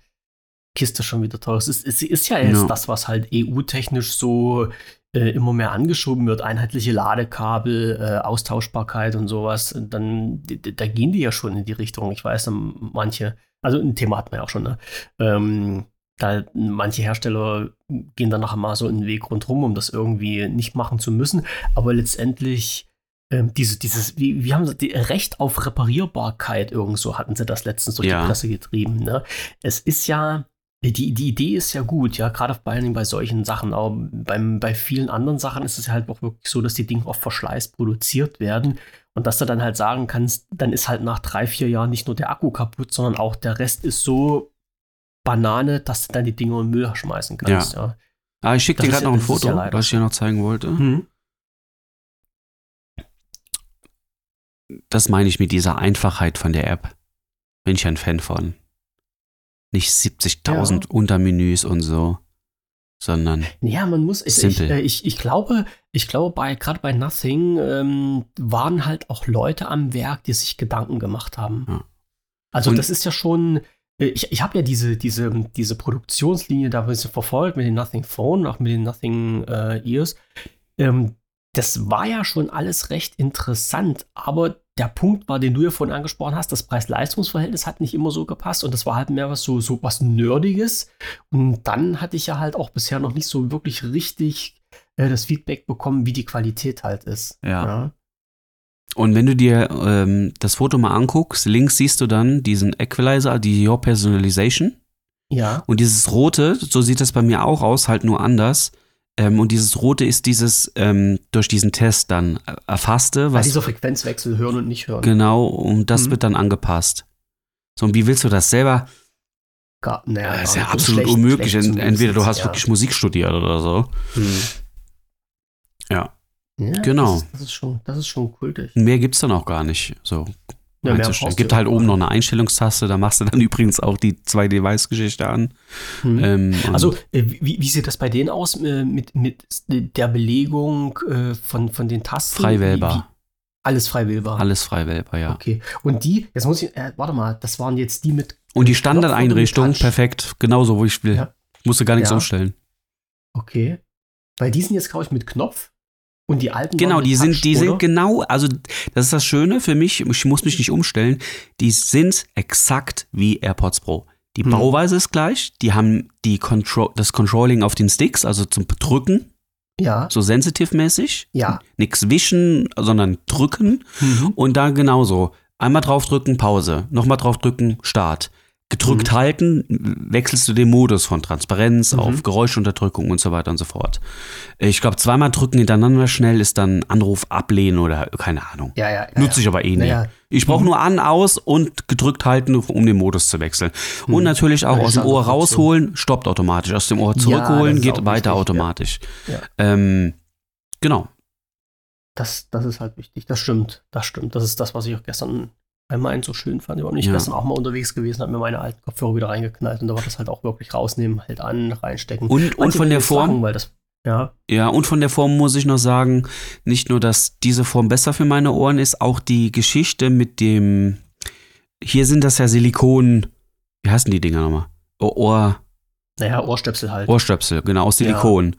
äh, schon wieder teurer. Es ist, es ist ja jetzt Ja. das, was halt EU-technisch so äh, immer mehr angeschoben wird. Einheitliche Ladekabel, äh, Austauschbarkeit und sowas. Dann, da gehen die ja schon in die Richtung. Ich weiß, manche, also ein Thema hatten wir ja auch schon, ne? Ähm, da manche Hersteller gehen dann nachher mal so einen Weg rundherum, um das irgendwie nicht machen zu müssen. Aber letztendlich ähm, diese, dieses, wie, wie haben sie die Recht auf Reparierbarkeit irgend so hatten sie das letztens durch Ja. die Presse getrieben. Ne? Es ist ja, die, die Idee ist ja gut, ja, gerade vor allen Dingen bei solchen Sachen, aber beim, bei vielen anderen Sachen ist es halt auch wirklich so, dass die Dinge auf Verschleiß produziert werden und dass du dann halt sagen kannst, dann ist halt nach drei, vier Jahren nicht nur der Akku kaputt, sondern auch der Rest ist so Banane, dass du dann die Dinge in den Müll schmeißen kannst. Ja. Ah, ich schicke dir gerade ja- noch ein Foto, ja was ich dir noch zeigen wollte. Mhm. Das meine ich mit dieser Einfachheit von der App. Bin ich ein Fan von. Nicht 70.000 Untermenüs und so, sondern Ja, man muss. Ich, ich, äh, ich, ich glaube, ich glaube, bei gerade bei Nothing ähm, waren halt auch Leute am Werk, die sich Gedanken gemacht haben. Ja. Also Und- das ist ja schon. äh, Ich, ich habe ja diese, diese, diese Produktionslinie da ein bisschen verfolgt mit den Nothing Phone, auch mit den Nothing äh, Ears. Ähm, das war ja schon alles recht interessant, aber der Punkt war, den du ja vorhin angesprochen hast, das Preis-Leistungs-Verhältnis hat nicht immer so gepasst und das war halt mehr was so, so was Nerdiges. Und dann hatte ich ja halt auch bisher noch nicht so wirklich richtig äh, das Feedback bekommen, wie die Qualität halt ist. Ja. Und wenn du dir ähm, das Foto mal anguckst, links siehst du dann diesen Equalizer, die Your Personalization. Ja. Und dieses rote, so sieht das bei mir auch aus, halt nur anders. Ähm, und dieses rote ist dieses ähm, durch diesen Test dann erfasste, Weil was dieser Frequenzwechsel hören und nicht hören. genau, und das Mhm. wird dann angepasst. So, und wie willst du das selber? Gar, naja, Das ist ja absolut Schlecht- unmöglich. schlecht Ent- Entweder du hast ja. wirklich Musik studiert oder so. Hm. Ja. Ja, Genau. Das ist, das ist schon, das ist schon kultig. Mehr gibt's dann auch gar nicht. So. Ja, mehr einzustellen. gibt halt oben noch eine Einstellungstaste, da machst du dann [laughs] übrigens auch die zwei Device-Geschichte an. Hm. Ähm, Also, äh, wie, wie sieht das bei denen aus äh, mit, mit der Belegung äh, von, von den Tasten? frei Wie, wie, wählbar. alles frei wählbar. Alles frei wählbar, ja. Okay. Und die, jetzt muss ich, äh, warte mal, das waren jetzt die mit. Und die Standardeinrichtung, perfekt, genauso, wo ich will. Ja. Musste gar nichts Ja. umstellen. Okay. Weil die sind jetzt, glaube ich, mit Knopf und die alten. Genau, die Touch, sind, die oder? sind genau, also das ist das Schöne für mich, ich muss mich nicht umstellen, die sind exakt wie AirPods Pro. Die Hm. Bauweise ist gleich, die haben die Contro das Controlling auf den Sticks, also zum Drücken, Ja, so sensitive-mäßig. ja. Nix wischen, sondern drücken. Mhm. Und da genauso. Einmal draufdrücken, Pause. Nochmal draufdrücken, Start. Gedrückt Mhm. halten, wechselst du den Modus von Transparenz Mhm. auf Geräuschunterdrückung und so weiter und so fort. Ich glaube, zweimal drücken hintereinander schnell ist dann Anruf ablehnen oder keine Ahnung. Ja, ja. ja Nutze ich aber eh nicht. Naja. Ich brauche Mhm. nur an, aus und gedrückt halten, um den Modus zu wechseln. Und Mhm. natürlich auch aus dem Ohr rausholen, stoppt automatisch. Aus dem Ohr zurückholen, geht weiter wichtig, automatisch. Ähm, genau. Das, das ist halt wichtig. Das stimmt. Das stimmt. Das ist das, was ich auch gestern einmal eins so schön fand. Ich war nicht Ja. gestern auch mal unterwegs gewesen, habe mir meine alten Kopfhörer wieder reingeknallt und da war das halt auch wirklich rausnehmen, halt an, reinstecken. Und, und von der Form, Sagen, weil das, ja, Ja, und von der Form muss ich noch sagen, nicht nur, dass diese Form besser für meine Ohren ist, auch die Geschichte mit dem, hier sind das ja Silikon, wie heißen die Dinger nochmal? Oh, Ohr, naja, Ohrstöpsel halt. Ohrstöpsel, genau, aus Silikon.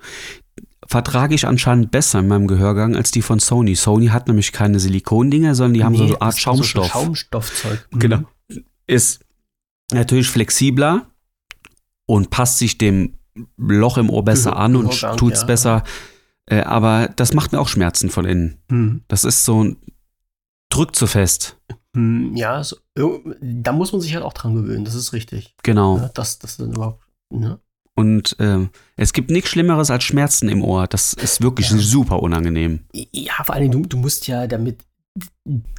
Vertrage ich anscheinend besser in meinem Gehörgang als die von Sony. Sony hat nämlich keine Silikondinger, sondern die haben so eine Art Schaumstoff. So Schaumstoffzeug. Mhm. Genau. Ist natürlich flexibler und passt sich dem Loch im Ohr besser Gehör- an und Gehörgang, tut's ja. besser. Äh, aber das macht mir auch Schmerzen von innen. Mhm. Das ist so ein drückt so fest. Hm, Ja, so, da muss man sich halt auch dran gewöhnen, das ist richtig. Genau. Ja, das, das dann überhaupt. Ne? Und ähm, es gibt nichts Schlimmeres als Schmerzen im Ohr. Das ist wirklich Ja. super unangenehm. Ja, vor allen Dingen, du, du musst ja damit.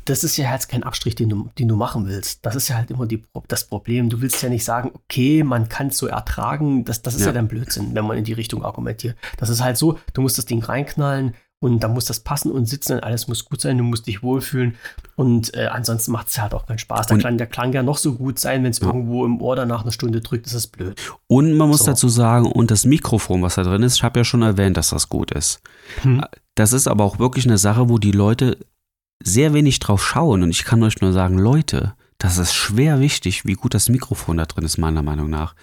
Das ist ja jetzt kein Abstrich, den du, den du machen willst. Das ist ja halt immer die, das Problem. Du willst ja nicht sagen, okay, man kann es so ertragen. Das, das ist ja. Ja. dann Blödsinn, wenn man in die Richtung argumentiert. Das ist halt so, du musst das Ding reinknallen und da muss das passen und sitzen und alles muss gut sein. Du musst dich wohlfühlen und äh, ansonsten macht es halt auch keinen Spaß. Der Klang, der Klang ja noch so gut sein, wenn es Ja. irgendwo im Ohr danach eine Stunde drückt, ist es blöd. Und man muss So. dazu sagen, und das Mikrofon, was da drin ist, ich habe ja schon erwähnt, dass das gut ist. Hm. Das ist aber auch wirklich eine Sache, wo die Leute sehr wenig drauf schauen. Und ich kann euch nur sagen, Leute, das ist schwer wichtig, wie gut das Mikrofon da drin ist, meiner Meinung nach.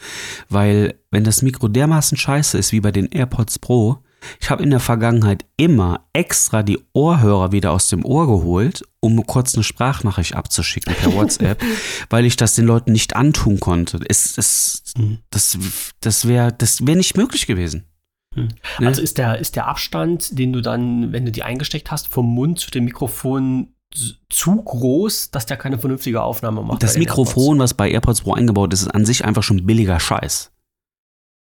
Weil, wenn das Mikro dermaßen scheiße ist wie bei den AirPods Pro, ich habe in der Vergangenheit immer extra die Ohrhörer wieder aus dem Ohr geholt, um kurz eine Sprachnachricht abzuschicken per WhatsApp, [laughs] weil ich das den Leuten nicht antun konnte. Es, es, Hm. das das wäre das wär nicht möglich gewesen. Hm. Ne? Also ist der, ist der Abstand, den du dann, wenn du die eingesteckt hast, vom Mund zu dem Mikrofon zu groß, dass der keine vernünftige Aufnahme macht? Das Mikrofon, was bei AirPods Pro eingebaut ist, ist an sich einfach schon billiger Scheiß.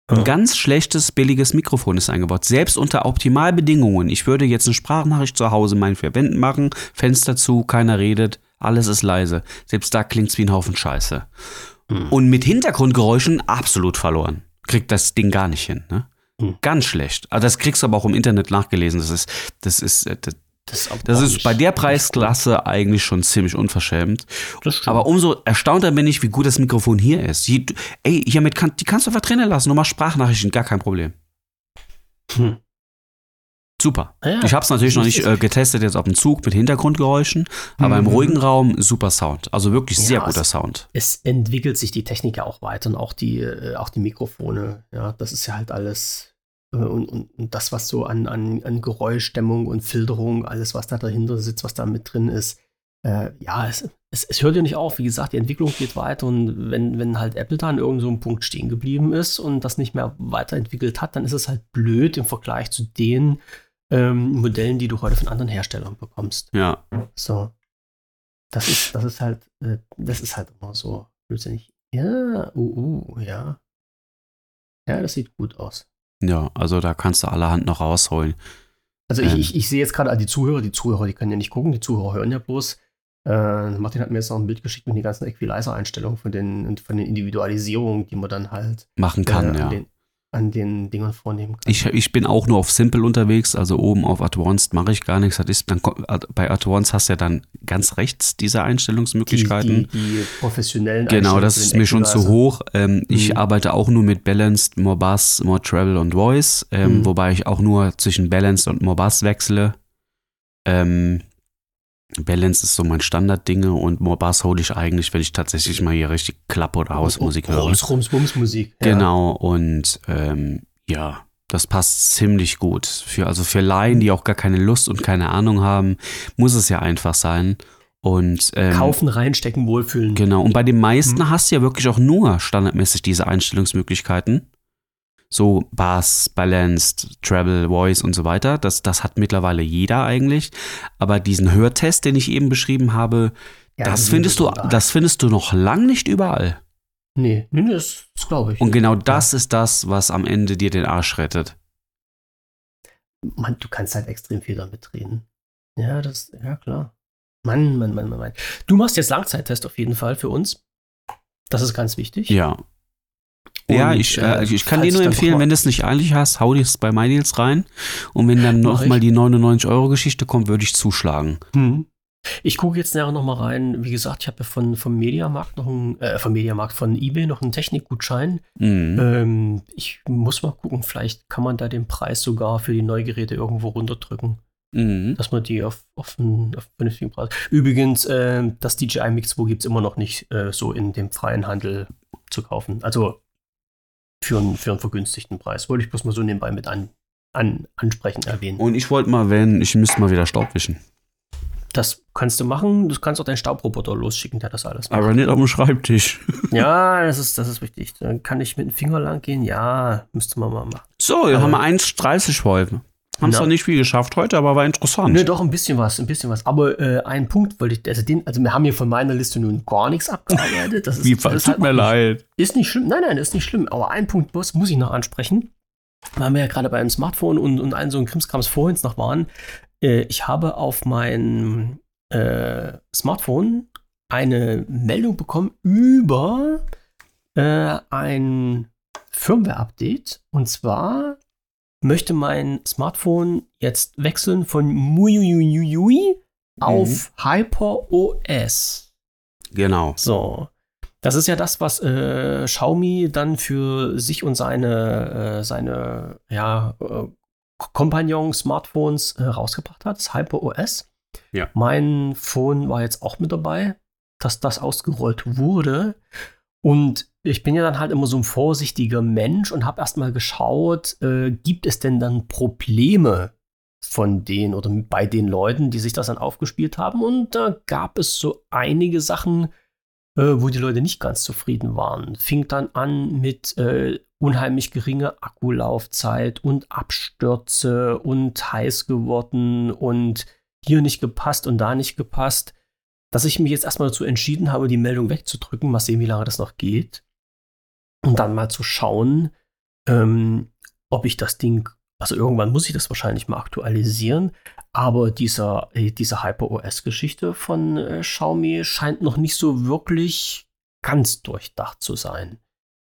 Ein Ja. ganz schlechtes, billiges Mikrofon ist eingebaut. Selbst unter Optimalbedingungen. Ich würde jetzt eine Sprachnachricht zu Hause in meinen vier Wänden machen, Fenster zu, keiner redet, alles ist leise. Selbst da klingt's wie ein Haufen Scheiße. Hm. Und mit Hintergrundgeräuschen absolut verloren. Kriegt das Ding gar nicht hin, ne? Hm. Ganz schlecht. Also das kriegst du aber auch im Internet nachgelesen. Das ist, das ist, äh, das, Das, das ist bei der Preisklasse eigentlich schon ziemlich unverschämt. Aber umso erstaunter bin ich, wie gut das Mikrofon hier ist. Du- ey, hiermit kann, die kannst du einfach drinnen lassen. Du machst Sprachnachrichten, gar kein Problem. Hm. Super. Ja, ich habe es natürlich noch nicht äh, getestet jetzt auf dem Zug mit Hintergrundgeräuschen, aber im Mhm. ruhigen Raum super Sound. Also wirklich sehr Ja, guter es- Sound. es entwickelt sich die Technik ja auch weiter und auch die, äh, auch die Mikrofone. Ja, das ist ja halt alles. Äh, Und, und, und das, was so an, an, an Geräuschdämmung und Filterung, alles, was da dahinter sitzt, was da mit drin ist, äh, ja, es, es, es hört ja nicht auf. Wie gesagt, die Entwicklung geht weiter und wenn, wenn halt Apple da an irgendeinem so Punkt stehen geblieben ist und das nicht mehr weiterentwickelt hat, dann ist es halt blöd im Vergleich zu den ähm, Modellen, die du heute von anderen Herstellern bekommst. Ja. So. Das ist, das ist halt, äh, das ist halt immer so blödsinnig. Ja, uh, uh, ja. Ja, das sieht gut aus. Ja, also da kannst du allerhand noch rausholen. Also ich, Ähm. ich, ich sehe jetzt gerade die Zuhörer, die Zuhörer, die können ja nicht gucken, die Zuhörer hören ja bloß. Äh, Martin hat mir jetzt noch ein Bild geschickt mit den ganzen Equalizer-Einstellungen von den, und von den Individualisierungen, die man dann halt Machen kann, äh, ja. den, an den Dingern vornehmen kann. Ich, ich bin auch nur auf Simple unterwegs, also oben auf Advanced mache ich gar nichts. Ist, dann, kommt- bei Advanced hast du ja dann ganz rechts diese die, Einstellungsmöglichkeiten. die, die professionellen Genau, das ist mir schon zu hoch. Ähm, Ich Mhm. arbeite auch nur mit Balanced, More Bass, More Treble und Voice, ähm, Mhm. wobei ich auch nur zwischen Balanced und More Bass wechsle. Ähm, Balanced ist so mein Standarddinge und More Bass hole ich eigentlich, wenn ich tatsächlich mal hier richtig Klappe oder Hausmusik höre. Rums, Rums, Bums Musik. ja. Genau, und ähm, ja, das passt ziemlich gut. Für, also für Laien, die auch gar keine Lust und keine Ahnung haben, muss es ja einfach sein. Und ähm, Kaufen, reinstecken, wohlfühlen. Genau, und bei den meisten Mhm. hast du ja wirklich auch nur standardmäßig diese Einstellungsmöglichkeiten. So Bass, Balanced, Treble, Voice und so weiter. Das, das hat mittlerweile jeder eigentlich. Aber diesen Hörtest, den ich eben beschrieben habe, Ja, das findest du, das findest du noch lang nicht überall. Nee, nee, das, das glaube ich. Und genau das ist das, was am Ende dir den Arsch rettet. Mann, du kannst halt extrem viel damit reden. Ja, das, ja klar. Mann, Mann, Mann, Mann, Mann. Du machst jetzt Langzeittest auf jeden Fall für uns. Das ist ganz wichtig. Ja. Und, ja, ich, äh, äh, ich kann dir nur empfehlen, wenn du es nicht eilig hast, hau dir es bei MyDeals rein. Und wenn dann Mach noch ich. mal die 99-Euro-Geschichte kommt, würde ich zuschlagen. Hm. Ich gucke jetzt nachher noch mal rein. Wie gesagt, ich habe ja von, vom Mediamarkt noch einen, äh, vom Mediamarkt, von eBay noch einen Technikgutschein. Mhm. Ähm, ich muss mal gucken, vielleicht kann man da den Preis sogar für die Neugeräte irgendwo runterdrücken. Mhm. dass man die auf, auf, einen, auf einen vernünftigen Preis. Übrigens, ähm, das DJI Mix 2 gibt es immer noch nicht äh, so in dem freien Handel zu kaufen. Also für einen, für einen vergünstigten Preis. Wollte ich bloß mal so nebenbei mit an, an, ansprechen, erwähnen. Und ich wollte mal, wenn, ich müsste mal wieder Staub wischen. Das kannst du machen. Du kannst auch deinen Staubroboter losschicken, der das alles macht. Aber nicht auf dem Schreibtisch. [laughs] Ja, das ist, das ist richtig. Dann kann ich mit dem Finger lang gehen. Ja, müsste man mal machen. So, wir Aber- haben wir 1,30 heute. Haben es Ja. noch nicht viel geschafft heute, aber war interessant. Nö, doch, ein bisschen was, ein bisschen was. Aber äh, einen Punkt wollte ich, also den, also wir haben hier von meiner Liste nun gar nichts abgearbeitet. Das ist, [laughs] Wie, das tut halt mir leid. Ist nicht schlimm. Nein, nein, ist nicht schlimm. Aber einen Punkt muss, muss ich noch ansprechen. Weil wir ja gerade beim Smartphone und, und allen so ein Krimskrams vorhin noch waren. Äh, ich habe auf mein äh, Smartphone eine Meldung bekommen über äh, ein Firmware-Update. Und zwar möchte mein Smartphone jetzt wechseln von MUIUIUI auf Hyper OS. Genau. So. Das ist ja das, was äh, Xiaomi dann für sich und seine, äh, seine ja, äh, Kompagnon-Smartphones äh, rausgebracht hat, das Hyper OS. Ja. Mein Phone war jetzt auch mit dabei, dass das ausgerollt wurde. Und ich bin ja dann halt immer so ein vorsichtiger Mensch und habe erstmal geschaut, äh, gibt es denn dann Probleme von denen oder bei den Leuten, die sich das dann aufgespielt haben? Und da gab es so einige Sachen, äh, wo die Leute nicht ganz zufrieden waren. Fing dann an mit äh, unheimlich geringe Akkulaufzeit und Abstürze und heiß geworden und hier nicht gepasst und da nicht gepasst, dass ich mich jetzt erstmal dazu entschieden habe, die Meldung wegzudrücken, mal sehen, wie lange das noch geht. Und dann mal zu schauen, ähm, ob ich das Ding, also irgendwann muss ich das wahrscheinlich mal aktualisieren, aber dieser, äh, diese Hyper-OS-Geschichte von äh, Xiaomi scheint noch nicht so wirklich ganz durchdacht zu sein.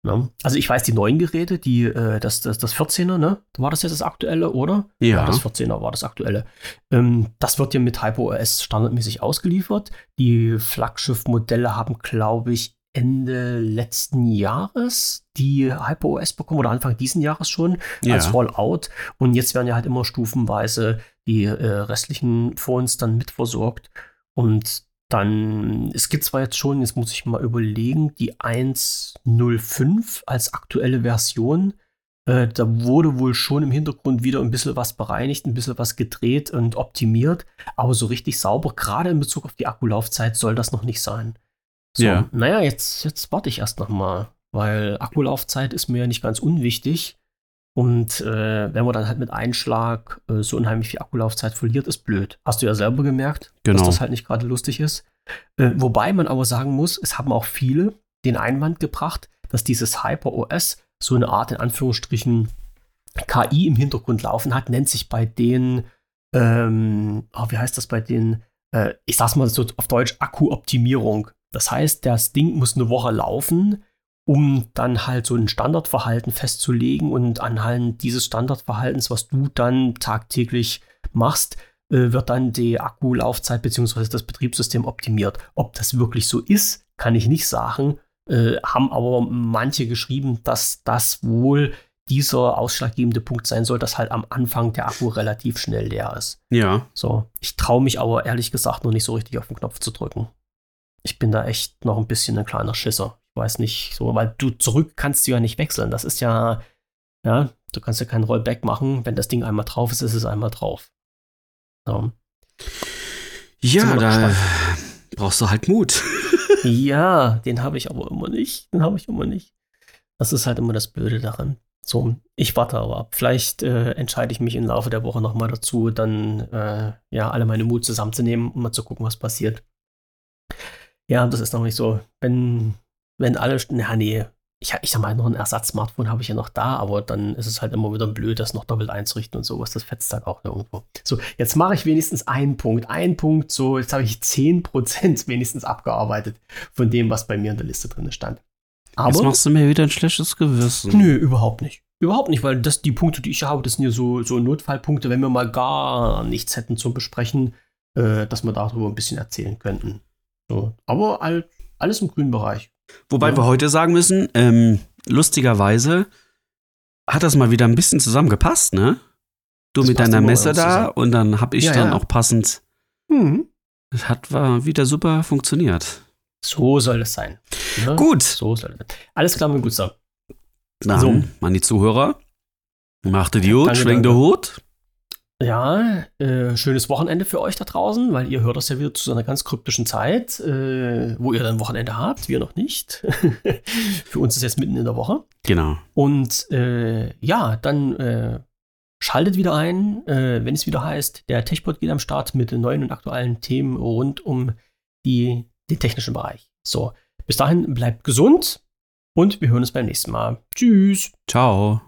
Ne? Also ich weiß, die neuen Geräte, die, äh, das, das, das 14er, ne? War das jetzt das aktuelle, oder? Ja. das 14er war das aktuelle. Ähm, das wird ja mit HyperOS standardmäßig ausgeliefert. Die Flaggschiff-Modelle haben, glaube ich, Ende letzten Jahres die HyperOS bekommen oder Anfang diesen Jahres schon Ja. als Rollout. Und jetzt werden ja halt immer stufenweise die äh, restlichen Phones dann mitversorgt. Und dann, es gibt zwar jetzt schon, jetzt muss ich mal überlegen, die 1.05 als aktuelle Version. Äh, da wurde wohl schon im Hintergrund wieder ein bisschen was bereinigt, ein bisschen was gedreht und optimiert, aber so richtig sauber, gerade in Bezug auf die Akkulaufzeit, soll das noch nicht sein. So, Ja. naja, jetzt, jetzt warte ich erst noch mal, weil Akkulaufzeit ist mir ja nicht ganz unwichtig. Und äh, wenn man dann halt mit Einschlag äh, so unheimlich viel Akkulaufzeit verliert, ist blöd. Hast du ja selber gemerkt, Genau. dass das halt nicht gerade lustig ist. Äh, wobei man aber sagen muss, es haben auch viele den Einwand gebracht, dass dieses Hyper OS so eine Art in Anführungsstrichen KI im Hintergrund laufen hat, nennt sich bei den, ähm, oh, wie heißt das bei den, äh, ich sag's mal so auf Deutsch, Akkuoptimierung. Das heißt, das Ding muss eine Woche laufen, um dann halt so ein Standardverhalten festzulegen und anhand dieses Standardverhaltens, was du dann tagtäglich machst, äh, wird dann die Akkulaufzeit bzw. das Betriebssystem optimiert. Ob das wirklich so ist, kann ich nicht sagen. Äh, haben aber manche geschrieben, dass das wohl dieser ausschlaggebende Punkt sein soll, dass halt am Anfang der Akku relativ schnell leer ist. Ja. So, ich traue mich aber ehrlich gesagt noch nicht so richtig auf den Knopf zu drücken. Ich bin da echt noch ein bisschen ein kleiner Schisser. Ich weiß nicht, so, weil du zurück kannst du ja nicht wechseln. Das ist ja, ja, du kannst ja keinen Rollback machen. Wenn das Ding einmal drauf ist, ist es einmal drauf. So. Ja, da gespannt. brauchst du halt Mut. [laughs] Ja, den habe ich aber immer nicht. Den habe ich immer nicht. Das ist halt immer das Blöde daran. So, ich warte aber ab. Vielleicht äh, entscheide ich mich im Laufe der Woche nochmal dazu, dann äh, ja alle meine Mut zusammenzunehmen, um mal zu gucken, was passiert. Ja, das ist noch nicht so. Wenn, wenn alle, na nee, ich, ich sag mal, noch ein Ersatz-Smartphone habe ich ja noch da, aber dann ist es halt immer wieder blöd, das noch doppelt einzurichten und sowas. Das fetzt halt auch nirgendwo. So, jetzt mache ich wenigstens einen Punkt. Einen Punkt, so, jetzt habe ich 10% [laughs] wenigstens abgearbeitet von dem, was bei mir in der Liste drin stand. Jetzt Aber, machst du mir wieder ein schlechtes Gewissen. nö, überhaupt nicht. Überhaupt nicht, weil das, die Punkte, die ich habe, das sind ja so, so Notfallpunkte, wenn wir mal gar nichts hätten zum Besprechen, äh, dass wir darüber ein bisschen erzählen könnten. So, aber all, alles im grünen Bereich. Wobei Ja. wir heute sagen müssen, ähm, lustigerweise hat das mal wieder ein bisschen zusammengepasst, ne? Du Das mit deiner Messe da und dann hab ich Ja, dann ja. auch passend. Hm. Das hat war wieder super funktioniert. So soll es sein. Ne? Gut, So soll es sein. Alles klar, mein Guter. dann So. an die Zuhörer. Machte die Hut, danke. Hut. Ja, äh, schönes Wochenende für euch da draußen, weil ihr hört das ja wieder zu so einer ganz kryptischen Zeit, äh, wo ihr dann Wochenende habt, wir noch nicht. [laughs] für uns ist jetzt mitten in der Woche. Genau. Und äh, ja, dann äh, schaltet wieder ein, äh, wenn es wieder heißt, der TechPod geht am Start mit neuen und aktuellen Themen rund um die, den technischen Bereich. So, bis dahin bleibt gesund und wir hören uns beim nächsten Mal. Tschüss. Ciao.